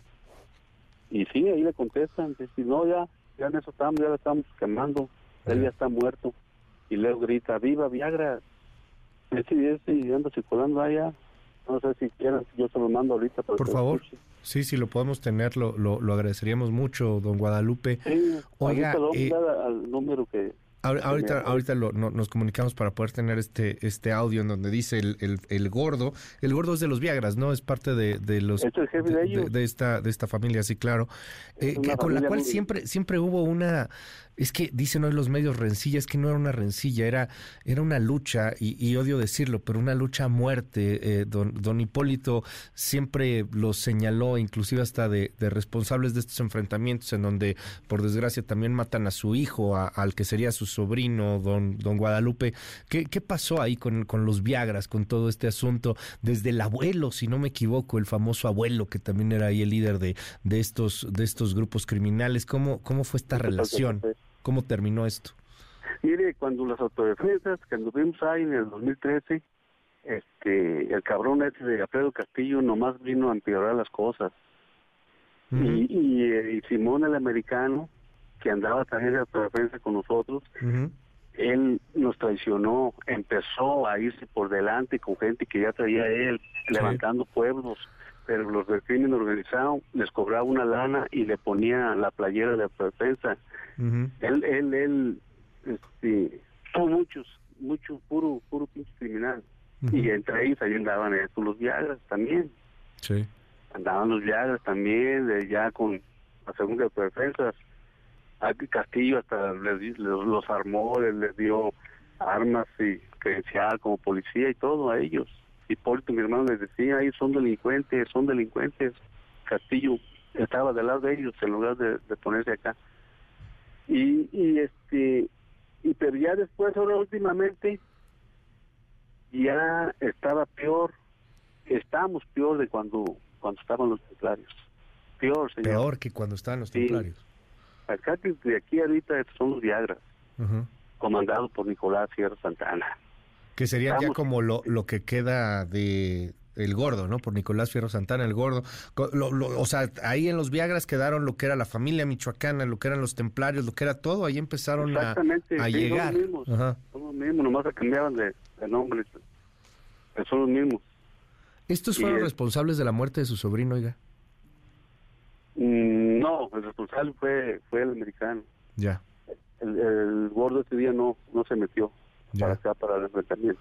Y sí, ahí le contestan, si no, ya, ya en eso estamos, ya la estamos quemando, él ya está muerto. Y luego grita, viva Viagra. Ese y ese y anda circulando allá. No sé si quieran, yo se lo mando ahorita. Para Por favor. Escuche. Sí, si lo podemos tener, lo, lo, lo, agradeceríamos mucho, don Guadalupe. Sí, Oiga, eh, al número que... Ahorita, ahorita lo, no, nos comunicamos para poder tener este este audio en donde dice el, el, el, gordo. El gordo es de los Viagras, ¿no? Es parte de, de los ¿Es el jefe de, ellos? de, de, esta de esta familia, sí, claro. Eh, que, con la cual siempre siempre hubo una es que dicen hoy los medios rencilla, es que no era una rencilla, era, era una lucha, y, y odio decirlo, pero una lucha a muerte. Eh, don, don Hipólito siempre lo señaló, inclusive hasta de, de, responsables de estos enfrentamientos, en donde, por desgracia, también matan a su hijo, a, al que sería su sobrino, don, don Guadalupe. ¿Qué, qué pasó ahí con, con los Viagras, con todo este asunto? Desde el abuelo, si no me equivoco, el famoso abuelo, que también era ahí el líder de, de, estos, de estos grupos criminales. ¿Cómo, cómo fue esta relación? ¿Cómo terminó esto? Mire, cuando las autodefensas, que anduvimos ahí en el 2013, este, el cabrón ese de Alfredo Castillo nomás vino a empeorar las cosas. Uh -huh. y, y, y, Simón el americano, que andaba también de autodefensa con nosotros, uh -huh. él nos traicionó, empezó a irse por delante con gente que ya traía él, levantando pueblos, pero los del crimen organizado les cobraba una lana y le ponía la playera de Él, él, él, este, tuvo muchos, mucho puro, puro pinche criminal. Y entre ellos ahí andaban estos, los Viagras también. Sí. Andaban los Viagras también, de ya con la segunda de defensas. Castillo hasta les, di- los, armó, les, les dio armas y credencial como policía y todo a ellos. Hipólito, mi hermano, les decía, ahí son delincuentes, son delincuentes. Castillo estaba del lado de ellos en lugar de, de ponerse acá. Y, y este, y pero ya después, ahora últimamente, ya estaba peor, estábamos peor de cuando, cuando estaban los templarios. Peor, señor. Peor que cuando estaban los Sí. templarios. Acá que de aquí ahorita son los Viagras, comandados por Nicolás Sierra Santana. Que sería ya como lo, lo que queda de el gordo, ¿no? Por Nicolás Fierro Santana, el gordo. Co- lo- lo- o sea, ahí en los Viagras quedaron lo que era la familia michoacana, lo que eran los templarios, lo que era todo. Ahí empezaron a, Exactamente, a sí, son llegar. los mismos. Ajá. Son los mismos, nomás se cambiaban de, de nombres. Son los mismos. ¿Estos fueron es- responsables de la muerte de su sobrino, oiga? Mm, No, el responsable fue, fue el americano. Ya. El, el gordo ese día no, no se metió para acá, para el enfrentamiento.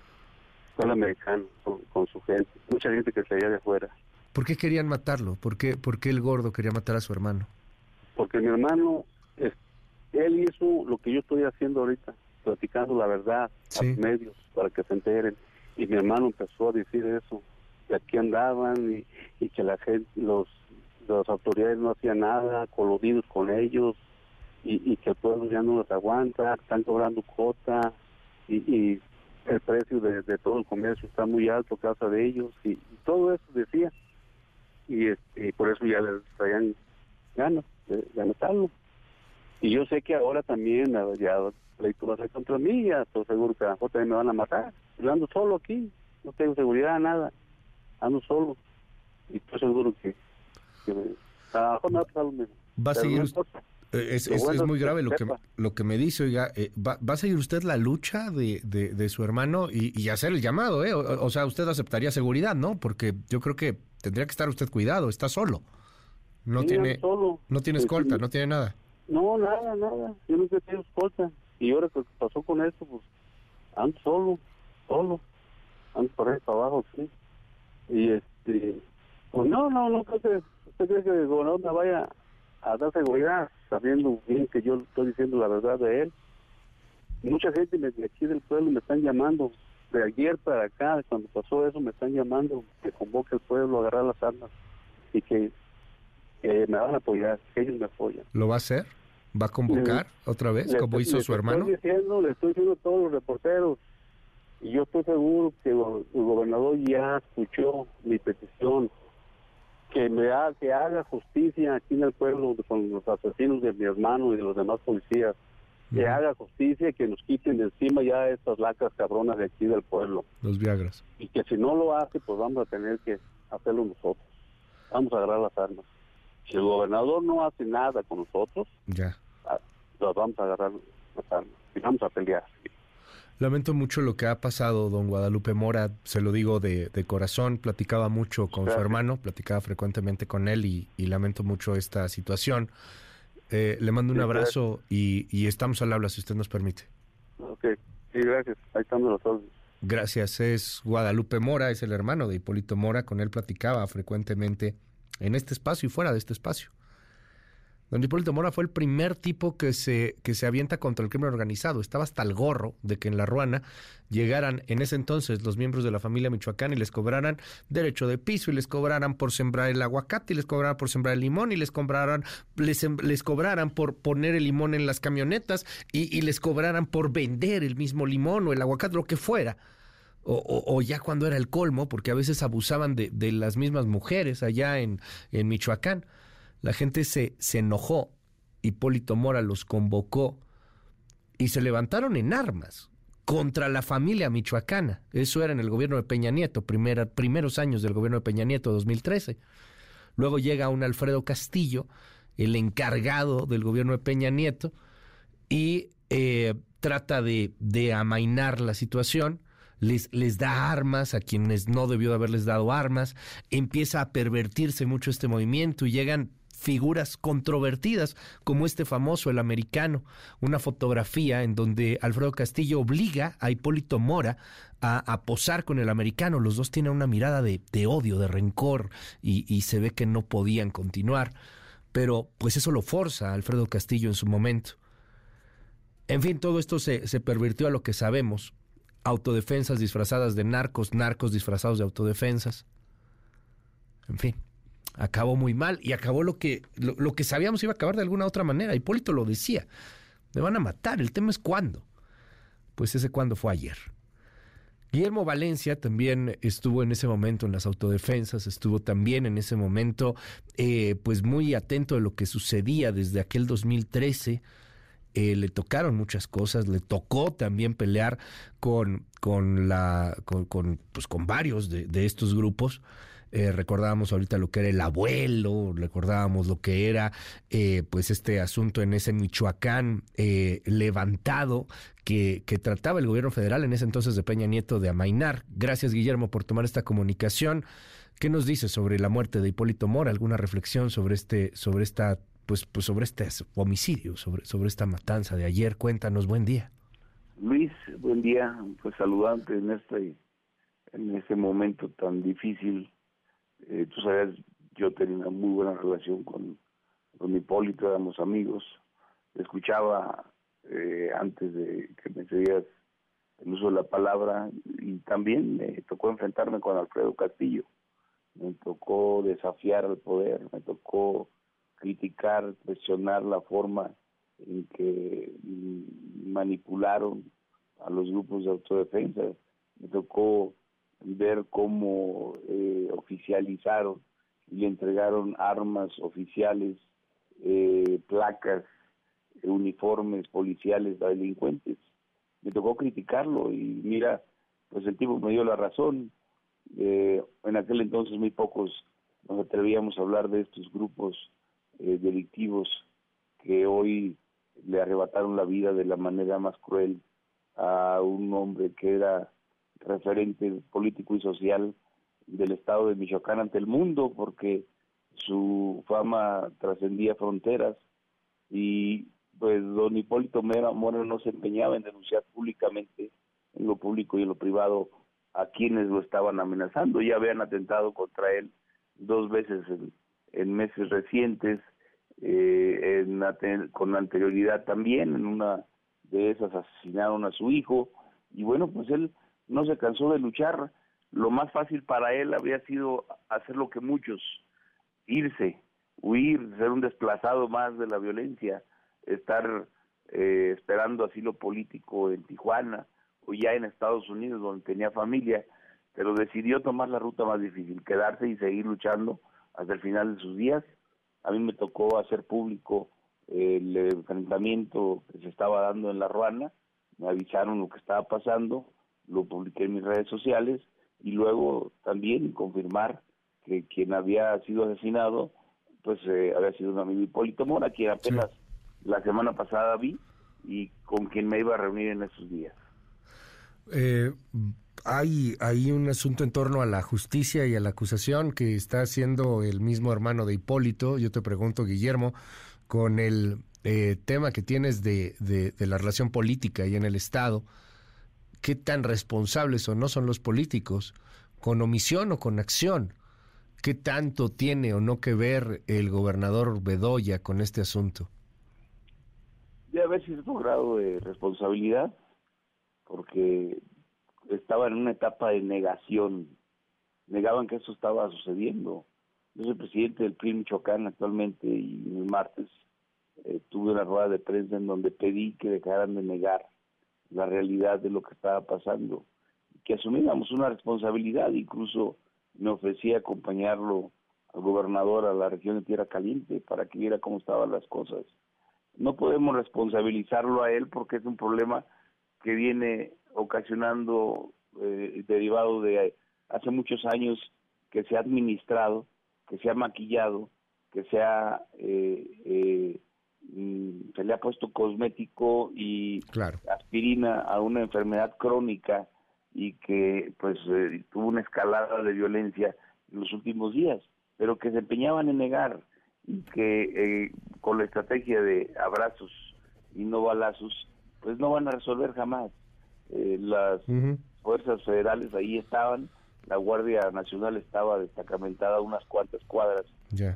El americano con, con su gente. Mucha gente que traía de afuera. ¿Por qué querían matarlo? ¿Por qué, por qué el gordo quería matar a su hermano? Porque mi hermano, es- él hizo lo que yo estoy haciendo ahorita, platicando la verdad a los medios para que se enteren. Y mi hermano empezó a decir eso, que aquí andaban y, y que la gente, los, las autoridades no hacían nada, coludidos con ellos, y, y que el pueblo ya no los aguanta, están cobrando cuota, y, y el precio de, de todo el comercio está muy alto a causa de ellos, y, y todo eso decía. Y, este, y por eso ya les traían ganas de, de matarlo. Y yo sé que ahora también ya pleito va a ser contra mí, ya estoy seguro que a también me van a matar. Yo ando solo aquí, no tengo seguridad, nada, ando solo. Y estoy seguro que, a lo mejor me va a pasar lo mismo. Va a seguir no Es, Lo es- bueno es muy grave lo que, lo que me dice, oiga. eh, va, va a seguir usted la lucha de, de- de su hermano y, y hacer el llamado, ¿eh? O, o sea, usted aceptaría seguridad, ¿no? Porque yo creo que tendría que estar usted cuidado, está solo. No Sí, tiene solo. no tiene escolta, sí. no tiene nada. No, nada, nada. Yo nunca he tenido escolta. Y ahora que pasó con esto, pues ando solo, solo. Ando por ahí para abajo, sí. Y este, pues no, no, no creo que, ¿usted cree que el gobernador me vaya a dar seguridad, sabiendo bien que yo estoy diciendo la verdad de él? Mucha gente me- de aquí del pueblo me están llamando, de ayer para acá, cuando pasó eso, me están llamando que convoque al pueblo a agarrar las armas y que, que me van a apoyar, que ellos me apoyan. ¿Lo va a hacer? ¿Va a convocar otra vez, Le- como hizo le su hermano? Estoy diciendo, le estoy diciendo a todos los reporteros, y yo estoy seguro que el gobernador ya escuchó mi petición, que me haga, que haga justicia aquí en el pueblo con los asesinos de mi hermano y de los demás policías, que haga justicia y que nos quiten de encima ya estas lacas cabronas de aquí del pueblo, Los Viagras. y que si no lo hace, pues vamos a tener que hacerlo nosotros, vamos a agarrar las armas. Si el gobernador no hace nada con nosotros, Ya. ah, los vamos a agarrar las armas y vamos a pelear. Lamento mucho lo que ha pasado, don Guadalupe Mora, se lo digo de, de corazón, platicaba mucho con su hermano, platicaba frecuentemente con él y, y lamento mucho esta situación. Eh, le mando un Sí, abrazo y, y estamos al habla, si usted nos permite. Ok, sí, gracias. Ahí estamos los dos. Gracias, es Guadalupe Mora, es el hermano de Hipólito Mora, con él platicaba frecuentemente en este espacio y fuera de este espacio. Don Hipólito Mora fue el primer tipo que se, que se avienta contra el crimen organizado. Estaba hasta el gorro de que en la Ruana llegaran en ese entonces los miembros de la familia Michoacán y les cobraran derecho de piso y les cobraran por sembrar el aguacate y les cobraran por sembrar el limón y les cobraran, les, les cobraran por poner el limón en las camionetas y, y les cobraran por vender el mismo limón o el aguacate, lo que fuera. O, o- o ya cuando era el colmo, porque a veces abusaban de, de las mismas mujeres allá en, en Michoacán. La gente se, se enojó, Hipólito Mora los convocó y se levantaron en armas contra la familia michoacana. Eso era en el gobierno de Peña Nieto, primera- primeros años del gobierno de Peña Nieto, 2013. Luego llega un Alfredo Castillo, el encargado del gobierno de Peña Nieto, y eh, trata de, de amainar la situación, les, les da armas a quienes no debió de haberles dado armas, empieza a pervertirse mucho este movimiento y llegan figuras controvertidas como este famoso, el americano, una fotografía en donde Alfredo Castillo obliga a Hipólito Mora a, posar con el americano. Los dos tienen una mirada de, odio, de rencor y, se ve que no podían continuar. Pero pues eso lo forza a Alfredo Castillo en su momento. En fin, todo esto se, se pervirtió a lo que sabemos. Autodefensas disfrazadas de narcos, narcos disfrazados de autodefensas. En fin acabó muy mal y acabó lo que, lo, que sabíamos iba a acabar de alguna otra manera. Hipólito lo decía, me van a matar, el tema es cuándo. Pues ese cuándo fue ayer. Guillermo Valencia también estuvo en ese momento en las autodefensas, estuvo también en ese momento eh, pues muy atento de lo que sucedía desde aquel 2013. Eh, le tocaron muchas cosas, le tocó también pelear con, con, la, con, pues con varios de, de estos grupos. Eh, recordábamos ahorita lo que era el abuelo, recordábamos lo que era eh, pues este asunto en ese Michoacán eh, levantado que, que, trataba el gobierno federal en ese entonces de Peña Nieto de amainar. Gracias Guillermo por tomar esta comunicación. ¿Qué nos dice sobre la muerte de Hipólito Mora? ¿Alguna reflexión sobre este, sobre esta, pues, pues sobre este homicidio, sobre, sobre esta matanza de ayer? Cuéntanos, buen día. Luis, buen día, pues saludante en este, en este momento tan difícil eh, tú sabes, yo tenía una muy buena relación con, con Hipólito, éramos amigos. Escuchaba eh, antes de que me cedías el uso de la palabra y también me tocó enfrentarme con Alfredo Castillo. Me tocó desafiar al poder, me tocó criticar, cuestionar la forma en que manipularon a los grupos de autodefensa. Me tocó ver cómo eh, oficializaron y entregaron armas oficiales, eh, placas, uniformes policiales a delincuentes. Me tocó criticarlo y mira, pues el tipo me dio la razón. Eh, en aquel entonces muy pocos nos atrevíamos a hablar de estos grupos delictivos que hoy le arrebataron la vida de la manera más cruel a un hombre que era referente político y social del estado de Michoacán ante el mundo, porque su fama trascendía fronteras y pues don Hipólito Mora no se empeñaba en denunciar públicamente en lo público y en lo privado a quienes lo estaban amenazando. Ya habían atentado contra él dos veces en, meses recientes, eh, con anterioridad también, en una de esas asesinaron a su hijo, y bueno, pues él no se cansó de luchar. Lo más fácil para él habría sido hacer lo que muchos, irse, huir, ser un desplazado más de la violencia, estar eh, esperando asilo político en Tijuana o ya en Estados Unidos donde tenía familia, pero decidió tomar la ruta más difícil, quedarse y seguir luchando hasta el final de sus días. A mí me tocó hacer público el enfrentamiento que se estaba dando en La Ruana, me avisaron lo que estaba pasando, lo publiqué en mis redes sociales y luego también confirmar que quien había sido asesinado pues eh, había sido un amigo Hipólito Mora, quien apenas la semana pasada vi y con quien me iba a reunir en esos días. Eh, hay, hay un asunto en torno a la justicia y a la acusación que está haciendo el mismo hermano de Hipólito. Yo te pregunto, Guillermo, con el eh, tema que tienes de, de, de la relación política y en el Estado, qué tan responsables o no son los políticos, con omisión o con acción. ¿Qué tanto tiene o no que ver el gobernador Bedoya con este asunto? A veces un grado de responsabilidad, porque estaba en una etapa de negación. Negaban que eso estaba sucediendo. Yo soy presidente del PRI Michoacán actualmente y el martes eh, tuve una rueda de prensa en donde pedí que dejaran de negar la realidad de lo que estaba pasando, que asumiéramos una responsabilidad, incluso me ofrecí acompañarlo al gobernador a la región de Tierra Caliente para que viera cómo estaban las cosas. No podemos responsabilizarlo a él porque es un problema que viene ocasionando, eh, derivado de hace muchos años que se ha administrado, que se ha maquillado, que se ha eh, eh, mm, se le ha puesto cosmético y Claro. aspirina a una enfermedad crónica y que pues eh, tuvo una escalada de violencia en los últimos días, pero que se empeñaban en negar y que eh, con la estrategia de abrazos y no balazos, pues no van a resolver jamás. Eh, las fuerzas federales ahí estaban, la Guardia Nacional estaba destacamentada a unas cuantas cuadras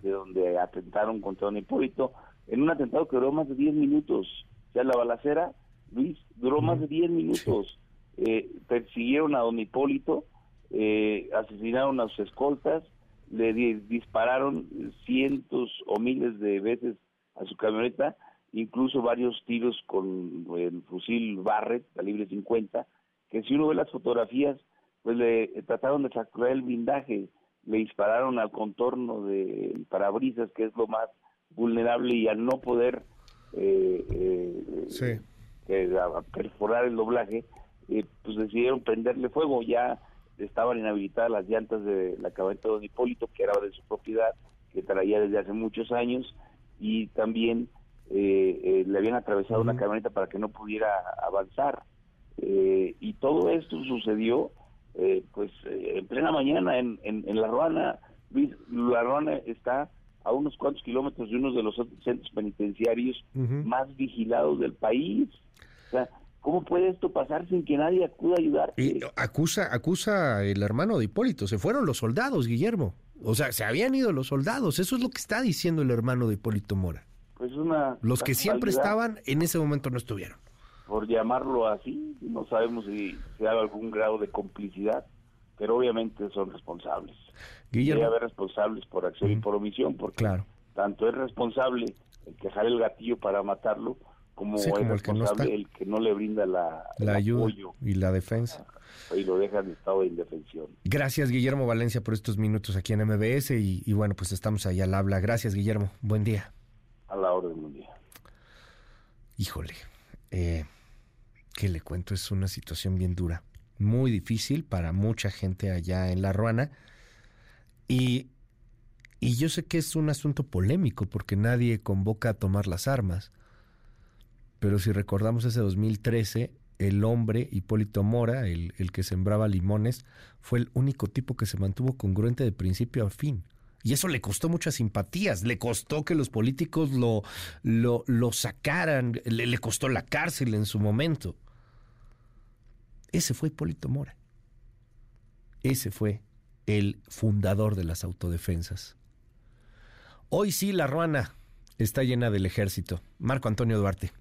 de donde atentaron contra don Hipólito, en un atentado que duró más de 10 minutos. O sea, la balacera, Luis, duró más de 10 minutos. Eh, persiguieron a don Hipólito, eh, asesinaron a sus escoltas, le di- dispararon cientos o miles de veces a su camioneta, incluso varios tiros con el fusil Barrett, calibre 50, que si uno ve las fotografías, pues le trataron de fracturar el blindaje, le dispararon al contorno del parabrisas, que es lo más vulnerable, y al no poder eh, eh, eh, a perforar el doblaje, eh, pues decidieron prenderle fuego. Ya estaban inhabilitadas las llantas de la camioneta de Don Hipólito, que era de su propiedad, que traía desde hace muchos años, y también eh, eh, le habían atravesado una camioneta para que no pudiera avanzar. Eh, y todo esto sucedió eh, pues en plena mañana en, en, en La Ruana. Luis, La Ruana está a unos cuantos kilómetros de uno de los centros penitenciarios más vigilados del país. O sea, ¿cómo puede esto pasar sin que nadie acuda a ayudarte? Y acusa, acusa el hermano de Hipólito. Se fueron los soldados, Guillermo. O sea, se habían ido los soldados. Eso es lo que está diciendo el hermano de Hipólito Mora. Pues una Los que siempre estaban, en ese momento no estuvieron. por llamarlo así, no sabemos si se haga algún grado de complicidad, pero obviamente son responsables. Guillermo. Debe haber responsables por acción y por omisión, porque Claro. tanto es responsable el que jale el gatillo para matarlo, como Sí, es como el que no responsable el que no le brinda la, ayuda apoyo y la defensa. y lo deja en estado de indefensión. Gracias, Guillermo Valencia, por estos minutos aquí en MBS. Y, y bueno, pues estamos ahí al habla. Gracias, Guillermo. Buen día. A la orden del día. Híjole, eh, ¿qué le cuento? Es una situación bien dura, muy difícil para mucha gente allá en La Ruana. Y, y yo sé que es un asunto polémico porque nadie convoca a tomar las armas. Pero si recordamos ese 2013, el hombre, Hipólito Mora, el, el que sembraba limones, fue el único tipo que se mantuvo congruente de principio a fin. Y eso le costó muchas simpatías, le costó que los políticos lo, lo, lo sacaran, le, le costó la cárcel en su momento. Ese fue Hipólito Mora. Ese fue el fundador de las autodefensas. Hoy sí, la ruana está llena del ejército. Marco Antonio Duarte.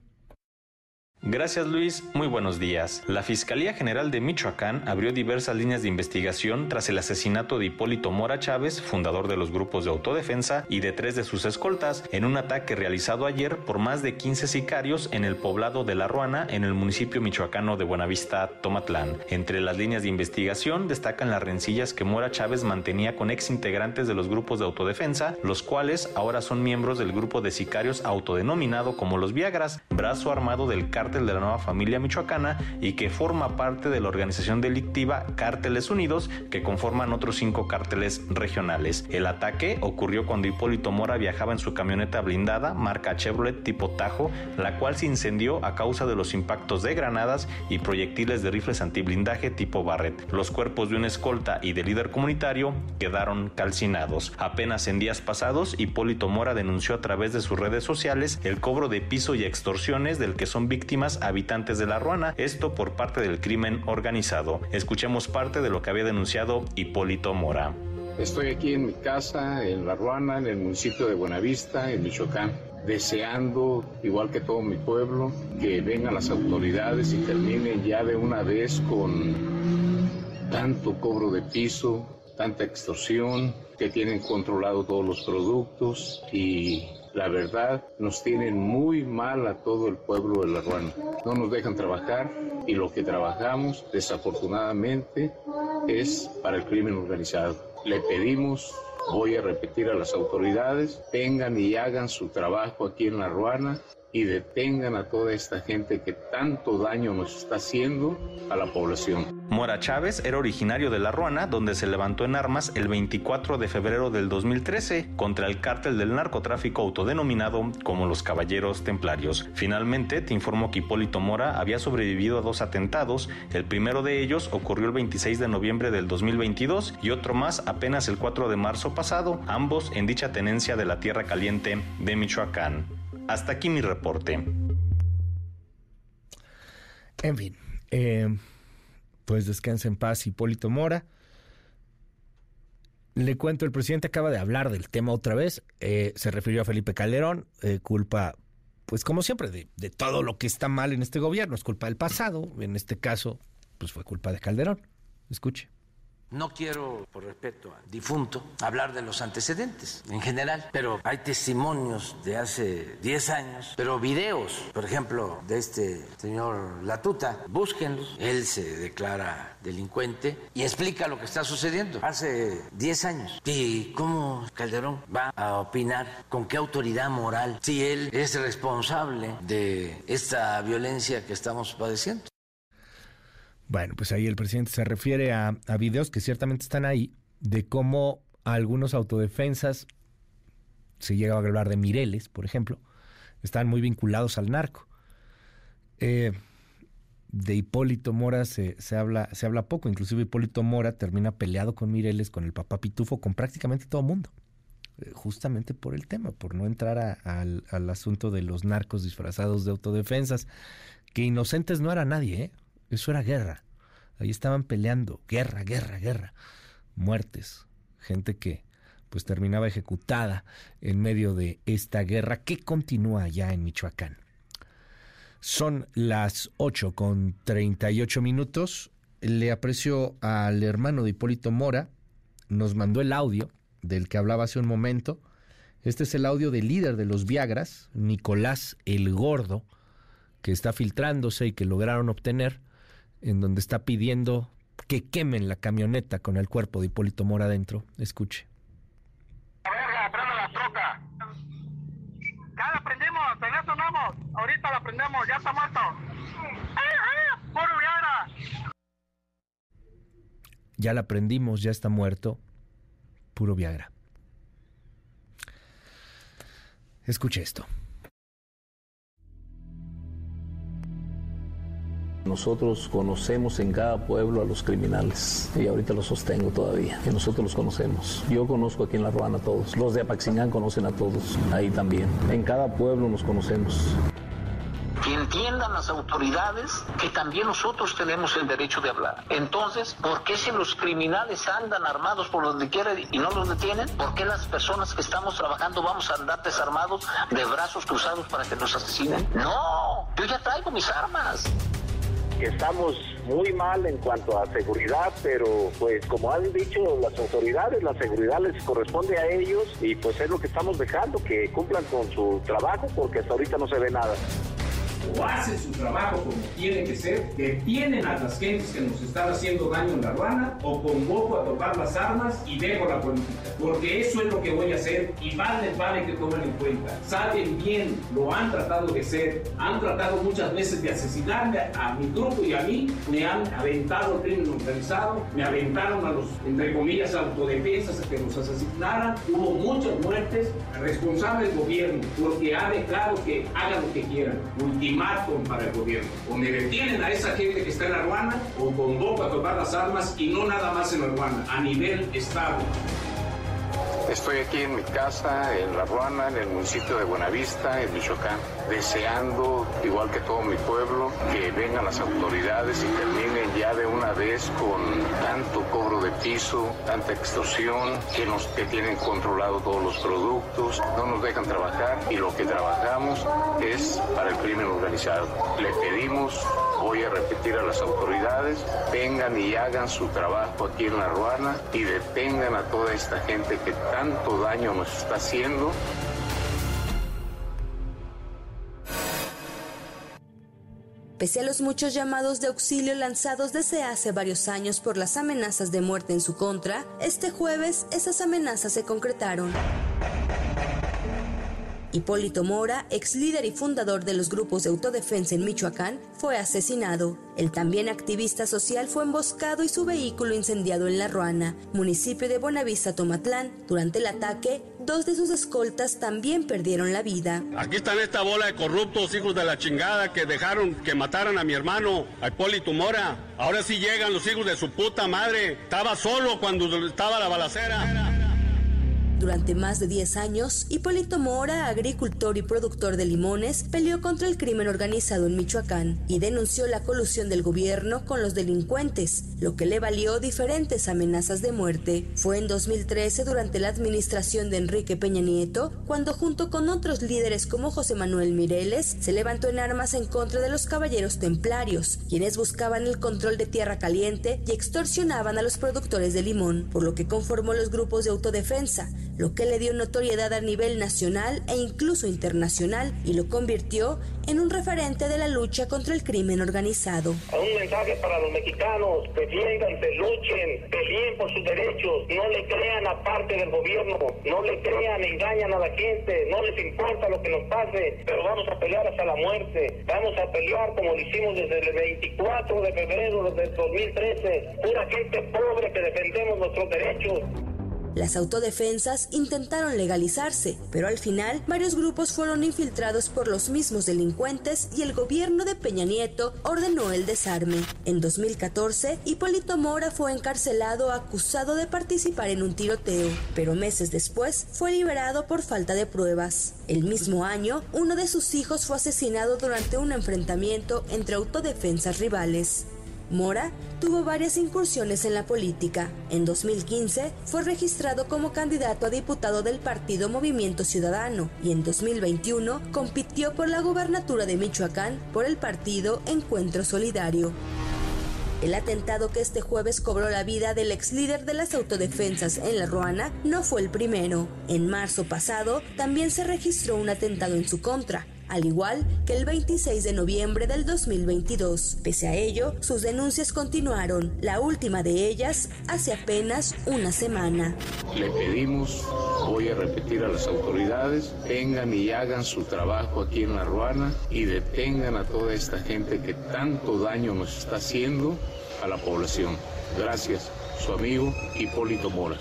Gracias Luis, muy buenos días. La Fiscalía General de Michoacán abrió diversas líneas de investigación tras el asesinato de Hipólito Mora Chávez, fundador de los grupos de autodefensa, y de tres de sus escoltas, en un ataque realizado ayer por más de 15 sicarios en el poblado de La Ruana, en el municipio michoacano de Buenavista, Tomatlán. Entre las líneas de investigación destacan las rencillas que Mora Chávez mantenía con ex integrantes de los grupos de autodefensa, los cuales ahora son miembros del grupo de sicarios autodenominado como los Viagras, brazo armado del cártel de la nueva familia michoacana y que forma parte de la organización delictiva Cárteles Unidos que conforman otros cinco cárteles regionales. El ataque ocurrió cuando Hipólito Mora viajaba en su camioneta blindada marca Chevrolet tipo Tajo, la cual se incendió a causa de los impactos de granadas y proyectiles de rifles antiblindaje tipo Barrett. Los cuerpos de un escolta y de líder comunitario quedaron calcinados. Apenas en días pasados, Hipólito Mora denunció a través de sus redes sociales el cobro de piso y extorsiones del que son víctimas habitantes de La Ruana, esto por parte del crimen organizado. Escuchemos parte de lo que había denunciado Hipólito Mora. Estoy aquí en mi casa, en La Ruana, en el municipio de Buenavista, en Michoacán, deseando, igual que todo mi pueblo, que vengan las autoridades y terminen ya de una vez con tanto cobro de piso, tanta extorsión, que tienen controlado todos los productos y la verdad nos tienen muy mal a todo el pueblo de La Ruana. No nos dejan trabajar y lo que trabajamos desafortunadamente es para el crimen organizado. Le pedimos, voy a repetir a las autoridades, vengan y hagan su trabajo aquí en La Ruana y detengan a toda esta gente que tanto daño nos está haciendo a la población. Mora Chávez era originario de La Ruana, donde se levantó en armas el 24 de febrero del 2013 contra el cártel del narcotráfico autodenominado como los Caballeros Templarios. Finalmente, te informo que Hipólito Mora había sobrevivido a dos atentados. El primero de ellos ocurrió el 26 de noviembre del 2022 y otro más apenas el 4 de marzo pasado, ambos en dicha tenencia de la Tierra Caliente de Michoacán. Hasta aquí mi reporte. En fin, eh, pues descansa en paz Hipólito Mora. Le cuento, el presidente acaba de hablar del tema otra vez. Eh, se refirió a Felipe Calderón, eh, culpa, pues como siempre, de, de, todo lo que está mal en este gobierno. Es culpa del pasado. En este caso, pues fue culpa de Calderón. Escuche. No quiero, por respeto al difunto, hablar de los antecedentes en general, pero hay testimonios de hace 10 años, pero videos, por ejemplo, de este señor Latuta, búsquenlos. Él se declara delincuente y explica lo que está sucediendo hace 10 años. ¿Y cómo Calderón va a opinar con qué autoridad moral si él es responsable de esta violencia que estamos padeciendo? Bueno, pues ahí el presidente se refiere a, a, videos que ciertamente están ahí de cómo algunos autodefensas, se llega a hablar de Mireles, por ejemplo, están muy vinculados al narco. Eh, de Hipólito Mora se, se, habla, se habla poco, inclusive Hipólito Mora termina peleado con Mireles, con el papá Pitufo, con prácticamente todo mundo, eh, justamente por el tema, por no entrar al, al asunto de los narcos disfrazados de autodefensas, que inocentes no era nadie, ¿eh? Eso era guerra. Ahí estaban peleando, guerra, guerra, guerra. Muertes, gente que pues terminaba ejecutada en medio de esta guerra que continúa allá en Michoacán. Son las 8 con 38 minutos. Le aprecio al hermano de Hipólito Mora. Nos mandó el audio del que hablaba hace un momento. Este es el audio del líder de los Viagras, Nicolás el Gordo, que está filtrándose y que lograron obtener en donde está pidiendo que quemen la camioneta con el cuerpo de Hipólito Mora adentro. Escuche. Verga, prende la troca. Ya la prendimos. Ahorita la prendemos, ya está muerto. ¡Puro Viagra! Ya la prendimos, ya está muerto. Puro Viagra. Escuche esto. Nosotros conocemos en cada pueblo a los criminales y ahorita los sostengo todavía, que nosotros los conocemos. Yo conozco aquí en La Ruana a todos, los de Apaxingán conocen a todos, ahí también. En cada pueblo nos conocemos. Que entiendan las autoridades que también nosotros tenemos el derecho de hablar. Entonces, ¿por qué si los criminales andan armados por donde quiera y no los detienen? ¿Por qué las personas que estamos trabajando vamos a andar desarmados de brazos cruzados para que nos asesinen? No, yo ya traigo mis armas estamos muy mal en cuanto a seguridad, pero pues como han dicho las autoridades, la seguridad les corresponde a ellos y pues es lo que estamos dejando, que cumplan con su trabajo porque hasta ahorita no se ve nada o hacen su trabajo como tiene que ser, detienen a las gentes que nos están haciendo daño en la ruana, o convoco a tocar las armas y dejo la política. Porque eso es lo que voy a hacer y vale, vale que tomen en cuenta. Saben bien, lo han tratado de ser, han tratado muchas veces de asesinarme a, mi grupo y a mí, me han aventado el crimen organizado, me aventaron a los, entre comillas, autodefensas a que nos asesinaran, hubo muchas muertes, responsable el gobierno, porque ha dejado que hagan lo que quieran para el gobierno. O me detienen a esa gente que está en la aduana o convoco a tomar las armas y no nada más en la aduana, a nivel Estado. Estoy aquí en mi casa, en La Ruana, en el municipio de Buenavista, en Michoacán, deseando, igual que todo mi pueblo, que vengan las autoridades y terminen ya de una vez con tanto cobro de piso, tanta extorsión, que nos que tienen controlado todos los productos, no nos dejan trabajar y lo que trabajamos es para el crimen organizado. Le pedimos, voy a repetir a las autoridades, vengan y hagan su trabajo aquí en La Ruana y detengan a toda esta gente que tanto daño nos está haciendo. Pese a los muchos llamados de auxilio lanzados desde hace varios años por las amenazas de muerte en su contra, este jueves esas amenazas se concretaron. Hipólito Mora, ex líder y fundador de los grupos de autodefensa en Michoacán, fue asesinado. El también activista social fue emboscado y su vehículo incendiado en La Ruana, municipio de Buenavista, Tomatlán. Durante el ataque, dos de sus escoltas también perdieron la vida. Aquí están esta bola de corruptos, hijos de la chingada, que dejaron que mataran a mi hermano, a Hipólito Mora. Ahora sí llegan los hijos de su puta madre. Estaba solo cuando estaba la balacera. Durante más de 10 años, Hipólito Mora, agricultor y productor de limones, peleó contra el crimen organizado en Michoacán y denunció la colusión del gobierno con los delincuentes, lo que le valió diferentes amenazas de muerte. Fue en 2013, durante la administración de Enrique Peña Nieto, cuando junto con otros líderes como José Manuel Mireles, se levantó en armas en contra de los caballeros templarios, quienes buscaban el control de tierra caliente y extorsionaban a los productores de limón, por lo que conformó los grupos de autodefensa, lo que le dio notoriedad a nivel nacional e incluso internacional y lo convirtió en un referente de la lucha contra el crimen organizado. Un mensaje para los mexicanos, defiéndanse, luchen, peleen por sus derechos, no le crean a parte del gobierno, no le crean, engañan a la gente, no les importa lo que nos pase, pero vamos a pelear hasta la muerte, vamos a pelear como lo hicimos desde el 24 de febrero del 2013, pura gente pobre que defendemos nuestros derechos. Las autodefensas intentaron legalizarse, pero al final varios grupos fueron infiltrados por los mismos delincuentes y el gobierno de Peña Nieto ordenó el desarme. En 2014, Hipólito Mora fue encarcelado acusado de participar en un tiroteo, pero meses después fue liberado por falta de pruebas. El mismo año, uno de sus hijos fue asesinado durante un enfrentamiento entre autodefensas rivales. Mora tuvo varias incursiones en la política. En 2015 fue registrado como candidato a diputado del partido Movimiento Ciudadano y en 2021 compitió por la gubernatura de Michoacán por el partido Encuentro Solidario. El atentado que este jueves cobró la vida del ex líder de las autodefensas en La Ruana no fue el primero. En marzo pasado también se registró un atentado en su contra, al igual que el 26 de noviembre del 2022. Pese a ello, sus denuncias continuaron, la última de ellas hace apenas una semana. Le pedimos, voy a repetir a las autoridades, vengan y hagan su trabajo aquí en La Ruana y detengan a toda esta gente que tanto daño nos está haciendo a la población. Gracias, su amigo Hipólito Mora.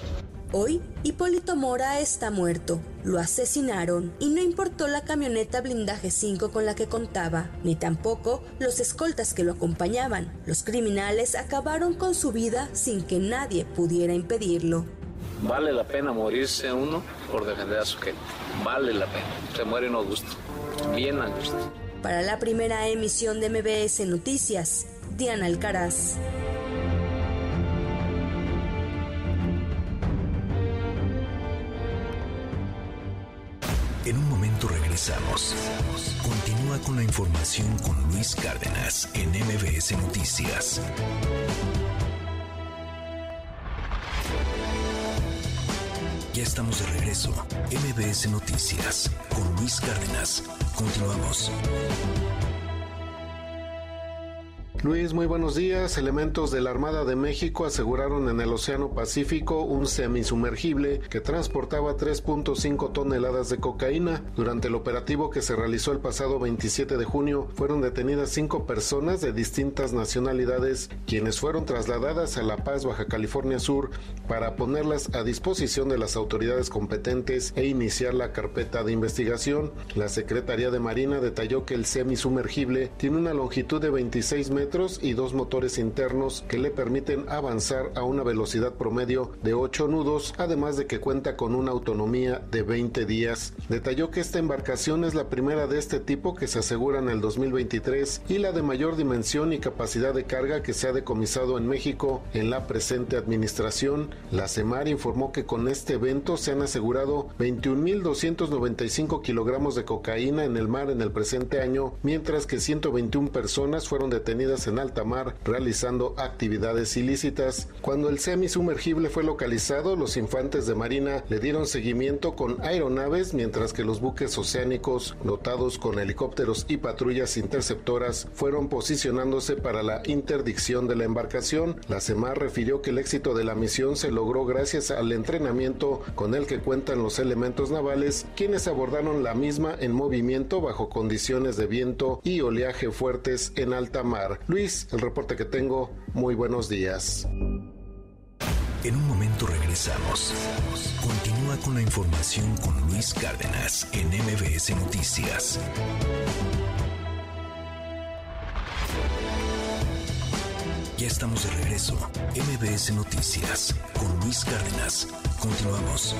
Hoy, Hipólito Mora está muerto. Lo asesinaron y no importó la camioneta blindaje 5 con la que contaba, ni tampoco los escoltas que lo acompañaban. Los criminales acabaron con su vida sin que nadie pudiera impedirlo. Vale la pena morirse uno por defender a su gente. Vale la pena. Se muere a gusto. Bien a gusto. Para la primera emisión de MBS Noticias, Diana Alcaraz. Regresamos. Continúa con la información con Luis Cárdenas en MBS Noticias. Ya estamos de regreso. MBS Noticias con Luis Cárdenas. Continuamos. Luis, muy buenos días. Elementos de la Armada de México aseguraron en el Océano Pacífico un semisumergible que transportaba 3.5 toneladas de cocaína. Durante el operativo que se realizó el pasado 27 de junio, fueron detenidas cinco personas de distintas nacionalidades, quienes fueron trasladadas a La Paz, Baja California Sur, para ponerlas a disposición de las autoridades competentes e iniciar la carpeta de investigación. La Secretaría de Marina detalló que el semisumergible tiene una longitud de 26 metros y dos motores internos que le permiten avanzar a una velocidad promedio de 8 nudos, además de que cuenta con una autonomía de 20 días. Detalló que esta embarcación es la primera de este tipo que se asegura en el 2023 y la de mayor dimensión y capacidad de carga que se ha decomisado en México en la presente administración. La CEMAR informó que con este evento se han asegurado 21.295 kilogramos de cocaína en el mar en el presente año, mientras que 121 personas fueron detenidas en alta mar realizando actividades ilícitas. Cuando el semisumergible fue localizado, los infantes de Marina le dieron seguimiento con aeronaves, mientras que los buques oceánicos, dotados con helicópteros y patrullas interceptoras, fueron posicionándose para la interdicción de la embarcación. La CEMAR refirió que el éxito de la misión se logró gracias al entrenamiento con el que cuentan los elementos navales, quienes abordaron la misma en movimiento bajo condiciones de viento y oleaje fuertes en alta mar. Luis, el reporte que tengo, muy buenos días. En un momento regresamos. Continúa con la información con Luis Cárdenas en MBS Noticias. Ya estamos de regreso. MBS Noticias con Luis Cárdenas. Continuamos.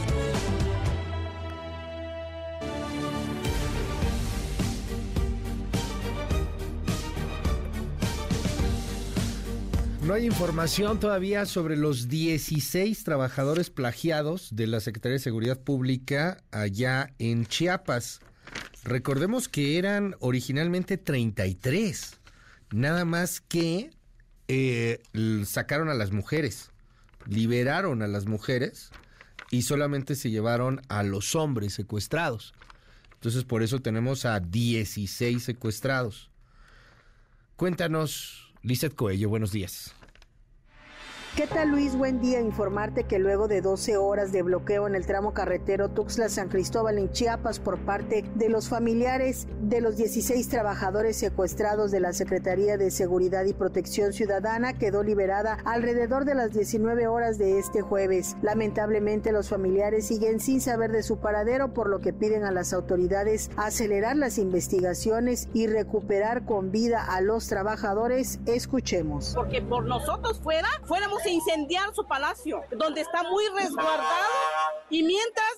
No hay información todavía sobre los 16 trabajadores plagiados de la Secretaría de Seguridad Pública allá en Chiapas. Recordemos que eran originalmente 33, nada más que eh, sacaron a las mujeres, liberaron a las mujeres y solamente se llevaron a los hombres secuestrados. Entonces por eso tenemos a 16 secuestrados. Cuéntanos, Lizeth Coello, buenos días. ¿Qué tal Luis? Buen día. Informarte que luego de 12 horas de bloqueo en el tramo carretero Tuxtla-San Cristóbal en Chiapas por parte de los familiares de los 16 trabajadores secuestrados de la Secretaría de Seguridad y Protección Ciudadana, quedó liberada alrededor de las 19 horas de este jueves. Lamentablemente los familiares siguen sin saber de su paradero, por lo que piden a las autoridades acelerar las investigaciones y recuperar con vida a los trabajadores. Escuchemos. Porque por nosotros fuera, fuéramos a incendiar su palacio, donde está muy resguardado y mientras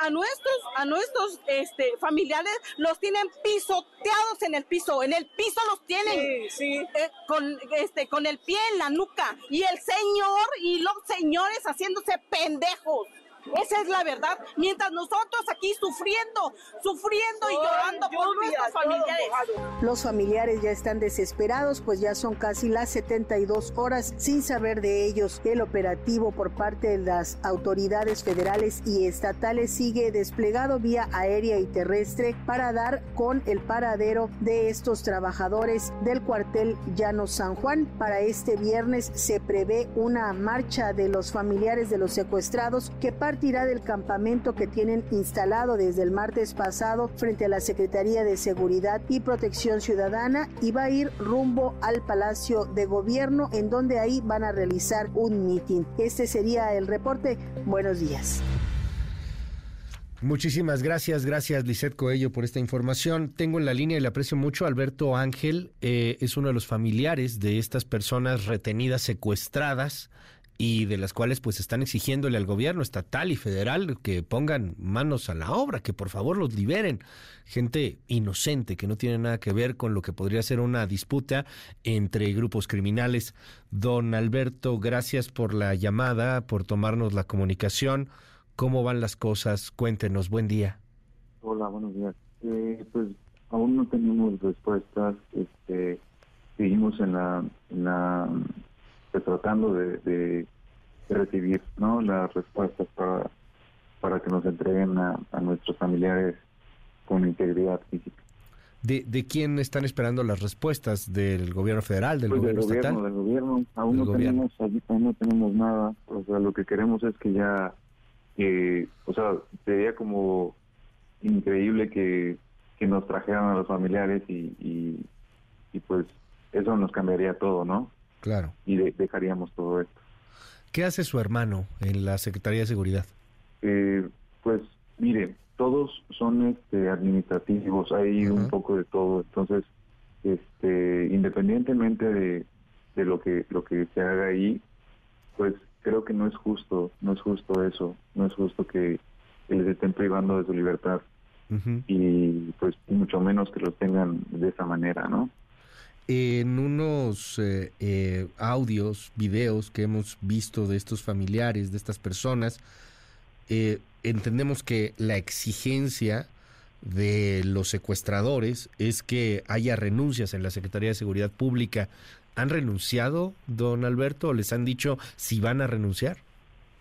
a nuestros a nuestros este, familiares los tienen pisoteados en el piso, en el piso los tienen eh, con este con el pie en la nuca y el señor y los señores haciéndose pendejos. Esa es la verdad. Mientras nosotros aquí sufriendo, sufriendo y llorando por nuestros familiares. Los familiares ya están desesperados, pues ya son casi las 72 horas sin saber de ellos. El operativo por parte de las autoridades federales y estatales sigue desplegado vía aérea y terrestre para dar con el paradero de estos trabajadores del cuartel Llano San Juan. Para este viernes se prevé una marcha de los familiares de los secuestrados que partirá del campamento que tienen instalado desde el martes pasado frente a la Secretaría de Seguridad y Protección Ciudadana y va a ir rumbo al Palacio de Gobierno en donde ahí van a realizar un mitin. Este sería el reporte. Buenos días. Muchísimas gracias, gracias Lisette Coello por esta información. Tengo en la línea y le aprecio mucho Alberto Ángel, eh, es uno de los familiares de estas personas retenidas, secuestradas y de las cuales pues están exigiéndole al gobierno estatal y federal que pongan manos a la obra, que por favor los liberen. Gente inocente que no tiene nada que ver con lo que podría ser una disputa entre grupos criminales. Don Alberto, gracias por la llamada, por tomarnos la comunicación. ¿Cómo van las cosas? Cuéntenos, buen día. Hola, buenos días. Eh, pues aún no tenemos respuestas. Este, seguimos en la, en la tratando de, recibir ¿no? las respuestas para, para que nos entreguen a, nuestros familiares con integridad física. ¿De, ¿De quién están esperando las respuestas? ¿Del gobierno federal, del pues gobierno del estatal? Gobierno, del gobierno. Aún no tenemos, aún no tenemos nada. O sea, lo que queremos es que ya, que, o sea, sería como increíble que, que nos trajeran a los familiares y, y, y pues eso nos cambiaría todo, ¿no? Claro. Y dejaríamos todo esto. ¿Qué hace su hermano en la Secretaría de Seguridad? Eh, pues, mire, todos son este, administrativos, hay un poco de todo. Entonces, este, independientemente de, de lo que lo que se haga ahí, pues creo que no es justo, no es justo eso, no es justo que, que les estén privando de su libertad y pues mucho menos que los tengan de esa manera, ¿no? En unos eh, eh, audios, videos que hemos visto de estos familiares, de estas personas, eh, entendemos que la exigencia de los secuestradores es que haya renuncias en la Secretaría de Seguridad Pública. ¿Han renunciado, don Alberto, les han dicho si van a renunciar?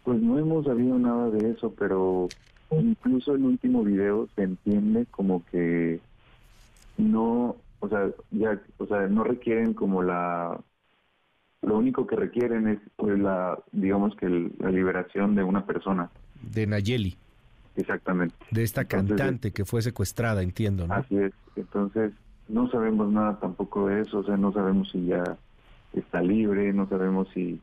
Pues no hemos sabido nada de eso, pero incluso el último video se entiende como que no, o sea, ya, o sea, no requieren como la, lo único que requieren es pues, la, digamos que la liberación de una persona. De Nayeli. Exactamente. De esta cantante que fue secuestrada, entiendo, ¿no? Así es. Entonces, no sabemos nada tampoco de eso, o sea, no sabemos si ya está libre, no sabemos si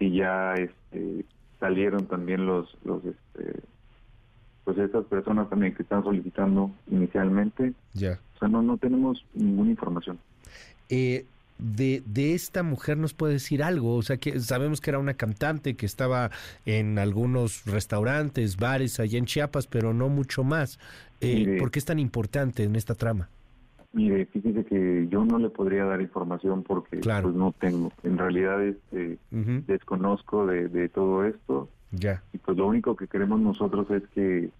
si ya este, salieron también los los este, pues estas personas también que están solicitando inicialmente. Ya. O sea, no no tenemos ninguna información. Eh, de, de esta mujer nos puede decir algo, o sea que sabemos que era una cantante que estaba en algunos restaurantes, bares allá en Chiapas, pero no mucho más. Eh, ¿Por qué es tan importante en esta trama? Mire, fíjese que yo no le podría dar información porque pues no tengo. En realidad este, desconozco de, de, todo esto. Ya. Y pues lo único que queremos nosotros es que,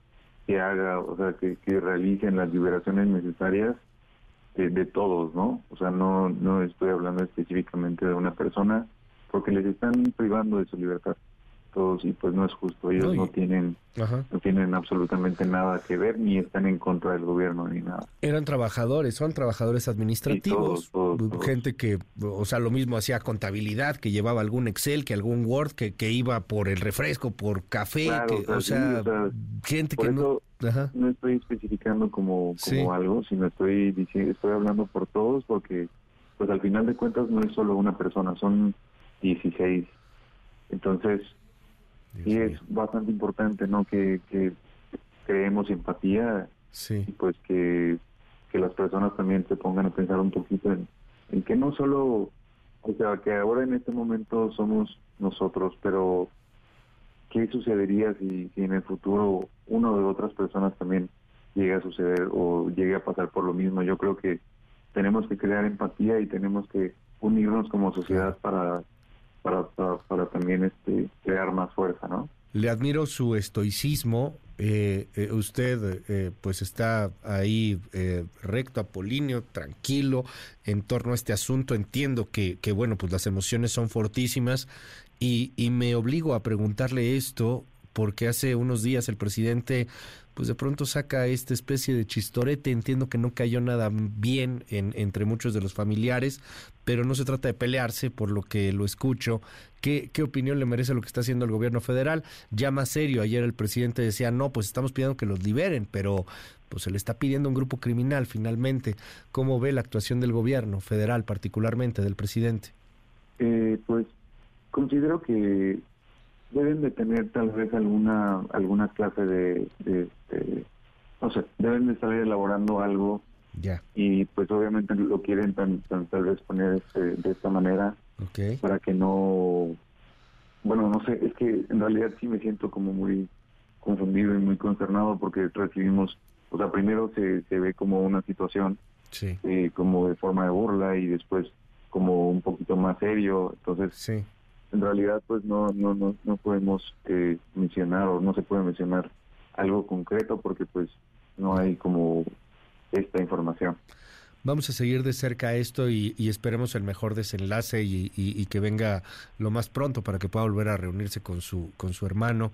que haga, o sea, que, que realicen las liberaciones necesarias de, de, todos, ¿no? O sea, no, no estoy hablando específicamente de una persona porque les están privando de su libertad todos y pues no es justo. Ellos no, tienen no tienen absolutamente nada que ver ni están en contra del gobierno ni nada. Eran trabajadores son trabajadores administrativos. Gente que o sea lo mismo hacía contabilidad que llevaba algún Excel que algún Word que, que iba por el refresco por café que, o, sea, gente que no no estoy especificando como como algo sino estoy diciendo estoy hablando por todos porque pues al final de cuentas no es solo una persona son 16 entonces y es bastante importante, ¿no? Que, que creemos empatía y pues que, que las personas también se pongan a pensar un poquito en, en que no solo, o sea, que ahora en este momento somos nosotros, pero ¿qué sucedería si, si en el futuro uno de otras personas también llegue a suceder o llegue a pasar por lo mismo? Yo creo que tenemos que crear empatía y tenemos que unirnos como sociedad para para, para, también este, crear más fuerza, ¿no? Le admiro su estoicismo. Eh, eh, usted eh, pues está ahí recto, apolíneo, tranquilo en torno a este asunto. Entiendo que, que bueno, pues las emociones son fortísimas y, y me obligo a preguntarle esto porque hace unos días el presidente pues de pronto saca esta especie de chistorete. Entiendo que no cayó nada bien en, entre muchos de los familiares, pero no se trata de pelearse, por lo que lo escucho. ¿Qué, ¿Qué opinión le merece lo que está haciendo el gobierno federal? Ya más serio, ayer el presidente decía, no, pues estamos pidiendo que los liberen, pero pues se le está pidiendo un grupo criminal finalmente. ¿Cómo ve la actuación del gobierno federal, particularmente del presidente? Eh, pues considero que deben de tener tal vez alguna alguna clase de, no sé, deben de estar elaborando algo ya. y pues obviamente lo quieren tan, tal vez poner este, de esta manera para que no bueno no sé es que en realidad sí me siento como muy confundido y muy consternado porque recibimos o sea primero se, se ve como una situación eh, como de forma de burla y después como un poquito más serio entonces sí en realidad pues no no no, no podemos eh, mencionar o no se puede mencionar algo concreto porque pues no hay como esta información. Vamos a seguir de cerca esto y, esperemos el mejor desenlace y, que venga lo más pronto para que pueda volver a reunirse con su con su hermano.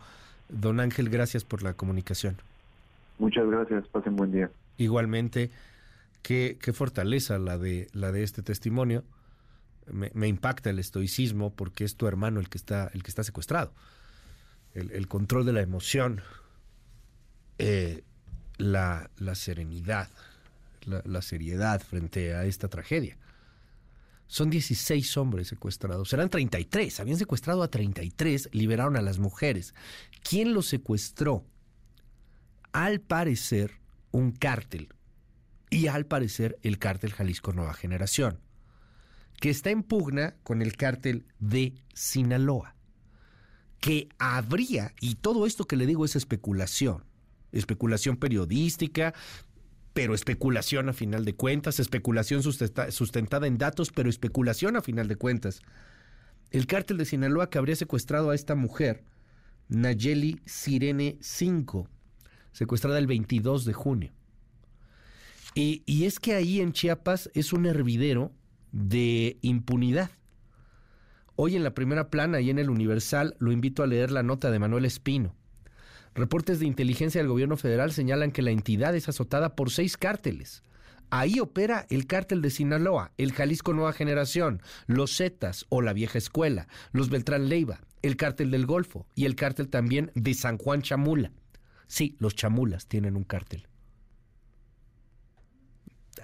Don Ángel, gracias por la comunicación. Muchas gracias, pasen buen día. Igualmente, qué, qué fortaleza la de la de este testimonio me, impacta el estoicismo porque es tu hermano el que está, el que está secuestrado. El, control de la emoción, eh, la, la, serenidad, la, la, seriedad frente a esta tragedia. Son 16 hombres secuestrados, serán 33, habían secuestrado a 33, liberaron a las mujeres. ¿Quién los secuestró? Al parecer, un cártel. Y al parecer, el cártel Jalisco Nueva Generación que está en pugna con el cártel de Sinaloa, que habría, y todo esto que le digo es especulación, especulación periodística, pero especulación a final de cuentas, especulación sustentada en datos, pero especulación a final de cuentas. El cártel de Sinaloa que habría secuestrado a esta mujer, Nayeli Sirene 5, secuestrada el 22 de junio. Y, y es que ahí en Chiapas es un hervidero de impunidad. Hoy en la primera plana y en el Universal lo invito a leer la nota de Manuel Espino. Reportes de inteligencia del gobierno federal señalan que la entidad es azotada por seis cárteles. Ahí opera el cártel de Sinaloa, el Jalisco Nueva Generación, los Zetas o la Vieja Escuela, los Beltrán Leiva, el cártel del Golfo y el cártel también de San Juan Chamula. Sí, los chamulas tienen un cártel.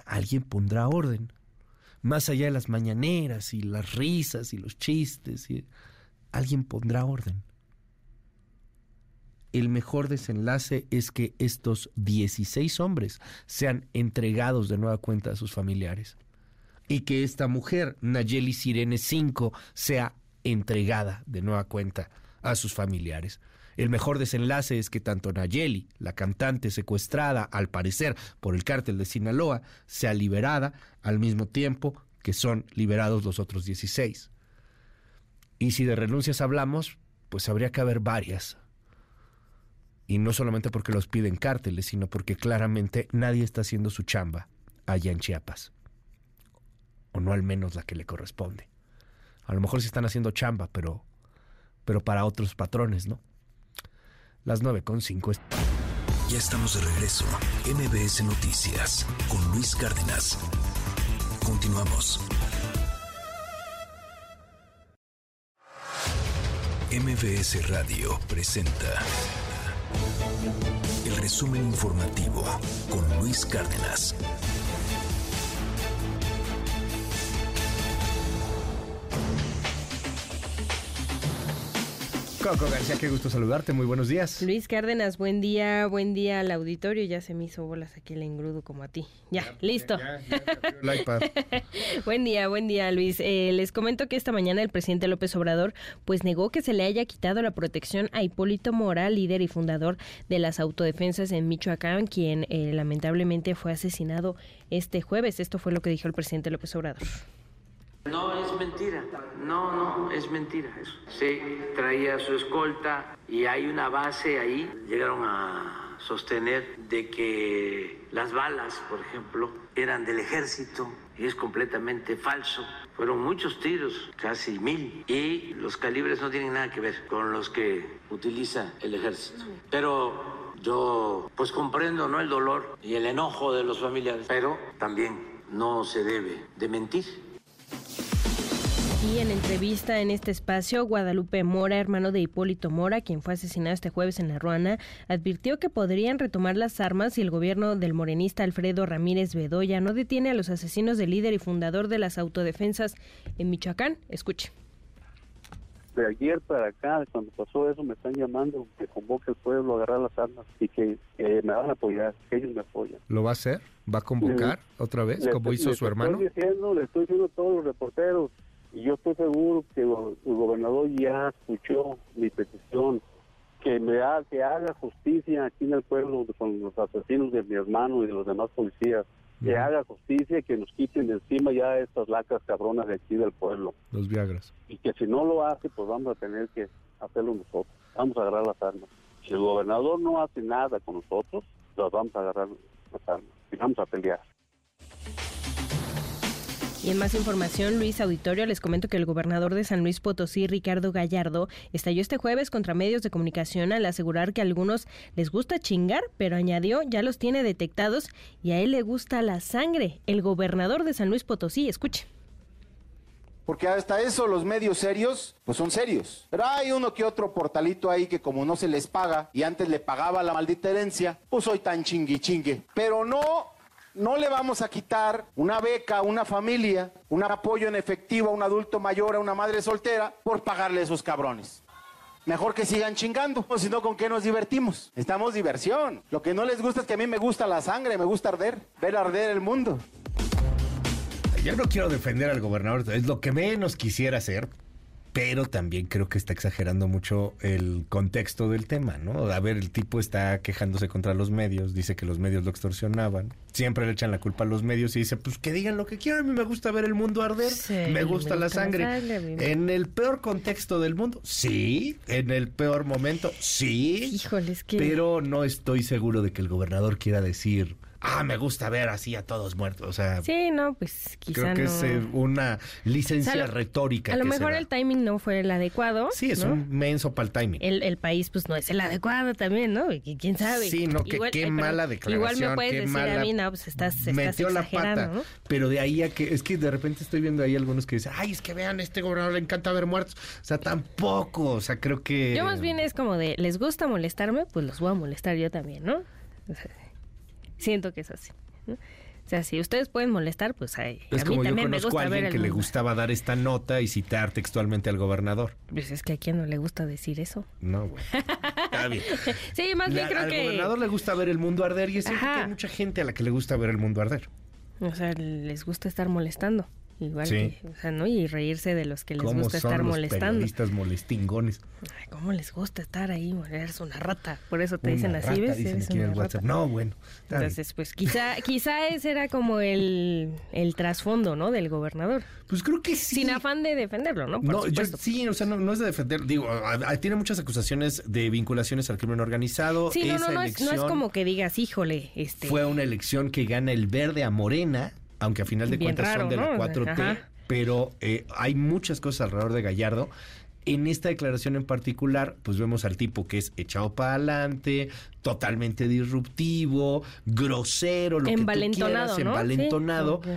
Alguien pondrá orden. Más allá de las mañaneras y las risas y los chistes, y... alguien pondrá orden. El mejor desenlace es que estos 16 hombres sean entregados de nueva cuenta a sus familiares. Y que esta mujer, Nayeli Sirene 5, sea entregada de nueva cuenta a sus familiares. El mejor desenlace es que tanto Nayeli, la cantante secuestrada al parecer por el cártel de Sinaloa, sea liberada al mismo tiempo que son liberados los otros 16. Y si de renuncias hablamos, pues habría que haber varias. Y no solamente porque los piden cárteles, sino porque claramente nadie está haciendo su chamba allá en Chiapas. O no al menos la que le corresponde. A lo mejor sí están haciendo chamba, pero, pero para otros patrones, ¿no? Las 9 con 5. Ya estamos de regreso. MBS Noticias con Luis Cárdenas. Continuamos. MBS Radio presenta el resumen informativo con Luis Cárdenas. Coco García, qué gusto saludarte, muy buenos días. Luis Cárdenas, buen día, buen día al auditorio, ya se me hizo bolas aquí el engrudo como a ti. Ya, listo. <laughs> buen día, buen día Luis. Eh, les comento que esta mañana el presidente López Obrador pues negó que se le haya quitado la protección a Hipólito Mora, líder y fundador de las autodefensas en Michoacán, quien eh, lamentablemente fue asesinado este jueves. Esto fue lo que dijo el presidente López Obrador. No es mentira, no, no, es mentira eso. Se traía su escolta y hay una base ahí. Llegaron a sostener de que las balas, por ejemplo, eran del ejército y es completamente falso. Fueron muchos tiros, casi mil, y los calibres no tienen nada que ver con los que utiliza el ejército. Pero yo pues comprendo no el dolor y el enojo de los familiares, pero también no se debe de mentir. Y en entrevista en este espacio, Guadalupe Mora, hermano de Hipólito Mora, quien fue asesinado este jueves en La Ruana, advirtió que podrían retomar las armas si el gobierno del morenista Alfredo Ramírez Bedoya no detiene a los asesinos del líder y fundador de las autodefensas en Michoacán. Escuche. De ayer para acá, cuando pasó eso, me están llamando que convoque al pueblo a agarrar las armas y que me van a apoyar, que ellos me apoyan. ¿Lo va a hacer? ¿Va a convocar otra vez, como hizo su hermano? Estoy diciendo, le estoy diciendo a todos los reporteros, y yo estoy seguro que el gobernador ya escuchó mi petición, que me haga, que haga justicia aquí en el pueblo con los asesinos de mi hermano y de los demás policías. Que haga justicia y que nos quiten de encima ya estas lacas cabronas de aquí del pueblo. Los Viagras. Y que si no lo hace, pues vamos a tener que hacerlo nosotros. Vamos a agarrar las armas. Si el gobernador no hace nada con nosotros, las vamos a agarrar las armas y vamos a pelear. Y en más información, Luis Auditorio, les comento que el gobernador de San Luis Potosí, Ricardo Gallardo, estalló este jueves contra medios de comunicación al asegurar que a algunos les gusta chingar, pero añadió ya los tiene detectados y a él le gusta la sangre. El gobernador de San Luis Potosí, escuche. Porque hasta eso los medios serios, pues son serios. Pero hay uno que otro portalito ahí que como no se les paga y antes le pagaba la maldita herencia, pues soy tan chingui chingue. Pero no no le vamos a quitar una beca a una familia, un apoyo en efectivo a un adulto mayor, a una madre soltera, por pagarle a esos cabrones. Mejor que sigan chingando, o si no, ¿con qué nos divertimos? Estamos diversión. Lo que no les gusta es que a mí me gusta la sangre, me gusta arder, ver arder el mundo. Yo no quiero defender al gobernador, es lo que menos quisiera hacer, pero también creo que está exagerando mucho el contexto del tema, ¿no? A ver, el tipo está quejándose contra los medios, dice que los medios lo extorsionaban, siempre le echan la culpa a los medios y dice, pues que digan lo que quieran, a mí me gusta ver el mundo arder, me, gusta la sangre. en el peor contexto del mundo, sí, en el peor momento, sí. Híjoles, que... Pero no estoy seguro de que el gobernador quiera decir, ah, me gusta ver así a todos muertos. O sea, sí, no, pues quizá creo que es eh, una licencia retórica. A lo mejor el timing no fue el adecuado. Sí, es un menso para el timing. El, país, pues no es el adecuado también, ¿no? ¿Quién sabe? Sí, no, que, qué mala declaración. Igual me puedes decir a mí, no, pues estás, estás metió la pata. ¿no? Pero de ahí a que, es que de repente estoy viendo ahí algunos que dicen, ay, es que vean, este gobernador le encanta ver muertos. O sea, tampoco, o sea, creo que. Yo más bien es como de, ¿les gusta molestarme? Pues los voy a molestar yo también, ¿no? Siento que es así. O sea, si ustedes pueden molestar, pues hay. Es a como mí yo también conozco me gusta a alguien ver que le gustaba dar esta nota y citar textualmente al gobernador. Pues es que a quién no le gusta decir eso. No, güey. Está bien. <laughs> sí, más bien La- creo al que. gobernador le gusta ver el mundo arder y es cierto que hay mucha gente a la que le gusta ver el mundo arder. O sea, les gusta estar molestando. Igual Sí. que, o sea, ¿no? Y reírse de los que les ¿Cómo gusta son estar los molestando. periodistas molestingones? Ay, ¿Cómo les gusta estar ahí? Eres una rata. Por eso te Una dicen así, rata, ¿ves? dicen Eres aquí en una el WhatsApp. rata. No, bueno. Entonces, pues quizá, quizá ese era como el, el trasfondo, ¿no? Del gobernador. Pues creo que sí. Sin afán de defenderlo, ¿no? Por no, yo, sí, o sea, no, no es de defender. Digo, a- a- tiene muchas acusaciones de vinculaciones al crimen organizado. Sí, no, no, no es, no es elección como que digas, híjole, este... Fue una elección que gana el verde a Morena, aunque a final de Bien cuentas raro, son de la ¿no? 4T, Ajá. pero eh, hay muchas cosas alrededor de Gallardo. En esta declaración en particular, pues vemos al tipo que es echado para adelante, totalmente disruptivo, grosero, lo que tú quieras, ¿no? envalentonado. Sí,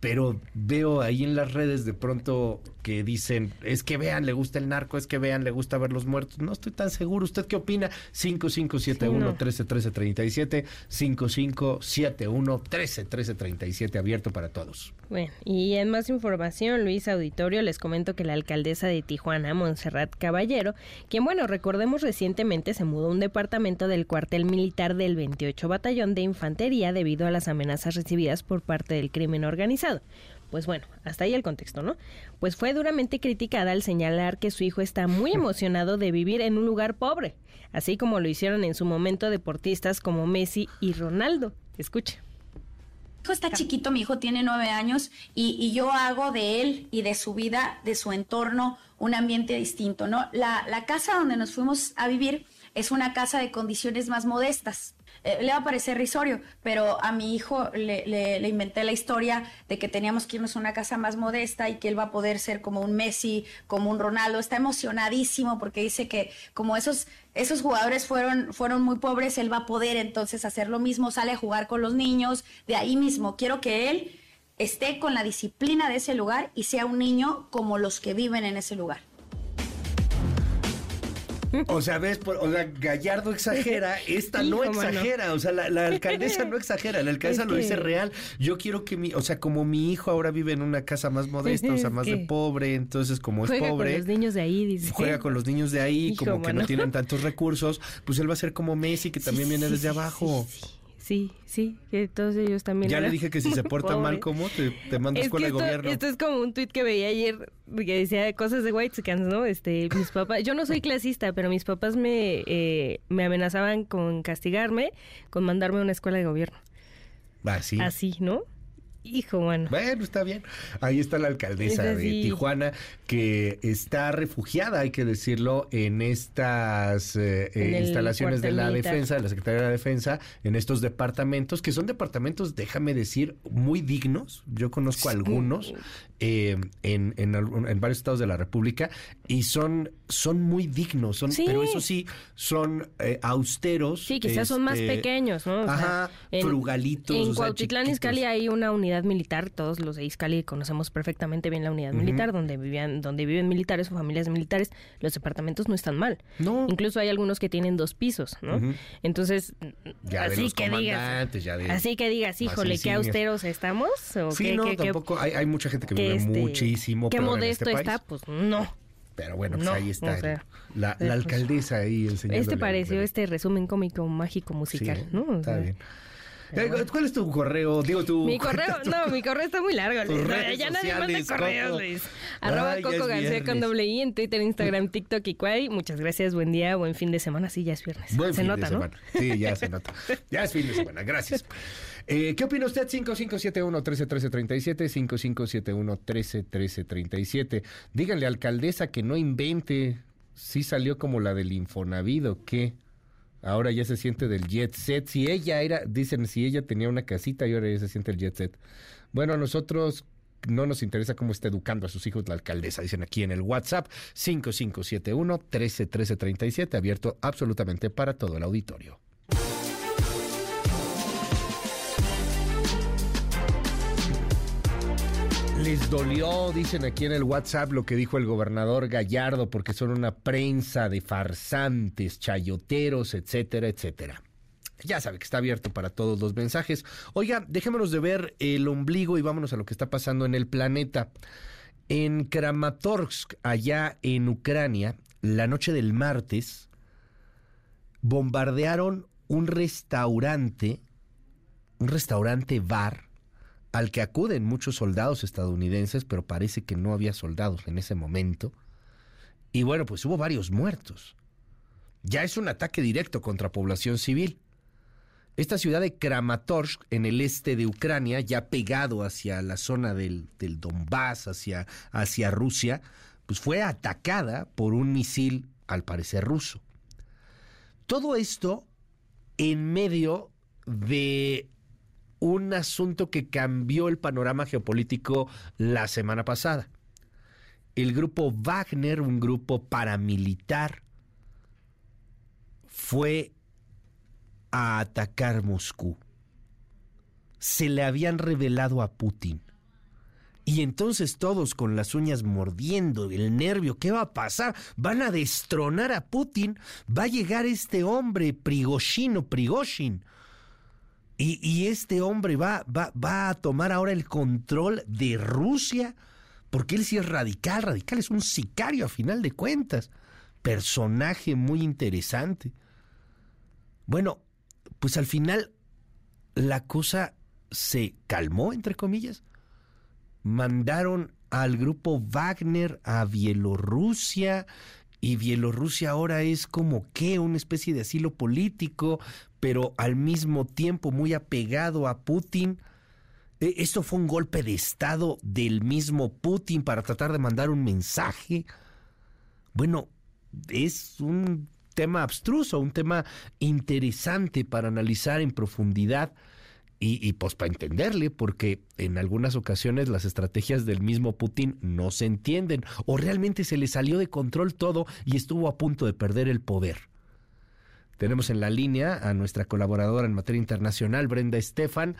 Pero veo ahí en las redes de pronto que dicen, es que vean, le gusta el narco, es que vean, le gusta ver los muertos. No estoy tan seguro. ¿Usted qué opina? 5571-131337, 5571-131337, abierto para todos. Bueno, y en más información, Luis Auditorio, les comento que la alcaldesa de Tijuana, Montserrat Caballero, quien, bueno, recordemos recientemente se mudó a un departamento del cuartel militar del 28 Batallón de Infantería debido a las amenazas recibidas por parte del crimen organizado. Pues bueno, hasta ahí el contexto, ¿no? Pues fue duramente criticada al señalar que su hijo está muy <laughs> emocionado de vivir en un lugar pobre, así como lo hicieron en su momento deportistas como Messi y Ronaldo. Escuche. Mi hijo está chiquito, mi hijo tiene nueve años y, y yo hago de él y de su vida, de su entorno, un ambiente distinto, ¿no? La, la casa donde nos fuimos a vivir es una casa de condiciones más modestas. Eh, le va a parecer risorio, pero a mi hijo le, le- le inventé la historia de que teníamos que irnos a una casa más modesta y que él va a poder ser como un Messi, como un Ronaldo. Está emocionadísimo porque dice que como esos, esos jugadores fueron, fueron muy pobres, él va a poder entonces hacer lo mismo, sale a jugar con los niños, de ahí mismo. Quiero que él esté con la disciplina de ese lugar y sea un niño como los que viven en ese lugar. O sea, ves, por- o sea, Gallardo exagera, esta no exagera, o sea, la, la alcaldesa no exagera, la alcaldesa Es lo dice real. Yo quiero que mi, o sea, como mi hijo ahora vive en una casa más modesta, o sea, más de pobre, entonces como es Juega pobre, con los niños de ahí, dice. juega con los niños de ahí, Hijo, como que no tienen <laughs> tantos recursos, pues él va a ser como Messi, que también viene desde sí, abajo. Sí, sí, que todos ellos también. Ya le dije que si <laughs> se porta mal, pobres. ¿cómo? Te, te mando a Es escuela de gobierno. esto es como un tuit que veía ayer que decía cosas de White ¿no? Este, mis papás, yo no soy clasista, pero mis papás me, eh, me amenazaban con castigarme, con mandarme a una escuela de gobierno. Así. Así, ¿no? Hijo, bueno. Bueno, está bien. Ahí está la alcaldesa Es de. Tijuana que está refugiada, hay que decirlo, en estas eh, En eh, instalaciones de la defensa, de la Secretaría de la Defensa, en estos departamentos, que son departamentos, déjame decir, muy dignos. Yo conozco algunos eh, en, en, en varios estados de la República y son, son muy dignos, son, Sí. pero eso sí, son eh, austeros. Sí, quizás son más este, pequeños, ¿no? O sea, Ajá, frugalitos, o En sea, Cuautitlán. Izcalli hay una unidad militar, todos los de Izcalli conocemos perfectamente bien la unidad militar, donde vivían, donde viven militares o familias militares, los departamentos no están mal. No. Incluso hay algunos que tienen dos pisos, ¿no? Entonces, Ya de así los que digas, ya de así que digas, híjole, qué austeros estamos, o Sí, qué, no, qué- qué- tampoco. Hay, hay mucha gente que que este, muchísimo qué modesto este está, pues no. Pero bueno, pues No, ahí está o sea, la, la pues, alcaldesa ahí enseñando. Este pareció este resumen cómico, mágico, musical, Sí, ¿no? O está sea, bien. Eh, ¿Cuál es tu correo? Digo, tu. Mi correo, <laughs> no, mi correo está muy largo. Luis. Ya nadie manda correos, Coco. Luis. Arroba Ay, Coco García con doble I en Twitter, Instagram, <laughs> TikTok y Quay. Muchas gracias, buen día, buen fin de semana. Sí, ya es viernes. Buen Se fin nota, de ¿no? semana. Sí, ya se nota. <laughs> Ya es fin de semana, gracias. Eh, ¿Qué opina usted? 5571-131337, 5571-131337. Díganle, alcaldesa, que no invente. Sí salió como la del Infonavit o qué. Ahora ya se siente del jet set. Si ella era, dicen, si ella tenía una casita y ahora ya se siente el jet set. Bueno, a nosotros no nos interesa cómo está educando a sus hijos la alcaldesa, dicen aquí en el WhatsApp 5571-131337, abierto absolutamente para todo el auditorio. Les dolió, dicen aquí en el WhatsApp, lo que dijo el gobernador Gallardo, porque son una prensa de farsantes, chayoteros, etcétera, etcétera. Ya sabe que está abierto para todos los mensajes. Oiga, dejémonos de ver el ombligo y vámonos a lo que está pasando en el planeta. En Kramatorsk, allá en Ucrania, la noche del martes, bombardearon un restaurante, un restaurante bar, al que acuden muchos soldados estadounidenses, pero parece que no había soldados en ese momento. Y bueno, pues hubo varios muertos. Ya es un ataque directo contra población civil. Esta ciudad de Kramatorsk, en el este de Ucrania, ya pegado hacia la zona del, del Donbass, hacia, hacia Rusia, pues fue atacada por un misil, al parecer ruso. Todo esto en medio de un asunto que cambió el panorama geopolítico la semana pasada. El grupo Wagner, un grupo paramilitar, fue a atacar Moscú. Se le habían revelado a Putin. Y entonces todos con las uñas mordiendo, el nervio, ¿qué va a pasar? Van a destronar a Putin, va a llegar este hombre, Prigozhin o. Y, este hombre va, va, va a tomar ahora el control de Rusia, porque él sí es radical, radical es un sicario a final de cuentas. Personaje muy interesante. Bueno, pues al final la cosa se calmó, entre comillas. Mandaron al grupo Wagner a Bielorrusia y Bielorrusia ahora es como que una especie de asilo político, pero al mismo tiempo muy apegado a Putin. E- Esto fue un golpe de Estado del mismo Putin para tratar de mandar un mensaje. Bueno, es un tema abstruso, un tema interesante para analizar en profundidad y, pues para entenderle, porque en algunas ocasiones las estrategias del mismo Putin no se entienden o realmente se le salió de control todo y estuvo a punto de perder el poder. Tenemos en la línea a nuestra colaboradora en materia internacional, Brenda Estefan,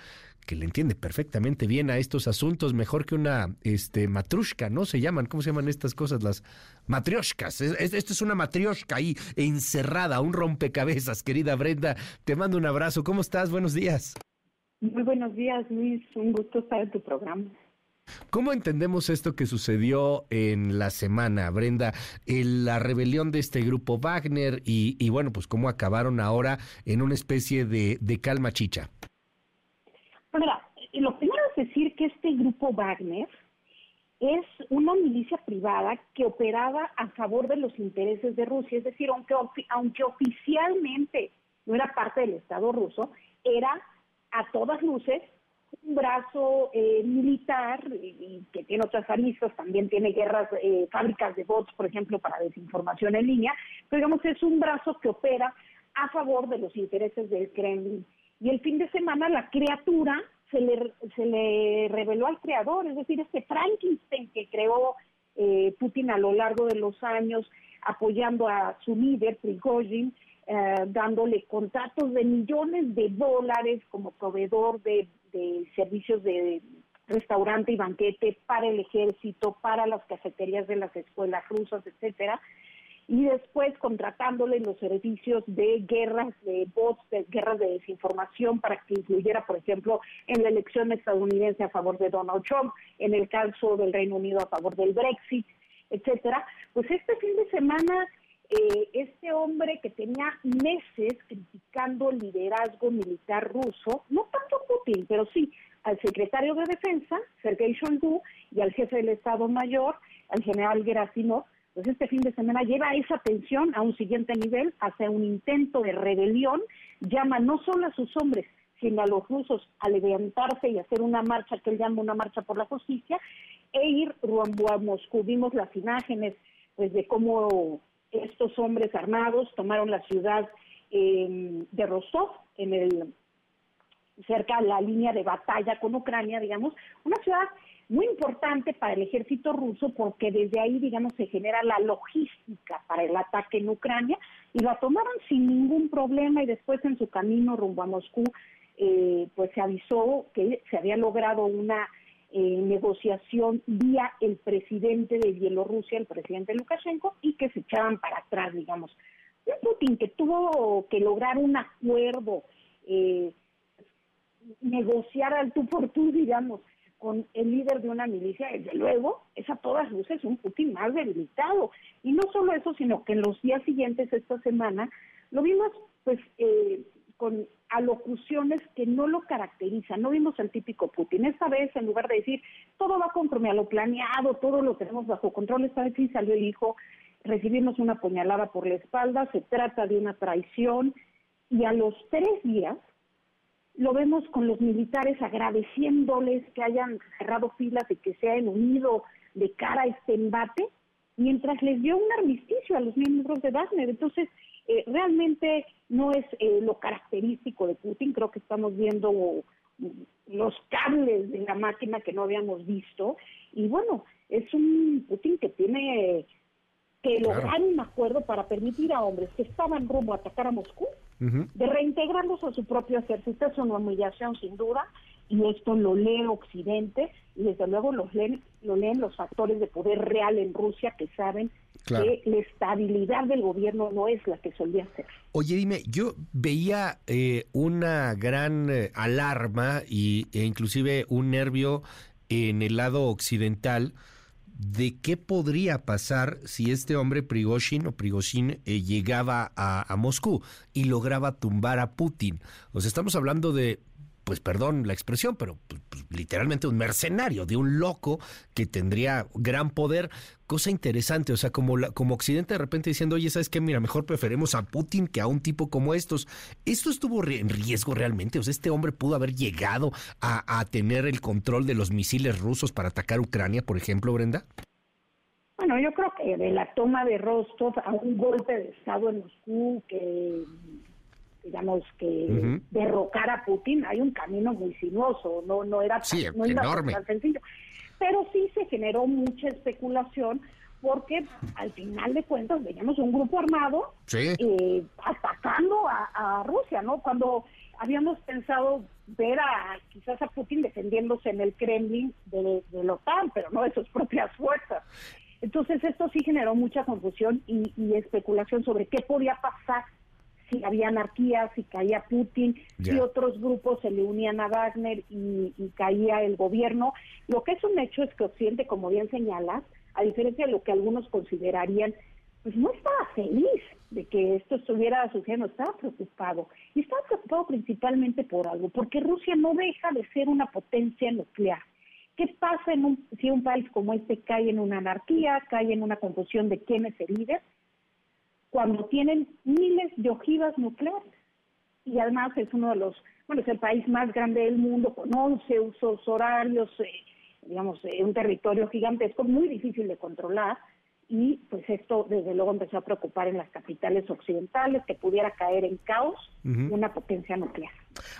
que le entiende perfectamente bien a estos asuntos, mejor que una este, matrushka, ¿no? Se llaman, ¿cómo se llaman estas cosas? Las matrioshkas. Es- es- Esto es una matrioshka ahí encerrada, un rompecabezas, querida Brenda. Te mando un abrazo. ¿Cómo estás? Buenos días. Muy buenos días, Luis. Un gusto estar en tu programa. ¿Cómo entendemos esto que sucedió en la semana, Brenda? El- la rebelión de este grupo Wagner y, y bueno, pues cómo acabaron ahora en una especie de, calma chicha. Mira, lo primero es decir que este grupo Wagner es una milicia privada que operaba a favor de los intereses de Rusia, es decir, aunque, aunque oficialmente no era parte del Estado ruso, era a todas luces un brazo eh, militar y, que tiene otras aristas, también tiene guerras, eh, fábricas de bots, por ejemplo, para desinformación en línea, pero digamos es un brazo que opera a favor de los intereses del Kremlin. Y el fin de semana la criatura se le, se le reveló al creador, es decir, este Frankenstein que creó eh, Putin a lo largo de los años, apoyando a su líder, Prigozhin, eh, dándole contratos de millones de dólares como proveedor de, de servicios de restaurante y banquete para el ejército, para las cafeterías de las escuelas rusas, etcétera, y después contratándole los servicios de guerras de bots, de guerras de desinformación para que incluyera, por ejemplo, en la elección estadounidense a favor de Donald Trump, en el caso del Reino Unido a favor del Brexit, etcétera. Pues este fin de semana eh, este hombre que tenía meses criticando el liderazgo militar ruso, no tanto Putin, pero sí al secretario de Defensa, Sergei Shoigu, y al jefe del Estado Mayor, al general Gerasimov, pues este fin de semana lleva esa tensión a un siguiente nivel, hacia un intento de rebelión, llama no solo a sus hombres, sino a los rusos a levantarse y hacer una marcha que él llama una marcha por la justicia, e ir rumbo a Moscú. Vimos las imágenes pues, de cómo estos hombres armados tomaron la ciudad eh, de Rostov, en el cerca de la línea de batalla con Ucrania, digamos, una ciudad muy importante para el ejército ruso porque desde ahí, digamos, se genera la logística para el ataque en Ucrania y la tomaron sin ningún problema y después en su camino rumbo a Moscú, eh, pues se avisó que se había logrado una eh, negociación vía el presidente de Bielorrusia, el presidente Lukashenko, y que se echaban para atrás, digamos. Un Putin que tuvo que lograr un acuerdo, eh, negociar al tú por tú, digamos, con el líder de una milicia, desde luego, es a todas luces un Putin más debilitado. Y no solo eso, sino que en los días siguientes, esta semana, lo vimos pues eh, con alocuciones que no lo caracterizan. No vimos el típico Putin. Esta vez, en lugar de decir, todo va conforme a lo planeado, todo lo tenemos bajo control, esta vez sí salió el hijo, recibimos una puñalada por la espalda, se trata de una traición, y a los tres días lo vemos con los militares agradeciéndoles que hayan cerrado filas y que se hayan unido de cara a este embate, mientras les dio un armisticio a los miembros de Wagner. Entonces, eh, realmente no es eh, lo característico de Putin, creo que estamos viendo los cables de la máquina que no habíamos visto. Y bueno, es un Putin que tiene que lograr un acuerdo para permitir a hombres que estaban rumbo a atacar a Moscú de reintegrarlos a su propio ejército. Es una humillación sin duda y esto lo lee Occidente y desde luego los leen, lo leen los factores de poder real en Rusia que saben que la estabilidad del gobierno no es la que solía ser. Oye, dime, yo veía eh, una gran eh, alarma y, e inclusive un nervio en el lado occidental de qué podría pasar si este hombre Prigozhin o Prigozhin eh, llegaba a, a, Moscú y lograba tumbar a Putin. O sea, estamos hablando de pues perdón la expresión, pero pues, pues, literalmente un mercenario, de un loco que tendría gran poder. Cosa interesante, o sea, como, como Occidente de repente diciendo, oye, ¿sabes qué? Mira, mejor preferemos a Putin que a un tipo como estos. ¿Esto estuvo en riesgo realmente? O sea, este hombre pudo haber llegado a, a tener el control de los misiles rusos para atacar Ucrania, por ejemplo, Brenda. Bueno, yo creo que de la toma de Rostov a un golpe de Estado en Moscú que digamos que derrocar a Putin hay un camino muy sinuoso, no no era no enorme. tan sencillo, pero sí se generó mucha especulación porque al final de cuentas veíamos un grupo armado eh, atacando a, Rusia, ¿no? Cuando habíamos pensado ver a quizás a Putin defendiéndose en el Kremlin de, de la OTAN, pero no de sus propias fuerzas. Entonces esto sí generó mucha confusión y, y especulación sobre qué podía pasar si había anarquía, si caía Putin, si otros grupos se le unían a Wagner y, caía el gobierno. Lo que es un hecho es que Occidente, como bien señalas, a diferencia de lo que algunos considerarían, pues no estaba feliz de que esto estuviera sucediendo, estaba preocupado. Y estaba preocupado principalmente por algo, porque Rusia no deja de ser una potencia nuclear. ¿Qué pasa en un, si un país como este cae en una anarquía, cae en una confusión de quién es el líder? Cuando tienen miles de ojivas nucleares. Y además es uno de los, bueno, es el país más grande del mundo con 11 usos horarios, eh, digamos, eh, un territorio gigantesco, muy difícil de controlar. Y pues esto desde luego empezó a preocupar en las capitales occidentales, que pudiera caer en caos una potencia nuclear.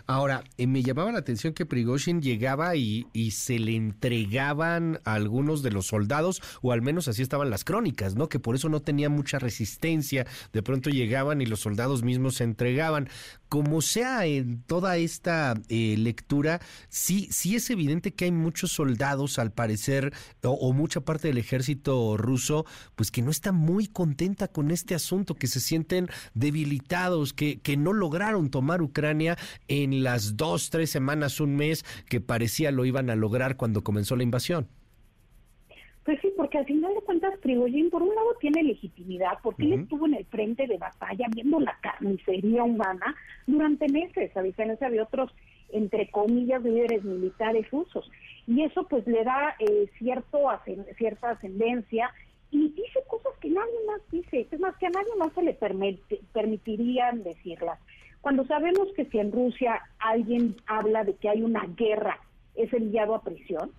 Ahora, eh, me llamaba la atención que Prigozhin llegaba y, y, se le entregaban a algunos de los soldados, o al menos así estaban las crónicas, ¿no? Que por eso no tenía mucha resistencia. De pronto llegaban y los soldados mismos se entregaban. Como sea en toda esta eh, lectura, sí, sí es evidente que hay muchos soldados, al parecer, o, o mucha parte del ejército ruso, pues que no está muy contenta con este asunto, que se sienten debilitados, que, que no lograron tomar Ucrania en las dos, tres semanas, un mes que parecía lo iban a lograr cuando comenzó la invasión? Pues sí, porque al final de cuentas Prigozhin por un lado tiene legitimidad porque él estuvo en el frente de batalla viendo la carnicería humana durante meses, a diferencia de otros, entre comillas, líderes militares rusos. Y eso pues le da eh, cierto cierta ascendencia y dice cosas que nadie más dice, es más que a nadie más se le permite, permitirían decirlas. Cuando sabemos que si en Rusia alguien habla de que hay una guerra, es enviado a prisión,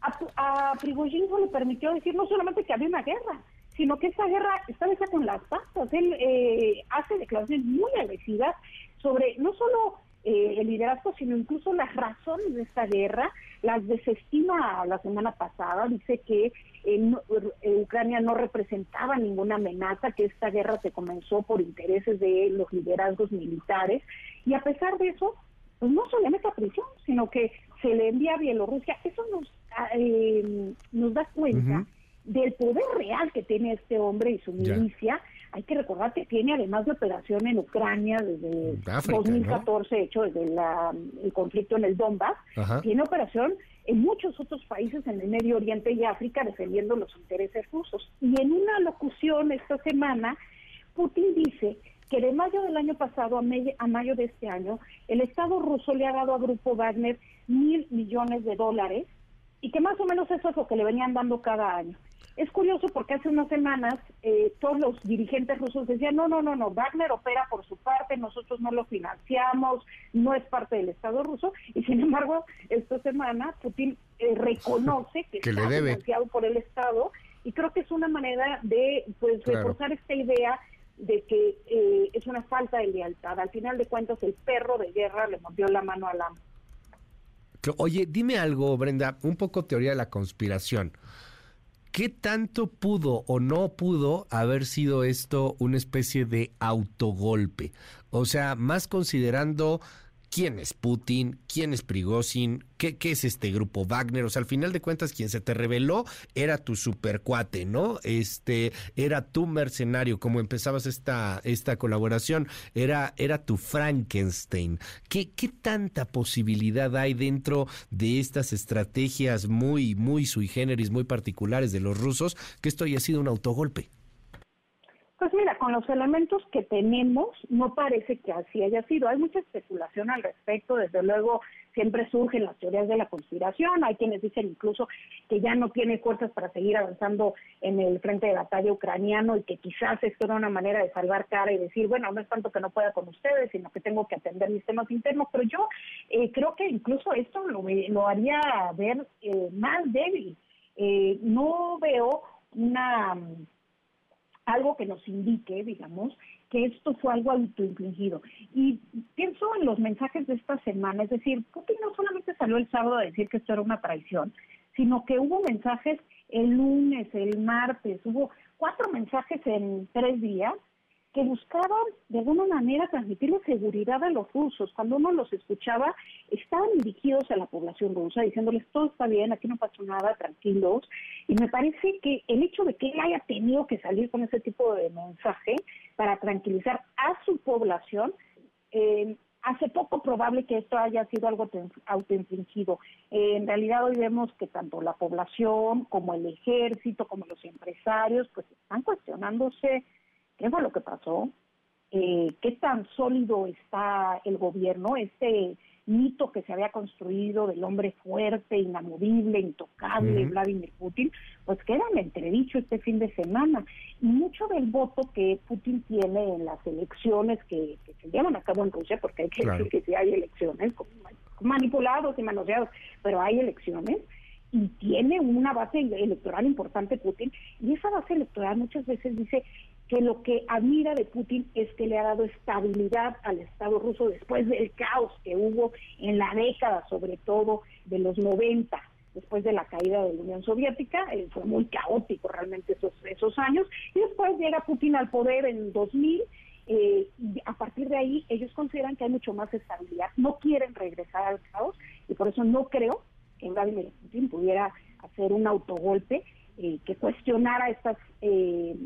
a, a le permitió decir no solamente que había una guerra, sino que esa guerra está hecha con las patas. Él eh, hace declaraciones muy agresivas sobre no solo eh, el liderazgo, sino incluso las razones de esta guerra. Las desestima la semana pasada, dice que Ucrania no representaba ninguna amenaza, que esta guerra se comenzó por intereses de los liderazgos militares y a pesar de eso, pues no solo en esta prisión, sino que se le envía a Bielorrusia. Eso nos, eh, nos da cuenta del poder real que tiene este hombre y su milicia. Hay que recordar que tiene además de operación en Ucrania desde 2014, hecho desde el conflicto en el Donbass, tiene operación en muchos otros países en el Medio Oriente y África defendiendo los intereses rusos. Y en una locución esta semana, Putin dice que de mayo del año pasado a, a mayo de este año, el Estado ruso le ha dado a Grupo Wagner mil millones de dólares y que más o menos eso es lo que le venían dando cada año. Es curioso porque hace unas semanas eh, todos los dirigentes rusos decían, no, no, no, no, Wagner opera por su parte, nosotros no lo financiamos, no es parte del Estado ruso, y sin embargo, esta semana Putin eh, reconoce <laughs> que, está financiado por el Estado, y creo que es una manera de pues reforzar esta idea de que eh, es una falta de lealtad. Al final de cuentas, el perro de guerra le mordió la mano al amo. Oye, dime algo, Brenda, un poco teoría de la conspiración. ¿Qué tanto pudo o no pudo haber sido esto una especie de autogolpe? O sea, más considerando quién es Putin, quién es Prigozhin, ¿Qué, es este grupo Wagner. O sea, al final de cuentas, quien se te reveló era tu supercuate, ¿no? Este, era tu mercenario, como empezabas esta, esta colaboración, era, era tu Frankenstein. ¿Qué, ¿Qué tanta posibilidad hay dentro de estas estrategias muy, muy sui generis, muy particulares de los rusos, que esto haya sido un autogolpe? Pues mira, con los elementos que tenemos, no parece que así haya sido. Hay mucha especulación al respecto, desde luego siempre surgen las teorías de la conspiración, hay quienes dicen incluso que ya no tiene fuerzas para seguir avanzando en el frente de batalla ucraniano y que quizás esto era una manera de salvar cara y decir, bueno, no es tanto que no pueda con ustedes, sino que tengo que atender mis temas internos, pero yo eh, creo que incluso esto lo, lo haría ver eh, más débil. Eh, no veo una algo que nos indique, digamos, que esto fue algo autoinfligido. Y pienso en los mensajes de esta semana, es decir, Putin no solamente salió el sábado a decir que esto era una traición, sino que hubo mensajes el lunes, el martes, hubo cuatro mensajes en tres días que buscaban de alguna manera transmitir seguridad a los rusos. Cuando uno los escuchaba, estaban dirigidos a la población rusa, diciéndoles todo está bien, aquí no pasó nada, tranquilos. Y me parece que el hecho de que él haya tenido que salir con ese tipo de mensaje para tranquilizar a su población, eh, hace poco probable que esto haya sido algo autoinfligido. Eh, en realidad hoy vemos que tanto la población como el ejército, como los empresarios, pues están cuestionándose qué fue lo que pasó, eh, qué tan sólido está el gobierno, este mito que se había construido del hombre fuerte, inamovible, intocable, Vladimir Putin, pues queda en entredicho este fin de semana. Y mucho del voto que Putin tiene en las elecciones que, se llevan a cabo en Rusia, porque hay que decir que sí hay elecciones, manipulados y manoseados, pero hay elecciones, y tiene una base electoral importante Putin, y esa base electoral muchas veces dice, que lo que admira de Putin es que le ha dado estabilidad al Estado ruso después del caos que hubo en la década, sobre todo de los 90, después de la caída de la Unión Soviética, eh, fue muy caótico realmente esos, esos años, y después llega Putin al poder en 2000, eh, y a partir de ahí ellos consideran que hay mucho más estabilidad, no quieren regresar al caos, y por eso no creo que Vladimir Putin pudiera hacer un autogolpe eh, que cuestionara estas... Eh,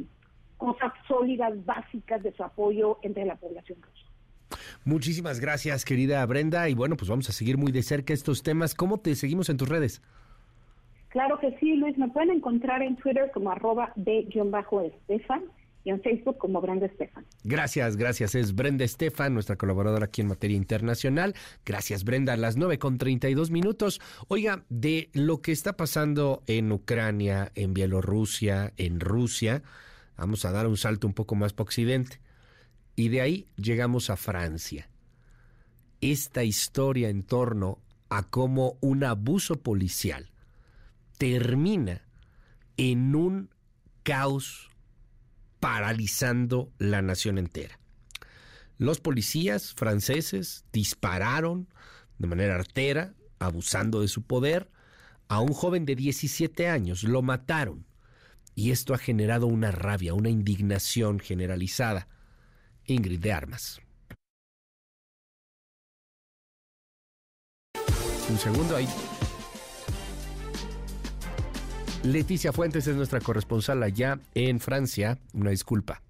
cosas sólidas, básicas de su apoyo entre la población rusa. Muchísimas gracias, querida Brenda. Y bueno, pues vamos a seguir muy de cerca estos temas. ¿Cómo te seguimos en tus redes? Claro que sí, Luis. Me pueden encontrar en Twitter como arroba de-estefan y en Facebook como Brenda Estefan. Gracias, gracias. Es Brenda Estefan, nuestra colaboradora aquí en materia internacional. Gracias, Brenda. A las 9 con 32 minutos. Oiga, de lo que está pasando en Ucrania, en Bielorrusia, en Rusia, vamos a dar un salto un poco más para Occidente. Y de ahí llegamos a Francia. Esta historia en torno a cómo un abuso policial termina en un caos paralizando la nación entera. Los policías franceses dispararon de manera artera, abusando de su poder, a un joven de 17 años, lo mataron. Y esto ha generado una rabia, una indignación generalizada. Ingrid de Armas. Un segundo ahí. Leticia Fuentes es nuestra corresponsal allá en Francia. Una disculpa.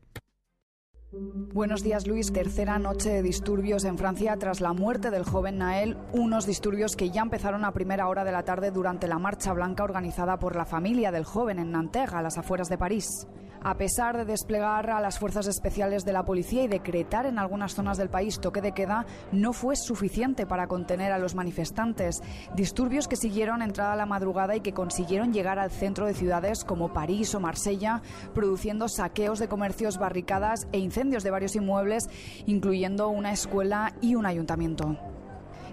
Buenos días Luis, tercera noche de disturbios en Francia tras la muerte del joven Nael, unos disturbios que ya empezaron a primera hora de la tarde durante la marcha blanca organizada por la familia del joven en Nanterre, a las afueras de París. A pesar de desplegar a las fuerzas especiales de la policía y decretar en algunas zonas del país toque de queda, no fue suficiente para contener a los manifestantes. Disturbios que siguieron entrada la madrugada y que consiguieron llegar al centro de ciudades como París o Marsella, produciendo saqueos de comercios, barricadas e incendios de varios inmuebles, incluyendo una escuela y un ayuntamiento.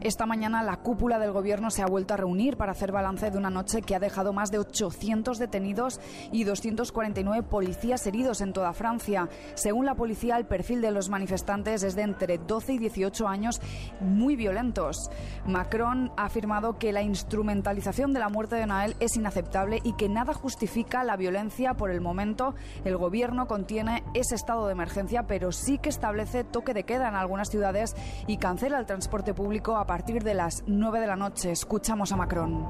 Esta mañana la cúpula del gobierno se ha vuelto a reunir para hacer balance de una noche que ha dejado más de 800 detenidos y 249 policías heridos en toda Francia. Según la policía, el perfil de los manifestantes es de entre 12 y 18 años muy violentos. Macron ha afirmado que la instrumentalización de la muerte de Nael es inaceptable y que nada justifica la violencia por el momento. El gobierno contiene ese estado de emergencia, pero sí que establece toque de queda en algunas ciudades y cancela el transporte público partir de las 9 de la noche. Escuchamos a Macron.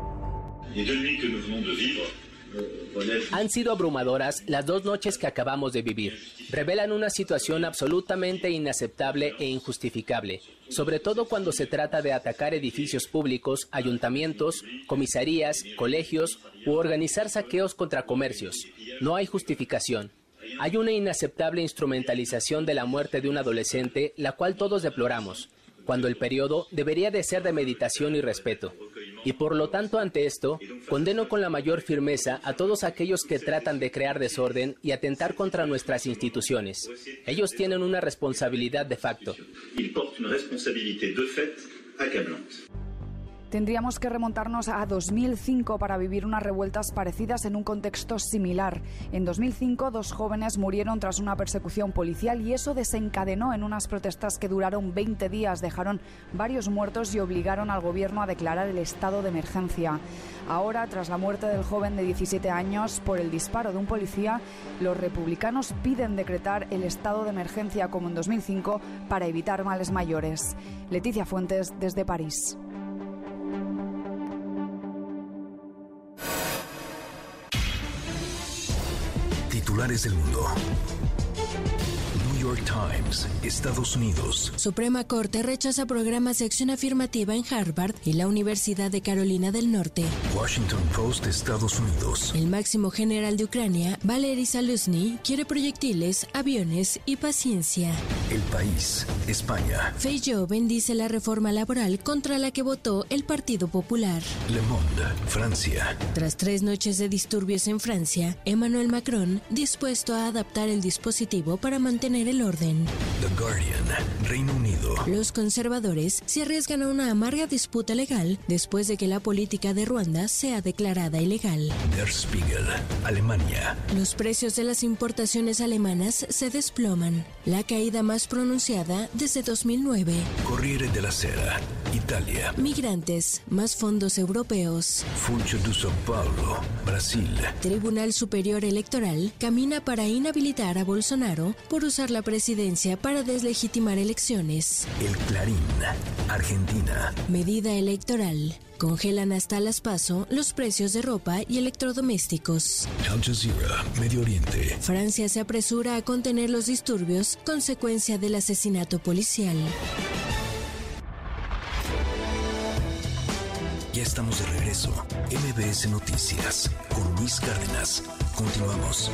Han sido abrumadoras las dos noches que acabamos de vivir. Revelan una situación absolutamente inaceptable e injustificable, sobre todo cuando se trata de atacar edificios públicos, ayuntamientos, comisarías, colegios u organizar saqueos contra comercios. No hay justificación. Hay una inaceptable instrumentalización de la muerte de un adolescente, la cual todos deploramos cuando el periodo debería de ser de meditación y respeto. Y por lo tanto ante esto, condeno con la mayor firmeza a todos aquellos que tratan de crear desorden y atentar contra nuestras instituciones. Ellos tienen una responsabilidad de facto. Tendríamos que remontarnos a 2005 para vivir unas revueltas parecidas en un contexto similar. En 2005 dos jóvenes murieron tras una persecución policial y eso desencadenó en unas protestas que duraron 20 días, dejaron varios muertos y obligaron al gobierno a declarar el estado de emergencia. Ahora, tras la muerte del joven de 17 años por el disparo de un policía, los republicanos piden decretar el estado de emergencia como en 2005 para evitar males mayores. Leticia Fuentes desde París. Titulares del mundo. New York Times, Estados Unidos. Suprema Corte rechaza programas de acción afirmativa en Harvard y la Universidad de Carolina del Norte. Washington Post, Estados Unidos. El máximo general de Ucrania, Valery Saluzny, quiere proyectiles, aviones y paciencia. El país, España. Feijóo bendice la reforma laboral contra la que votó el Partido Popular. Le Monde, Francia. Tras tres noches de disturbios en Francia, Emmanuel Macron dispuesto a adaptar el dispositivo para mantener el orden. The Guardian, Reino Unido. Los conservadores se arriesgan a una amarga disputa legal después de que la política de Ruanda sea declarada ilegal. Der Spiegel, Alemania. Los precios de las importaciones alemanas se desploman, la caída más pronunciada desde 2009. Corriere della Sera, Italia. Migrantes, más fondos europeos. Funcho de São Paulo, Brasil. Tribunal Superior Electoral camina para inhabilitar a Bolsonaro por usar la presidencia para deslegitimar elecciones. El Clarín, Argentina. Medida electoral. Congelan hasta las paso los precios de ropa y electrodomésticos. Al Jazeera, Medio Oriente. Francia se apresura a contener los disturbios consecuencia del asesinato policial. Ya estamos de regreso. MBS Noticias con Luis Cárdenas. Continuamos.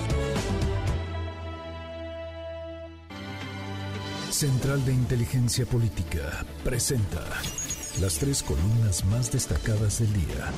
Central de Inteligencia Política presenta las tres columnas más destacadas del día.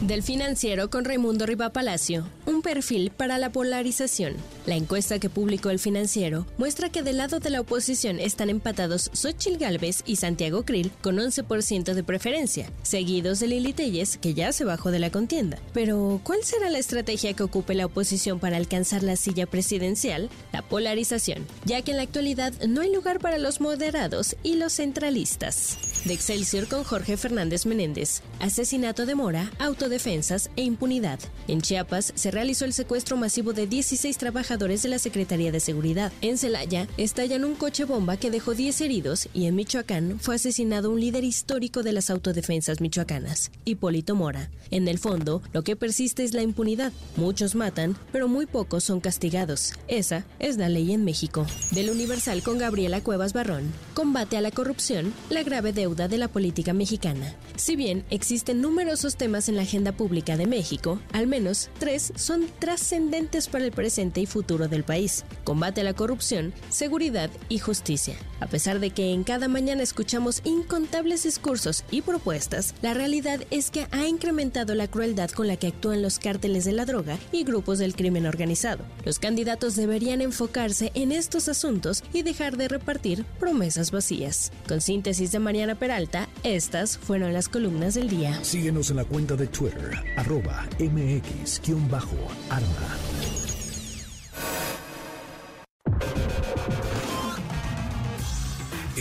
Del financiero con Raimundo Riva Palacio, un perfil para la polarización. La encuesta que publicó el financiero muestra que del lado de la oposición están empatados Xochil Gálvez y Santiago Krill con 11% de preferencia, seguidos de Lili Telles, que ya se bajó de la contienda. Pero, ¿cuál será la estrategia que ocupe la oposición para alcanzar la silla presidencial? La polarización, ya que en la actualidad no hay lugar para los moderados y los centralistas. Excelsior con Jorge Fernández Menéndez. Asesinato de Mora, autodefensas e impunidad. En Chiapas se realizó el secuestro masivo de 16 trabajadores de la Secretaría de Seguridad. En Celaya estallan un coche bomba que dejó 10 heridos y en Michoacán fue asesinado un líder histórico de las autodefensas michoacanas, Hipólito Mora. En el fondo, lo que persiste es la impunidad. Muchos matan, pero muy pocos son castigados. Esa es la ley en México. Del Universal con Gabriela Cuevas Barrón. Combate a la corrupción, la grave deuda de la política mexicana. Si bien existen numerosos temas en la agenda pública de México, al menos tres son trascendentes para el presente y futuro del país. Combate a la corrupción, seguridad y justicia. A pesar de que en cada mañana escuchamos incontables discursos y propuestas, la realidad es que ha incrementado la crueldad con la que actúan los cárteles de la droga y grupos del crimen organizado. Los candidatos deberían enfocarse en estos asuntos y dejar de repartir promesas vacías. Con síntesis de Mariana Peralta, estas fueron las columnas del día. Síguenos en la cuenta de Twitter, arroba mx-arma.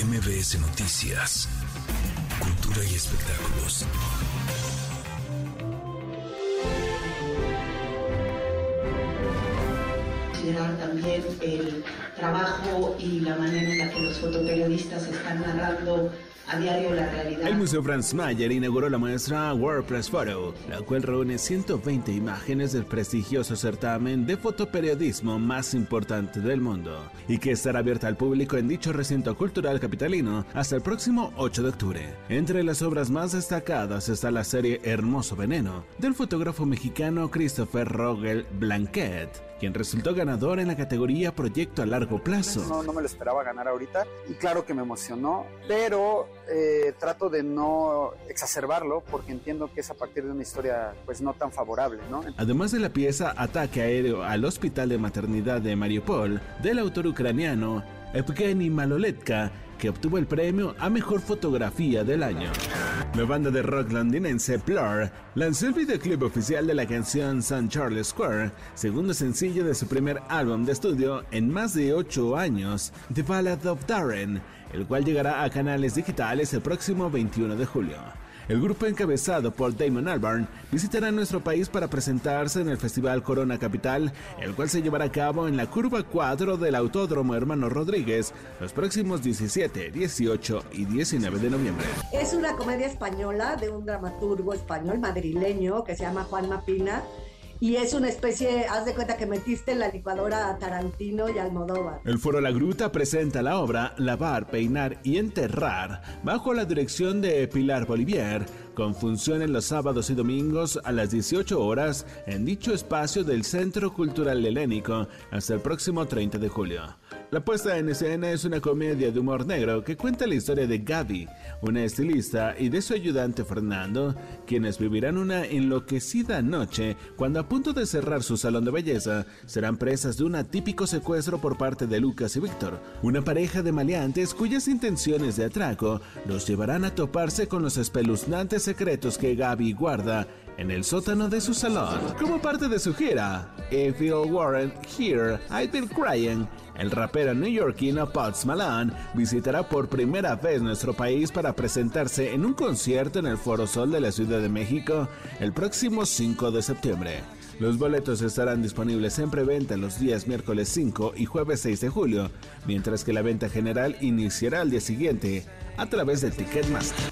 MBS Noticias, Cultura y Espectáculos. Considerar también el trabajo y la manera en la que los fotoperiodistas están narrando a diario la realidad. El Museo Franz Mayer inauguró la muestra WordPress Photo, la cual reúne 120 imágenes del prestigioso certamen de fotoperiodismo más importante del mundo y que estará abierta al público en dicho recinto cultural capitalino hasta el próximo 8 de octubre. Entre las obras más destacadas está la serie Hermoso Veneno del fotógrafo mexicano Christopher Rogel Blanquet quien resultó ganador en la categoría Proyecto a Largo Plazo. No, no me lo esperaba ganar ahorita y claro que me emocionó, pero eh, trato de no exacerbarlo porque entiendo que es a partir de una historia pues no tan favorable, ¿no? Además de la pieza Ataque aéreo al Hospital de Maternidad de Mariupol del autor ucraniano Evgeny Maloletka, que obtuvo el premio a Mejor Fotografía del año. La banda de rock londinense Blur lanzó el videoclip oficial de la canción St. Charles Square, segundo sencillo de su primer álbum de estudio en más de 8 años, The Ballad of Darren, el cual llegará a canales digitales el próximo 21 de julio. El grupo encabezado por Damon Albarn visitará nuestro país para presentarse en el Festival Corona Capital, el cual se llevará a cabo en la curva 4 del Autódromo Hermano Rodríguez los próximos 17, 18 y 19 de noviembre. Es una comedia española de un dramaturgo español madrileño que se llama Juan Mapina y es una especie, haz de cuenta que metiste en la licuadora Tarantino y Almodóvar. El Foro La Gruta presenta la obra Lavar, Peinar y Enterrar bajo la dirección de Pilar Bolivier, con funciones los sábados y domingos a las 18 horas en dicho espacio del Centro Cultural Helénico hasta el próximo 30 de julio. La puesta en escena es una comedia de humor negro que cuenta la historia de Gaby, una estilista, y de su ayudante Fernando, quienes vivirán una enloquecida noche cuando a punto de cerrar su salón de belleza serán presas de un atípico secuestro por parte de Lucas y Víctor, una pareja de maleantes cuyas intenciones de atraco los llevarán a toparse con los espeluznantes secretos que Gaby guarda en el sótano de su salón. Como parte de su gira, If Warren Here, I've Been Crying, el rapero neoyorquino Pots Malone visitará por primera vez nuestro país para presentarse en un concierto en el Foro Sol de la Ciudad de México el próximo 5 de septiembre. Los boletos estarán disponibles en preventa los días miércoles 5 y jueves 6 de julio, mientras que la venta general iniciará al día siguiente a través del Ticketmaster.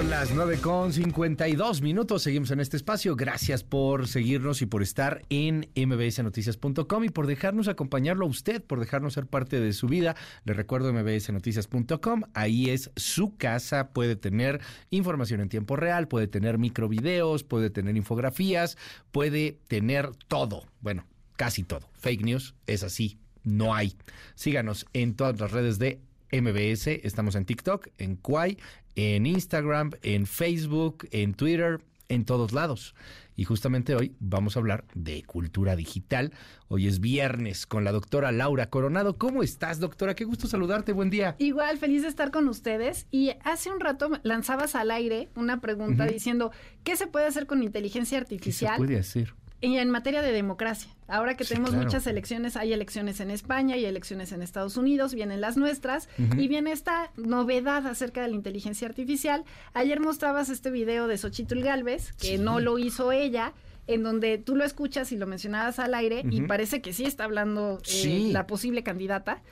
Son las 9 con 52 minutos. Seguimos en este espacio. Gracias por seguirnos y por estar en mbsnoticias.com y por dejarnos acompañarlo a usted, por dejarnos ser parte de su vida. Le recuerdo mbsnoticias.com. Ahí es su casa. Puede tener información en tiempo real, puede tener microvideos, puede tener infografías, puede tener todo. Bueno, casi todo. Fake news es así. No hay. Síganos en todas las redes de MBS. Estamos en TikTok, en Kwai, en Instagram, en Facebook, en Twitter, en todos lados. Y justamente hoy vamos a hablar de cultura digital. Hoy es viernes con la doctora Laura Coronado. ¿Cómo estás, doctora? Qué gusto saludarte. Buen día. Igual, feliz de estar con ustedes. Y hace un rato lanzabas al aire una pregunta diciendo, ¿qué se puede hacer con inteligencia artificial? ¿Qué se puede hacer? En materia de democracia. Ahora que tenemos muchas elecciones, hay elecciones en España, hay elecciones en Estados Unidos, vienen las nuestras y viene esta novedad acerca de la inteligencia artificial. Ayer mostrabas este video de Xochitl Galvez, que no lo hizo ella, en donde tú lo escuchas y lo mencionabas al aire y parece que sí está hablando eh, la posible candidata.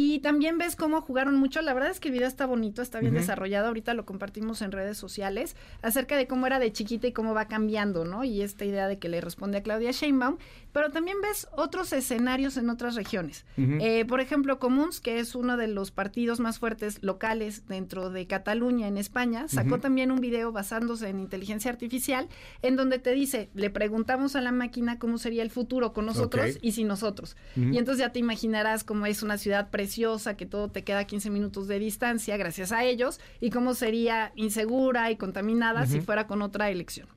Y también ves cómo jugaron mucho. La verdad es que el video está bonito, está bien desarrollado. Ahorita lo compartimos en redes sociales acerca de cómo era de chiquita y cómo va cambiando, ¿no? Y esta idea de que le responde a Claudia Sheinbaum. Pero también ves otros escenarios en otras regiones. Eh, por ejemplo, Comuns, que es uno de los partidos más fuertes locales dentro de Cataluña en España, sacó también un video basándose en inteligencia artificial en donde te dice, le preguntamos a la máquina cómo sería el futuro con nosotros y sin nosotros. Y entonces ya te imaginarás cómo es una ciudad preciosa que todo te queda 15 minutos de distancia gracias a ellos, y cómo sería insegura y contaminada si fuera con otra elección.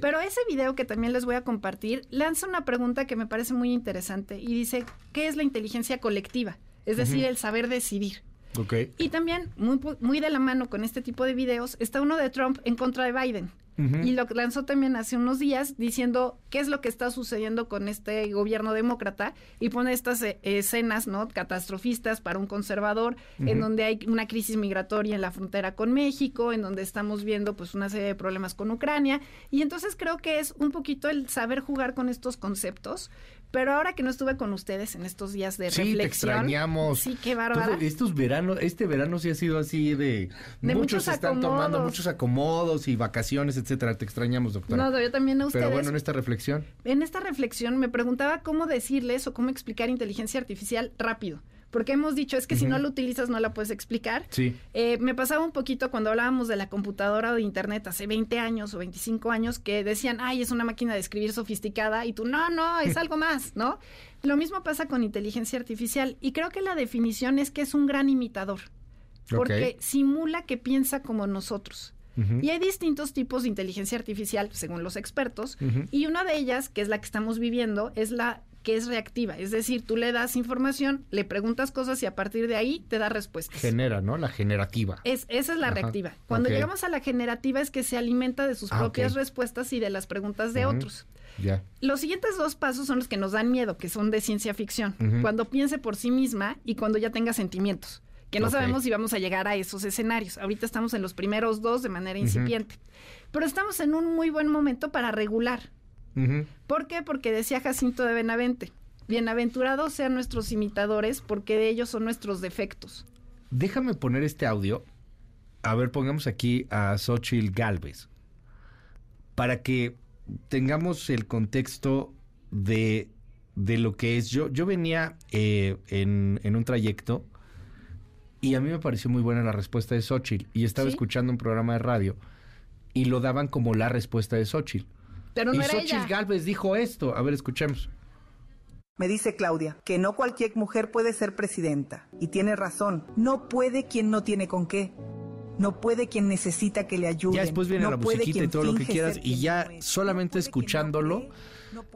Pero ese video que también les voy a compartir lanza una pregunta que me parece muy interesante y dice, ¿qué es la inteligencia colectiva? Es decir, el saber decidir. Y también, muy, muy de la mano con este tipo de videos, está uno de Trump en contra de Biden. Y lo lanzó también hace unos días diciendo qué es lo que está sucediendo con este gobierno demócrata y pone estas eh, escenas no catastrofistas para un conservador en donde hay una crisis migratoria en la frontera con México en donde estamos viendo pues una serie de problemas con Ucrania. Y entonces creo que es un poquito el saber jugar con estos conceptos pero ahora que no estuve con ustedes en estos días de reflexión. Sí, te extrañamos. Sí, qué bárbaro. estos veranos, este verano sí ha sido así de, muchos, están tomando muchos acomodos y vacaciones, etcétera. Te extrañamos, doctora. No, yo también a ustedes. Pero bueno, en esta reflexión. En esta reflexión me preguntaba cómo decirles o cómo explicar inteligencia artificial rápido porque hemos dicho es que si no la utilizas no la puedes explicar. Sí. Eh, me pasaba un poquito cuando hablábamos de la computadora o de internet hace 20 años o 25 años que decían, ay, es una máquina de escribir sofisticada y tú, no, no, es <laughs> algo más, ¿no? Lo mismo pasa con inteligencia artificial y creo que la definición es que es un gran imitador, porque simula que piensa como nosotros. Y hay distintos tipos de inteligencia artificial, según los expertos, y una de ellas, que es la que estamos viviendo, es la que es reactiva. Es decir, tú le das información, le preguntas cosas y a partir de ahí te da respuestas. Genera, ¿no? La generativa. Es, esa es la reactiva. Cuando llegamos a la generativa es que se alimenta de sus ah, propias respuestas y de las preguntas de otros. Ya. Los siguientes dos pasos son los que nos dan miedo, que son de ciencia ficción. Cuando piense por sí misma y cuando ya tenga sentimientos que no sabemos si vamos a llegar a esos escenarios. Ahorita estamos en los primeros dos de manera incipiente, pero estamos en un muy buen momento para regular. ¿Por qué? Porque decía Jacinto de Benavente, bienaventurados sean nuestros imitadores porque de ellos son nuestros defectos. Déjame poner este audio. A ver, pongamos aquí a Xochitl Galvez. Para que tengamos el contexto de, de lo que es. Yo, yo venía eh, en, en, un trayecto y a mí me pareció muy buena la respuesta de Xochitl. Y estaba escuchando un programa de radio y lo daban como la respuesta de Xochitl. Pero no y Xochitl Galvez dijo esto. A ver, escuchemos. Me dice Claudia que no cualquier mujer puede ser presidenta. Y tiene razón. No puede quien no tiene con qué. No puede quien necesita que le ayude. Ya después viene la musiquita y todo lo que quieras. Y ya solamente escuchándolo,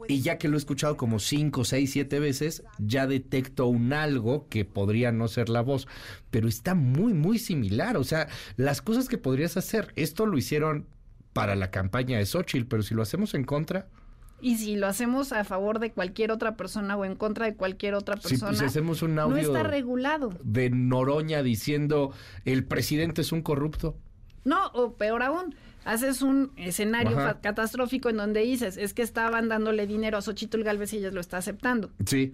y ya que lo he escuchado como cinco, seis, siete veces, ya detecto un algo que podría no ser la voz. Pero está muy, muy similar. O sea, las cosas que podrías hacer, esto lo hicieron para la campaña de Xochitl, pero si lo hacemos en contra. y si lo hacemos a favor de cualquier otra persona o en contra de cualquier otra persona, si hacemos un audio no está regulado. de Noroña diciendo el presidente es un corrupto. No, o peor aún, haces un escenario Ajá. catastrófico en donde dices, es que estaban dándole dinero a Xochitl Galvez y ella lo está aceptando. Sí.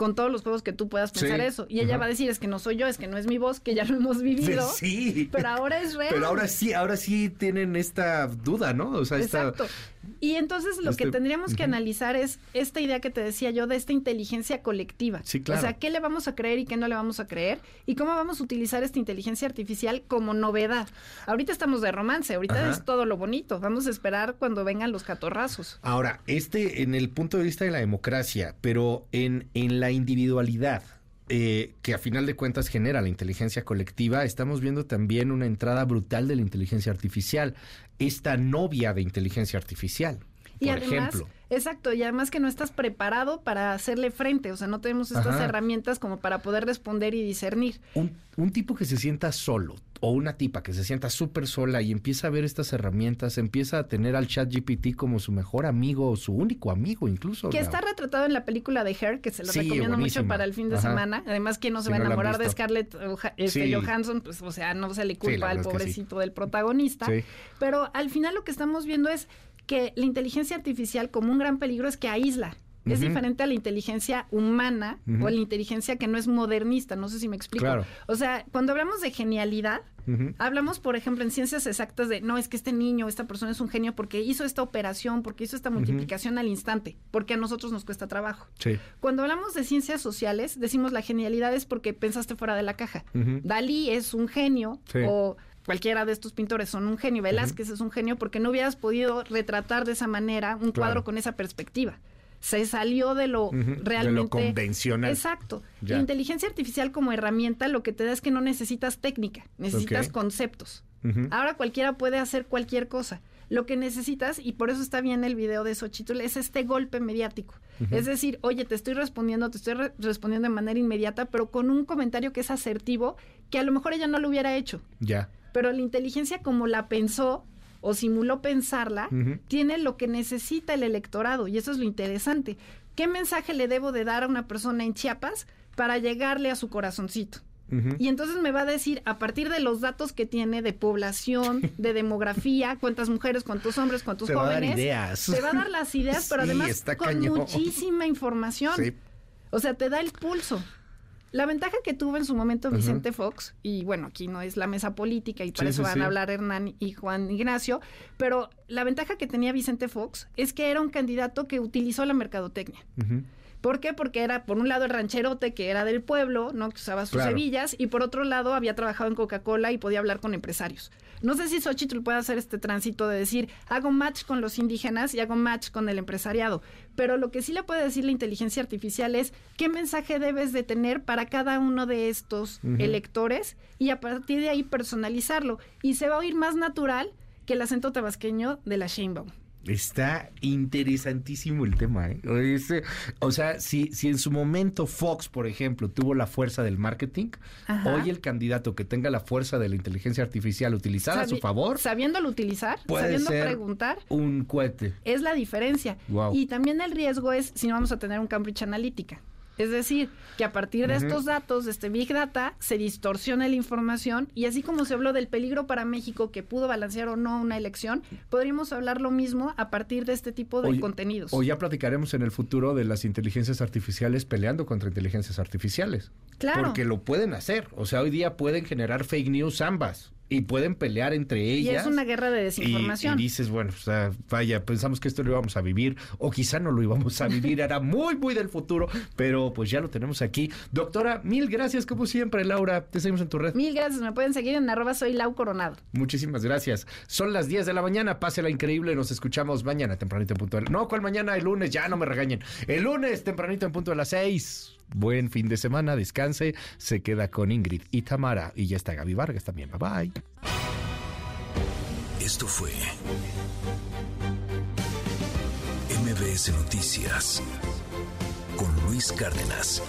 Con todos los juegos que tú puedas pensar Sí. eso. Y ella va a decir, es que no soy yo, es que no es mi voz, que ya lo hemos vivido. Sí. Pero ahora es real. Pero ahora sí, ahora sí tienen esta duda, ¿no? O sea, esta... Y entonces lo que Este- tendríamos que analizar es esta idea que te decía yo de esta inteligencia colectiva. Sí, claro. O sea, ¿qué le vamos a creer y qué no le vamos a creer? Y cómo vamos a utilizar esta inteligencia artificial como novedad. Ahorita estamos de romance, ahorita Ajá. es todo lo bonito. Vamos a esperar cuando vengan los catorrazos. Ahora, este en el punto de vista de la democracia, pero en, en la individualidad, eh, que a final de cuentas genera la inteligencia colectiva, estamos viendo también una entrada brutal de la inteligencia artificial, esta novia de inteligencia artificial, Y por además, ejemplo. exacto, y además que no estás preparado para hacerle frente, o sea, no tenemos estas Ajá. herramientas como para poder responder y discernir. Un, un tipo que se sienta solo o una tipa que se sienta súper sola y empieza a ver estas herramientas, empieza a tener al chat GPT como su mejor amigo o su único amigo incluso. Que está retratado en la película de Her, que se lo Sí, recomiendo buenísima. mucho para el fin de Ajá. semana. Además, ¿quién no se Si va a no enamorar de. Scarlett este, Sí. Johansson? Pues, o sea, no se le culpa al pobrecito del protagonista. Pero al final lo que estamos viendo es que la inteligencia artificial como un gran peligro es que aísla. Es diferente a la inteligencia humana o a la inteligencia que no es modernista, no sé si me explico. Claro. O sea, cuando hablamos de genialidad. Hablamos, por ejemplo, en ciencias exactas de, no, es que este niño, esta persona es un genio porque hizo esta operación, porque hizo esta multiplicación al instante, porque a nosotros nos cuesta trabajo. Sí. Cuando hablamos de ciencias sociales, decimos la genialidad es porque pensaste fuera de la caja. Dalí es un genio Sí. o cualquiera de estos pintores son un genio. Velázquez es un genio porque no hubieras podido retratar de esa manera un Claro. cuadro con esa perspectiva. Se salió de lo Ujú, de lo realmente convencional. Exacto. La inteligencia artificial como herramienta lo que te da es que no necesitas técnica, necesitas conceptos. Ahora cualquiera puede hacer cualquier cosa. Lo que necesitas, y por eso está bien el video de Xochitl, es este golpe mediático. Es decir, oye, te estoy respondiendo, te estoy re- respondiendo de manera inmediata, pero con un comentario que es asertivo, que a lo mejor ella no lo hubiera hecho. Ya. Pero la inteligencia como la pensó o simuló pensarla, tiene lo que necesita el electorado, y eso es lo interesante. ¿Qué mensaje le debo de dar a una persona en Chiapas para llegarle a su corazoncito? Y entonces me va a decir, a partir de los datos que tiene de población, <laughs> de demografía, cuántas mujeres, cuántos hombres, cuántos Te va a dar jóvenes. ideas. Te va a dar las ideas, pero <laughs> Sí, además con cañón. muchísima información. Sí. O sea, te da el pulso. La ventaja que tuvo en su momento. Vicente Fox, y bueno, aquí no es la mesa política y Sí, eso van sí. a hablar Hernán y Juan Ignacio, pero la ventaja que tenía Vicente Fox es que era un candidato que utilizó la mercadotecnia. ¿Por qué? Porque era, por un lado, el rancherote que era del pueblo, ¿no? Que usaba sus Claro. hebillas, y por otro lado, había trabajado en Coca-Cola y podía hablar con empresarios. No sé si Xochitl puede hacer este tránsito de decir, hago match con los indígenas y hago match con el empresariado. Pero lo que sí le puede decir la inteligencia artificial es qué mensaje debes de tener para cada uno de estos electores y a partir de ahí personalizarlo. Y se va a oír más natural que el acento tabasqueño de la Sheinbaum. Está interesantísimo el tema, ¿eh? O sea, si, si en su momento Fox, por ejemplo, tuvo la fuerza del marketing, Ajá. hoy el candidato que tenga la fuerza de la inteligencia artificial utilizada a su favor Sabiéndolo utilizar, puede sabiendo ser preguntar, un cohete. es la diferencia. Y también el riesgo es si no vamos a tener un Cambridge Analytica. Es decir, que a partir de estos datos, de este Big Data, se distorsiona la información y así como se habló del peligro para México que pudo balancear o no una elección, podríamos hablar lo mismo a partir de este tipo de contenidos. O ya platicaremos en el futuro de las inteligencias artificiales peleando contra inteligencias artificiales. Claro. Porque lo pueden hacer. O sea, hoy día pueden generar fake news ambas. Y pueden pelear entre y ellas. es una guerra de Y- desinformación. Y, dices, bueno, o sea, vaya, pensamos que esto lo íbamos a vivir, o quizá no lo íbamos a vivir, era muy, muy del futuro, pero pues ya lo tenemos aquí. Doctora, mil gracias, como siempre, Laura. Te seguimos en tu red. Mil gracias, me pueden seguir en arroba soy Lau Coronado. Muchísimas gracias. Son las 10 de la mañana, pásela increíble, nos escuchamos mañana tempranito en punto de... No, ¿cuál mañana? El lunes, ya no me regañen. El lunes tempranito en punto de las 6. Buen fin de semana, descanse, se queda con Ingrid y Tamara, y ya está Gaby Vargas también. Bye bye. Esto fue MBS Noticias con Luis Cárdenas.